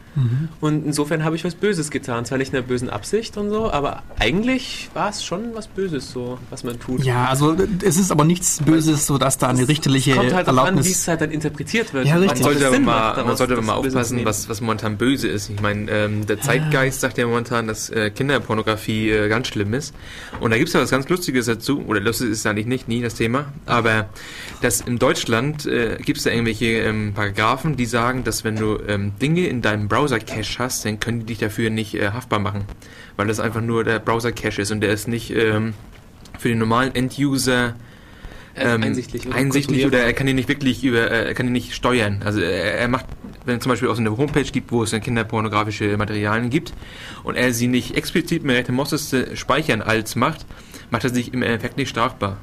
Und insofern habe ich was Böses getan. Zwar nicht in einer bösen Absicht und so, aber eigentlich war es schon was Böses, so, was man tut. Ja, also es ist aber nichts Böses, so dass da eine richterliche Es kommt halt an, wie Erlaubnis. es halt dann interpretiert wird. Ja, richtig. Man sollte, aber mal, macht, man sollte aber das mal aufpassen, was, was momentan böse ist. Ich meine, ähm, der Zeitgeist sagt ja momentan, dass äh, Kinderpornografie äh, ganz schlimm ist. Und da gibt es ja was ganz Lustiges dazu, oder lustig ist es eigentlich nicht, nie das Thema, aber in Deutschland äh, gibt es da irgendwelche ähm, Paragraphen, die sagen, dass wenn du ähm, Dinge in deinem Browser-Cache hast, dann können die dich dafür nicht äh, haftbar machen. Weil das einfach nur der Browser-Cache ist und der ist nicht ähm, für den normalen End-User ähm, einsichtlich oder einsichtlich oder er kann ihn nicht wirklich über, äh, er kann ihn nicht steuern. Also er, er macht, wenn es zum Beispiel auch so eine Homepage gibt, wo es dann kinderpornografische Materialien gibt und er sie nicht explizit mit rechter Maustaste speichern als macht, macht er sich im Endeffekt nicht strafbar.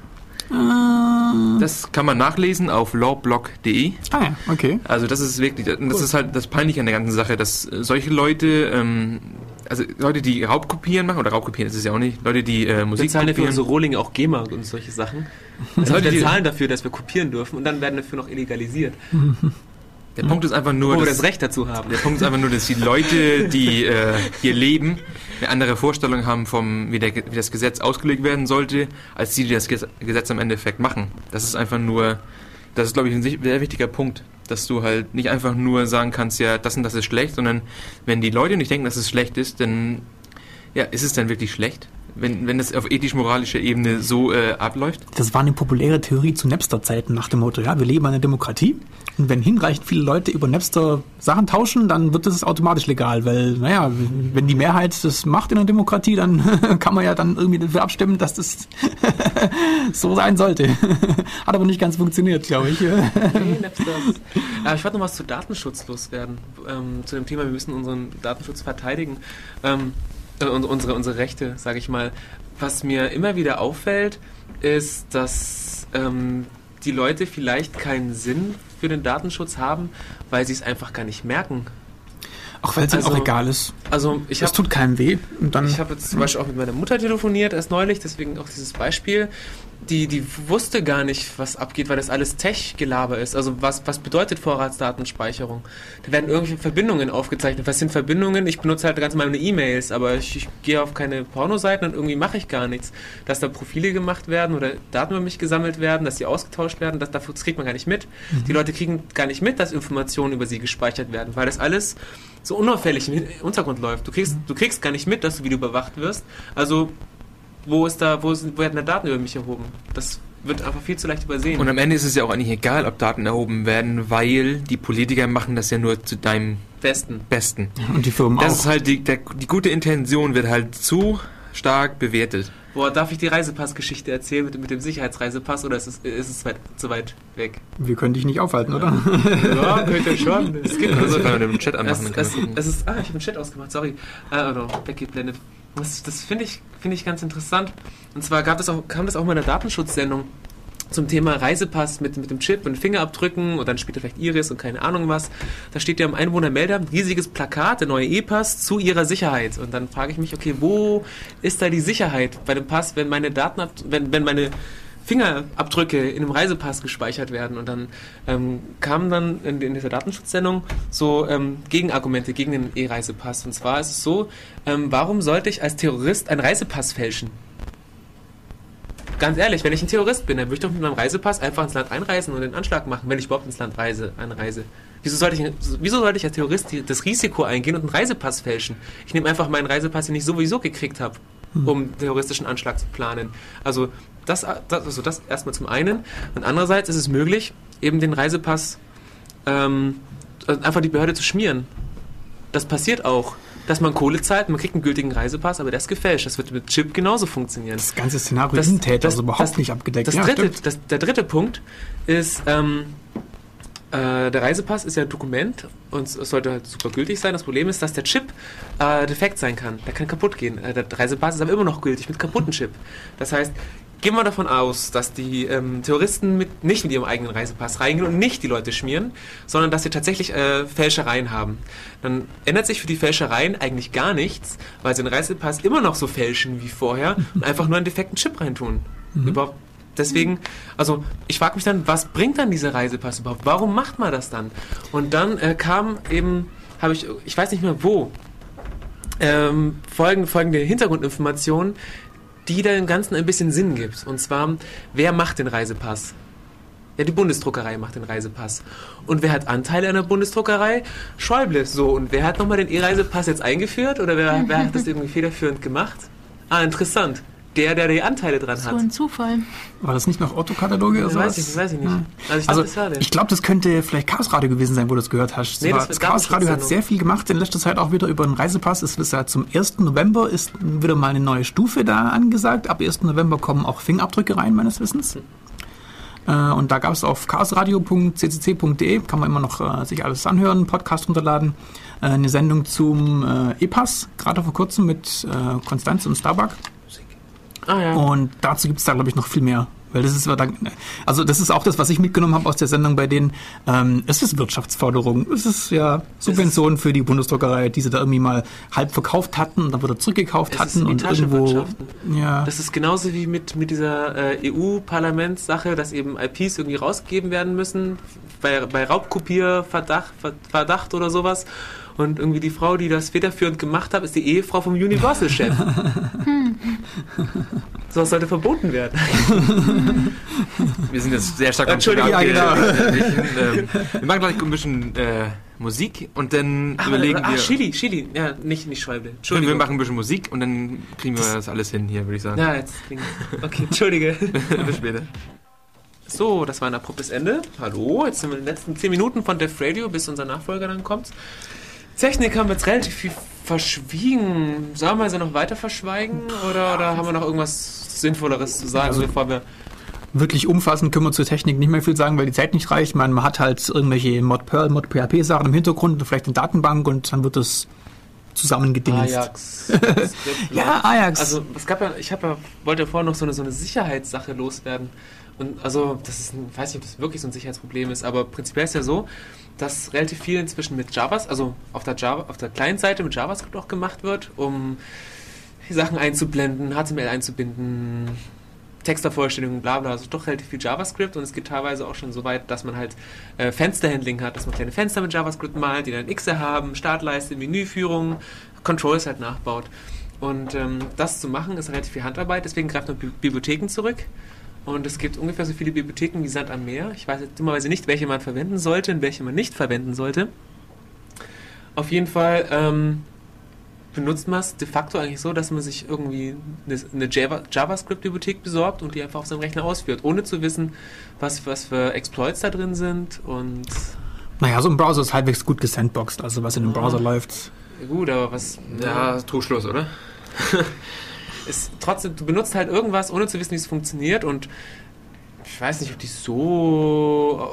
Das kann man nachlesen auf lawblog.de. Ah ja, okay. Also das ist wirklich, das ist halt das Peinliche an der ganzen Sache, dass äh, solche Leute, ähm, also Leute, die Raubkopieren machen, oder Raubkopieren ist es ja auch nicht, Leute, die äh, Wir Musik zahlen ja für kopieren. unsere Rohlinge auch GEMA und solche Sachen. Also Leute, wir die- zahlen dafür, dass wir kopieren dürfen und dann werden dafür noch illegalisiert. Der Punkt ist einfach nur, Wo wir dass- das Recht dazu haben. Der Punkt ist einfach nur, dass die Leute, die äh, hier leben, eine andere Vorstellung haben vom, wie, der, wie das Gesetz ausgelegt werden sollte, als die, die das Ges- Gesetz im Endeffekt machen. Das ist einfach nur, das ist, glaube ich, ein sehr wichtiger Punkt, dass du halt nicht einfach nur sagen kannst, ja, das und das ist schlecht, sondern wenn die Leute nicht denken, dass es schlecht ist, dann, ja, ist es dann wirklich schlecht? Wenn, wenn das auf ethisch-moralischer Ebene so äh, abläuft? Das war eine populäre Theorie zu Napster-Zeiten nach dem Motto, ja, wir leben in einer Demokratie und wenn hinreichend viele Leute über Napster Sachen tauschen, dann wird das automatisch legal, weil, naja, wenn die Mehrheit das macht in einer Demokratie, dann kann man ja dann irgendwie dafür abstimmen, dass das so sein sollte. Hat aber nicht ganz funktioniert, glaube ich. Okay, Napsters. Aber ich wollte noch was zu Datenschutz loswerden. Ähm, zu dem Thema, wir müssen unseren Datenschutz verteidigen. Ähm, äh, unsere, unsere Rechte, sage ich mal. Was mir immer wieder auffällt, ist, dass ähm, die Leute vielleicht keinen Sinn für den Datenschutz haben, weil sie es einfach gar nicht merken. Auch weil es also, auch egal ist. Also ich es tut keinem weh. Und dann ich habe jetzt zum Beispiel auch mit meiner Mutter telefoniert erst neulich, deswegen auch dieses Beispiel die, die wusste gar nicht, was abgeht, weil das alles Tech-Gelaber ist. Also was, was bedeutet Vorratsdatenspeicherung? Da werden irgendwelche Verbindungen aufgezeichnet. Was sind Verbindungen? Ich benutze halt ganz meine E-Mails, aber ich, ich gehe auf keine Pornoseiten und irgendwie mache ich gar nichts. Dass da Profile gemacht werden oder Daten über mich gesammelt werden, dass sie ausgetauscht werden, das, das kriegt man gar nicht mit. Mhm. Die Leute kriegen gar nicht mit, dass Informationen über sie gespeichert werden, weil das alles so unauffällig im Hintergrund läuft. Du kriegst, du kriegst gar nicht mit, dass du wieder überwacht wirst. Also wo ist da, wo, wo werden da Daten über mich erhoben? Das wird einfach viel zu leicht übersehen. Und am Ende ist es ja auch eigentlich egal, ob Daten erhoben werden, weil die Politiker machen das ja nur zu deinem Besten. Besten. Und die Firmen das auch. Das ist halt die, der, die gute Intention wird halt zu stark bewertet. Boah, darf ich die Reisepassgeschichte erzählen mit, mit dem Sicherheitsreisepass oder ist es, ist es weit, zu weit weg? Wir können dich nicht aufhalten, oder? ja, könnt ihr schon. Es gibt also, wenn wir den Chat anmachen. Es, es, es ist, ah, ich habe den Chat ausgemacht, sorry. Ah, oder weggeblendet. Das, das finde ich, find ich ganz interessant. Und zwar gab das auch, kam das auch mal in der Datenschutzsendung zum Thema Reisepass mit, mit dem Chip und Fingerabdrücken und dann später vielleicht Iris und keine Ahnung was. Da steht ja im Einwohnermeldeamt riesiges Plakat, der neue E-Pass zu ihrer Sicherheit. Und dann frage ich mich, okay, wo ist da die Sicherheit bei dem Pass, wenn meine Daten, wenn, wenn meine Fingerabdrücke in einem Reisepass gespeichert werden. Und dann ähm, kamen dann in, in, dieser Datenschutzsendung so ähm, Gegenargumente gegen den E-Reisepass. Und zwar ist es so, ähm, warum sollte ich als Terrorist einen Reisepass fälschen? Ganz ehrlich, wenn ich ein Terrorist bin, dann würde ich doch mit meinem Reisepass einfach ins Land einreisen und den Anschlag machen, wenn ich überhaupt ins Land reise, einreise. Wieso sollte, ich, wieso sollte ich als Terrorist das Risiko eingehen und einen Reisepass fälschen? Ich nehme einfach meinen Reisepass, den ich sowieso gekriegt habe, hm. um einen terroristischen Anschlag zu planen. Also das, das, also das erstmal zum einen. Und andererseits ist es möglich, eben den Reisepass ähm, einfach die Behörde zu schmieren. Das passiert auch. Dass man Kohle zahlt, man kriegt einen gültigen Reisepass, aber der ist gefälscht. Das wird mit Chip genauso funktionieren. Das ganze Szenario das, ist Täter, also überhaupt das, nicht abgedeckt. Das ja, dritte, das, der dritte Punkt ist, ähm, äh, der Reisepass ist ja ein Dokument und es sollte halt super gültig sein. Das Problem ist, dass der Chip äh, defekt sein kann. Der kann kaputt gehen. Äh, der Reisepass ist aber immer noch gültig mit kaputten Chip. Das heißt, gehen wir davon aus, dass die ähm, Terroristen mit, nicht mit ihrem eigenen Reisepass reingehen und nicht die Leute schmieren, sondern dass sie tatsächlich äh, Fälschereien haben. Dann ändert sich für die Fälschereien eigentlich gar nichts, weil sie den Reisepass immer noch so fälschen wie vorher und einfach nur einen defekten Chip reintun. Mhm. Überhaupt Deswegen, also ich frage mich dann, was bringt dann dieser Reisepass überhaupt? Warum macht man das dann? Und dann äh, kam eben, habe ich, ich weiß nicht mehr wo, ähm, folgende, folgende Hintergrundinformationen, die dem Ganzen ein bisschen Sinn gibt. Und zwar, wer macht den Reisepass? Ja, die Bundesdruckerei macht den Reisepass. Und wer hat Anteile an der Bundesdruckerei? Schäuble. So, und wer hat nochmal den E-Reisepass jetzt eingeführt? Oder wer, wer hat das irgendwie federführend gemacht? Ah, interessant der, der die Anteile dran hat. So ein Zufall. War das nicht noch Otto-Kataloge oder so? Weiß ich, weiß ich nicht. Hm. Also ich, also, ich glaube, das könnte vielleicht Chaos Radio gewesen sein, wo du es gehört hast. Nee, das, das Chaos Radio hat sehr viel gemacht in letzter Zeit auch wieder über den Reisepass. Es ist ja zum 1. November ist wieder mal eine neue Stufe da angesagt. Ab 1. November kommen auch Fingerabdrücke rein, meines Wissens. Hm. Äh, und da gab es auf chaosradio.ccc.de, kann man immer noch äh, sich alles anhören, Podcast runterladen, äh, eine Sendung zum äh, E-Pass, gerade vor kurzem mit äh, Konstanz und Starbuck. Ah, ja. Und dazu gibt es da, glaube ich, noch viel mehr. Weil das ist, also das ist auch das, was ich mitgenommen habe aus der Sendung bei denen. Ähm, es ist Wirtschaftsförderung. Es ist ja Subventionen für die Bundesdruckerei, die sie da irgendwie mal halb verkauft hatten und dann wieder zurückgekauft hatten und irgendwo. Ja. Das ist genauso wie mit, mit dieser äh, EU-Parlamentssache, dass eben IPs irgendwie rausgegeben werden müssen bei, bei Raubkopierverdacht Verdacht oder sowas. Und irgendwie die Frau, die das federführend gemacht hat, ist die Ehefrau vom Universal-Chef. so was sollte verboten werden. Wir sind jetzt sehr stark am Entschuldigung, ja, genau. Wir, wir, wir machen gleich ein bisschen äh, Musik und dann Ah, überlegen ah, wir. Chili, Chili. Ja, nicht, nicht Schweible. wir Entschuldigung. machen ein bisschen Musik und dann kriegen wir das, alles hin hier, würde ich sagen. Ja, jetzt klingt Okay, entschuldige. Bis später. So, das war ein abruptes Ende. Hallo, jetzt sind wir in den letzten 10 Minuten von Def Radio, bis unser Nachfolger dann kommt. Technik haben wir jetzt relativ viel verschwiegen. Sollen wir sie noch weiter verschweigen oder, oder haben wir noch irgendwas Sinnvolleres zu sagen, Also- bevor wir. Wirklich umfassend können wir zur Technik nicht mehr viel sagen, weil die Zeit nicht reicht. Man, man hat halt irgendwelche Mod Perl, Mod PHP Sachen im Hintergrund, vielleicht eine Datenbank und dann wird das zusammengedingst. Ajax. Ja, Ajax. Also es gab ja, ich habe ja, wollte ja vorher noch so eine, so eine Sicherheitssache loswerden. Und also, das ist, ein, weiß nicht, ob das wirklich so ein Sicherheitsproblem ist, aber prinzipiell ist ja so, dass relativ viel inzwischen mit Javas, also auf der Java, auf der Client-Seite mit JavaScript auch gemacht wird, um Sachen einzublenden, HTML einzubinden, Textervollständigung, bla bla, also doch relativ viel JavaScript und es geht teilweise auch schon so weit, dass man halt äh, Fensterhandling hat, dass man kleine Fenster mit JavaScript malt, die dann Xe haben, Startleiste, Menüführung, Controls halt nachbaut. Und ähm, das zu machen ist relativ viel Handarbeit, deswegen greift man Bi Bibliotheken zurück. Und es gibt ungefähr so viele Bibliotheken wie Sand am Meer. Ich weiß jetzt dummerweise nicht, welche man verwenden sollte und welche man nicht verwenden sollte. Auf jeden Fall ähm, benutzt man es de facto eigentlich so, dass man sich irgendwie eine, eine Java, JavaScript-Bibliothek besorgt und die einfach auf seinem Rechner ausführt, ohne zu wissen, was, was für Exploits da drin sind. Und Naja, so ein Browser ist halbwegs gut gesandboxed, also was in dem. Browser läuft. gut, aber was Ja, Trugschluss, oder? ist trotzdem, du benutzt halt irgendwas, ohne zu wissen, wie es funktioniert und ich weiß nicht, ob die so,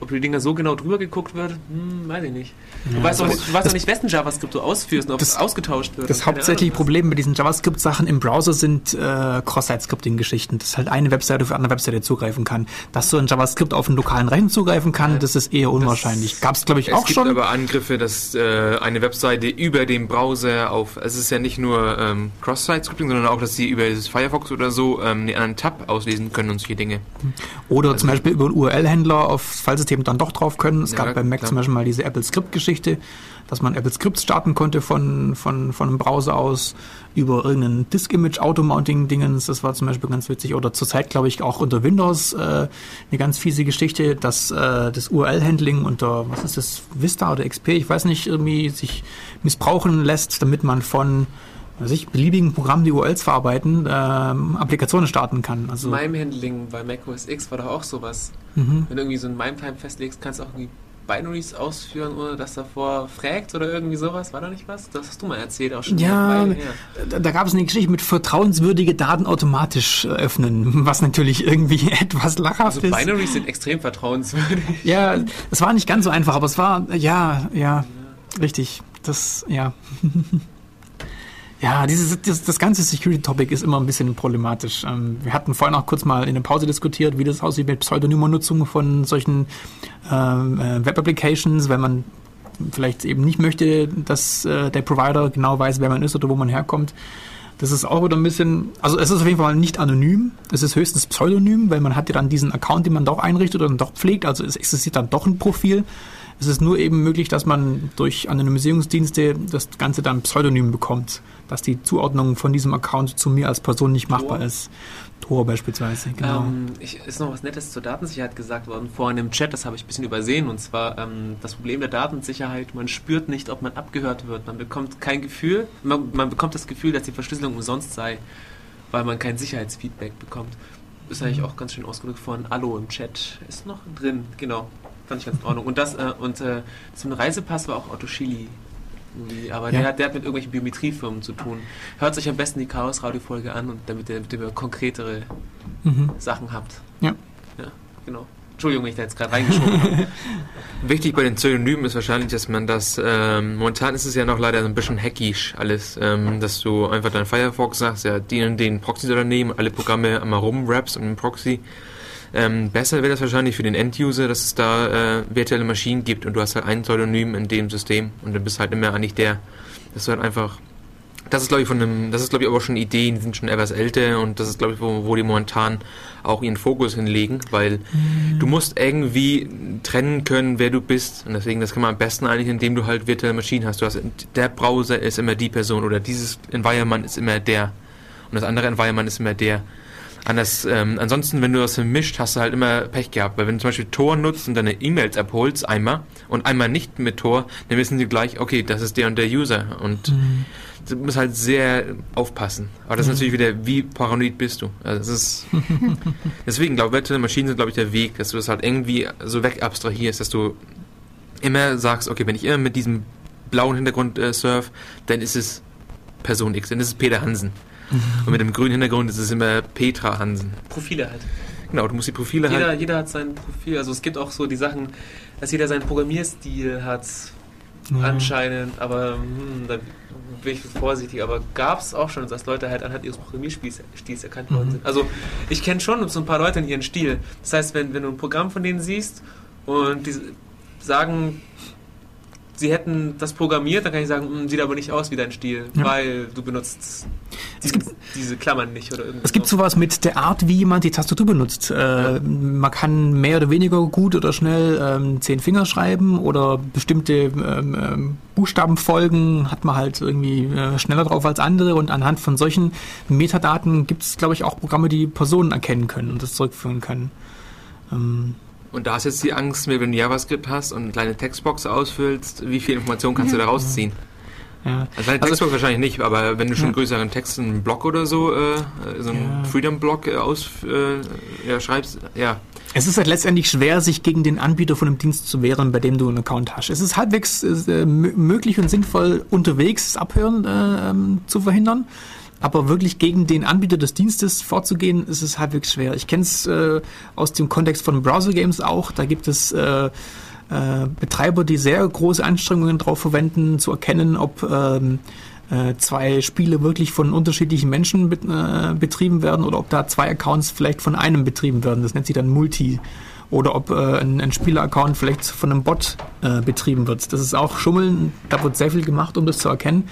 ob, die Dinger so genau drüber geguckt wird, hm, weiß ich nicht. Du Ja, weißt doch nicht, du weißt das- doch nicht, wessen JavaScript du ausführst und ob das- es ausgetauscht wird. Das hauptsächliche Ahnung. Problem mit diesen JavaScript-Sachen im Browser sind äh, Cross-Site-Scripting-Geschichten, dass halt eine Webseite auf eine andere Webseite zugreifen kann. Dass so ein JavaScript auf einen lokalen Rechner zugreifen kann, Ja, das ist eher unwahrscheinlich. Gab es, glaube ich, Es auch gibt schon. aber Angriffe, dass äh, eine Webseite über den Browser auf, es ist ja nicht nur ähm, Cross-Site-Scripting, sondern auch, dass sie über dieses Firefox oder so ähm, einen anderen Tab auslesen können und solche Dinge. Oder zum Beispiel über einen URL-Händler aufs Filesystem dann doch drauf können. Es Ja, gab bei Mac klar. zum Beispiel mal diese Apple Script-Geschichte, dass man Apple Scripts starten konnte von, von, von einem Browser aus über irgendeinen Disk-Image-Automounting-Dingens. Das war zum Beispiel ganz witzig. Oder zurzeit, glaube ich, auch unter Windows äh, eine ganz fiese Geschichte, dass äh, das URL-Handling unter, was ist das, Vista oder XP, ich weiß nicht, irgendwie sich missbrauchen lässt, damit man von weiß ich, beliebigen Programmen, die URLs verarbeiten, ähm, Applikationen starten kann. Also, Mime-Handling bei Mac OS X war doch auch sowas. mhm. Wenn du irgendwie so ein Mime-Time festlegst, kannst du auch irgendwie Binaries ausführen, ohne dass davor fragt oder irgendwie sowas. War da nicht was? Das hast du mal erzählt, auch schon Ja, her. Da, da gab es eine Geschichte mit vertrauenswürdige Daten automatisch öffnen, was natürlich irgendwie etwas lachhaft Also ist. Binaries sind extrem vertrauenswürdig. Ja, es war nicht ganz so einfach, aber es war, ja, ja, richtig. Das, ja. Ja, dieses, das, das ganze Security-Topic ist immer ein bisschen problematisch. Ähm, wir hatten vorhin auch kurz mal in der Pause diskutiert, wie das aussieht mit Pseudonymnutzung von solchen ähm, äh, Web-Applications, wenn man vielleicht eben nicht möchte, dass äh, der Provider genau weiß, wer man ist oder wo man herkommt. Das ist auch wieder ein bisschen, also es ist auf jeden Fall nicht anonym, es ist höchstens pseudonym, weil man hat ja dann diesen Account, den man doch einrichtet und doch pflegt, also es existiert dann doch ein Profil. Es ist nur eben möglich, dass man durch Anonymisierungsdienste das Ganze dann pseudonym bekommt, dass die Zuordnung von diesem Account zu mir als Person nicht machbar Tor? ist. Tor beispielsweise, genau. Ähm, ich, ist noch was Nettes zur Datensicherheit gesagt worden vorhin im Chat, das habe ich ein bisschen übersehen. Und zwar ähm, das Problem der Datensicherheit, man spürt nicht, ob man abgehört wird. Man bekommt kein Gefühl, man, man bekommt das Gefühl, dass die Verschlüsselung umsonst sei, weil man kein Sicherheitsfeedback bekommt. Ist eigentlich auch ganz schön ausgedrückt von Allo im Chat. Ist noch drin, genau. Fand ich ganz in Ordnung. Und das, äh, und äh, zum Reisepass war auch Otto Schili. irgendwie, Aber Ja. der, hat, der hat mit irgendwelchen Biometriefirmen zu tun. Hört sich am besten die Chaos-Radio-Folge an, und damit ihr, damit ihr konkretere Mhm. Sachen habt. Ja. Ja, genau. Entschuldigung, wenn ich da jetzt gerade reingeschoben habe. Wichtig bei den Pseudonymen ist wahrscheinlich, dass man das, ähm, momentan ist es ja noch leider so ein bisschen hackisch alles, ähm, dass du einfach dein Firefox sagst, ja, den und den Proxy soll er nehmen, alle Programme einmal rumwraps und einen Proxy. Ähm, besser wäre das wahrscheinlich für den End-User, dass es da äh, virtuelle Maschinen gibt und du hast halt ein Pseudonym in dem System und dann bist halt immer eigentlich der, dass du halt einfach das ist glaube ich von einem, das ist glaube ich aber schon Ideen, die sind schon etwas älter und das ist glaube ich, wo, wo die momentan auch ihren Fokus hinlegen, weil du musst irgendwie trennen können, wer du bist und deswegen, das kann man am besten eigentlich, indem du halt virtuelle Maschinen hast. Du hast, der Browser ist immer die Person oder dieses Environment ist immer der und das andere Environment ist immer der. Anders, ähm, ansonsten, wenn du das vermischt, hast du halt immer Pech gehabt. Weil wenn du zum Beispiel Tor nutzt und deine E-Mails abholst einmal und einmal nicht mit Tor, dann wissen die gleich, okay, das ist der und der User. Und Mhm. du musst halt sehr aufpassen. Aber das ist natürlich wieder, wie paranoid bist du? Also das ist deswegen, glaube ich, Maschinen sind, glaube ich, der Weg, dass du das halt irgendwie so weg abstrahierst, dass du immer sagst, okay, wenn ich immer mit diesem blauen Hintergrund äh, surf, dann ist es Person X, dann ist es Peter Hansen. Und mit dem grünen Hintergrund ist es immer Petra Hansen. Profile halt. Genau, du musst die Profile Jeder, halt. jeder hat sein Profil. Also es gibt auch so die Sachen, dass jeder seinen Programmierstil hat, Ja. anscheinend, aber hm, da bin ich vorsichtig. Aber gab es auch schon, dass Leute halt anhand ihres Programmierstils Stils erkannt worden Mhm. sind. Also ich kenne schon so ein paar Leute in ihren Stil. Das heißt, wenn, wenn du ein Programm von denen siehst und die sagen, sie hätten das programmiert, dann kann ich sagen, "Hm, sieht aber nicht aus wie dein Stil, Ja. weil du benutzt Es diesen, diese Klammern nicht oder irgendwas. Es gibt sowas mit der Art, wie jemand die Tastatur benutzt. Äh, Man kann mehr oder weniger gut oder schnell ähm, zehn Finger schreiben oder bestimmte ähm, ähm, Buchstabenfolgen hat man halt irgendwie äh, schneller drauf als andere und anhand von solchen Metadaten gibt es, glaube ich, auch Programme, die Personen erkennen können und das zurückführen können. Und da ist jetzt die Angst, wenn du JavaScript hast und eine kleine Textbox ausfüllst, wie viel Information kannst du da rausziehen? ja. Also eine Also- Textbox wahrscheinlich nicht, aber wenn du schon Ja. größeren Text, einen Blog oder so, äh, so einen Ja. Freedom-Blog äh, aus, äh, ja, schreibst, ja, Es ist halt letztendlich schwer, sich gegen den Anbieter von einem Dienst zu wehren, bei dem du einen Account hast. Es ist halbwegs äh, mö- möglich und sinnvoll, unterwegs das Abhören äh, ähm, zu verhindern. Aber wirklich gegen den Anbieter des Dienstes vorzugehen, ist es halbwegs schwer. Ich kenne es äh, aus dem Kontext von Browser-Games auch. Da gibt es äh, äh, Betreiber, die sehr große Anstrengungen darauf verwenden, zu erkennen, ob ähm, äh, zwei Spiele wirklich von unterschiedlichen Menschen bet äh, betrieben werden oder ob da zwei Accounts vielleicht von einem betrieben werden. Das nennt sich dann Multi. Oder ob äh, ein, ein Spieler-Account vielleicht von einem Bot äh, betrieben wird. Das ist auch Schummeln. Da wird sehr viel gemacht, um das zu erkennen.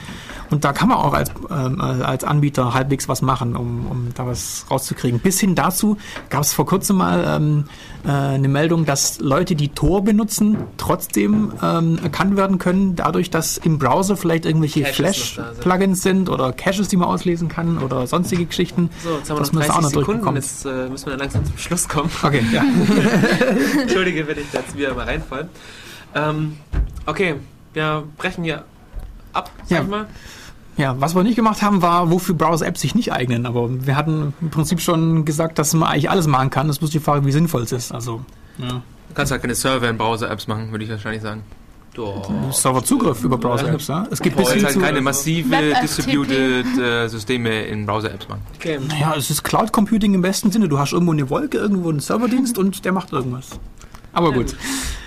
Und da kann man auch als, ähm, als Anbieter halbwegs was machen, um, um da was rauszukriegen. Bis hin dazu gab es vor kurzem mal ähm, äh, eine Meldung, dass Leute, die Tor benutzen, trotzdem ähm, erkannt werden können, dadurch, dass im Browser vielleicht irgendwelche. Flash-Plugins sind oder Caches, die man auslesen kann oder sonstige Geschichten. So, jetzt haben wir noch man das auch 30 noch Sekunden, jetzt äh, müssen wir langsam zum Schluss kommen. Okay, ja. Entschuldige, wenn ich da jetzt wieder mal reinfall. Ähm, okay, wir brechen hier ab, sag Ja. ich mal. Ja, was wir nicht gemacht haben, war, wofür Browser-Apps sich nicht eignen. Aber wir hatten im Prinzip schon gesagt, dass man eigentlich alles machen kann. Das ist bloß die Frage, wie sinnvoll es ist. Also, ja. du kannst halt keine Server in Browser-Apps machen, würde ich wahrscheinlich sagen. Serverzugriff über Browser-Apps, ja. Es gibt Du bis hin halt zu, keine massive distributed äh, Systeme in Browser-Apps. Okay. naja, es ist Cloud Computing im besten Sinne. Du hast irgendwo eine Wolke, irgendwo einen Serverdienst und der macht irgendwas. Aber Ja, gut.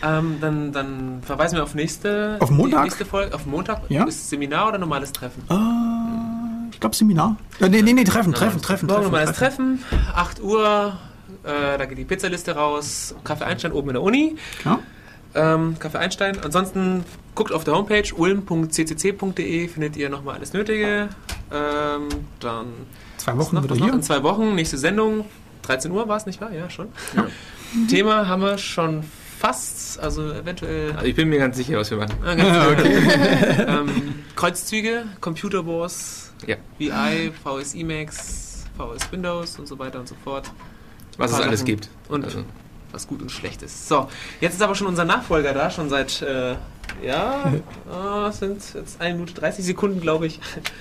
Ähm, dann, dann verweisen wir auf nächste, Auf Montag? die nächste Folge. Auf Montag? Ja. Ist Seminar oder normales Treffen? Äh, ich glaube Seminar. Äh, nee, nee, nee, Treffen, Treffen, Treffen. Morgen Treffen, normales Treffen, 8 Uhr. Äh, da geht die Pizzaliste raus. Kaffee Einstein oben in der Uni. Ja. Ähm, Kaffee Einstein. Ansonsten guckt auf der Homepage ulm.ccc.de, findet ihr nochmal alles Nötige. Ähm, dann Zwei Wochen noch, noch? hier. in zwei Wochen, nächste Sendung. 13 Uhr war es, nicht wahr? Ja, schon. Thema haben wir schon fast, also eventuell Also ich bin mir ganz sicher, was wir machen. Ah, ganz ähm, Kreuzzüge, Computer Wars, Ja. VI, VS Emacs, VS Windows und so weiter und so fort. Was es alles Sachen. gibt. Und Also, was gut und schlecht ist. So, jetzt ist aber schon unser Nachfolger da, schon seit, äh, ja, äh, es sind jetzt 1 Minute 30 Sekunden, glaube ich.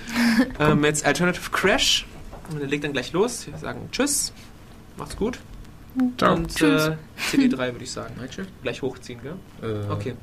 ähm, jetzt Alternative Crash. Und der legt dann gleich los. Wir sagen Tschüss, macht's gut. Ciao. Und äh, CD3 würde ich sagen. Gleich hochziehen, gell? äh, Okay.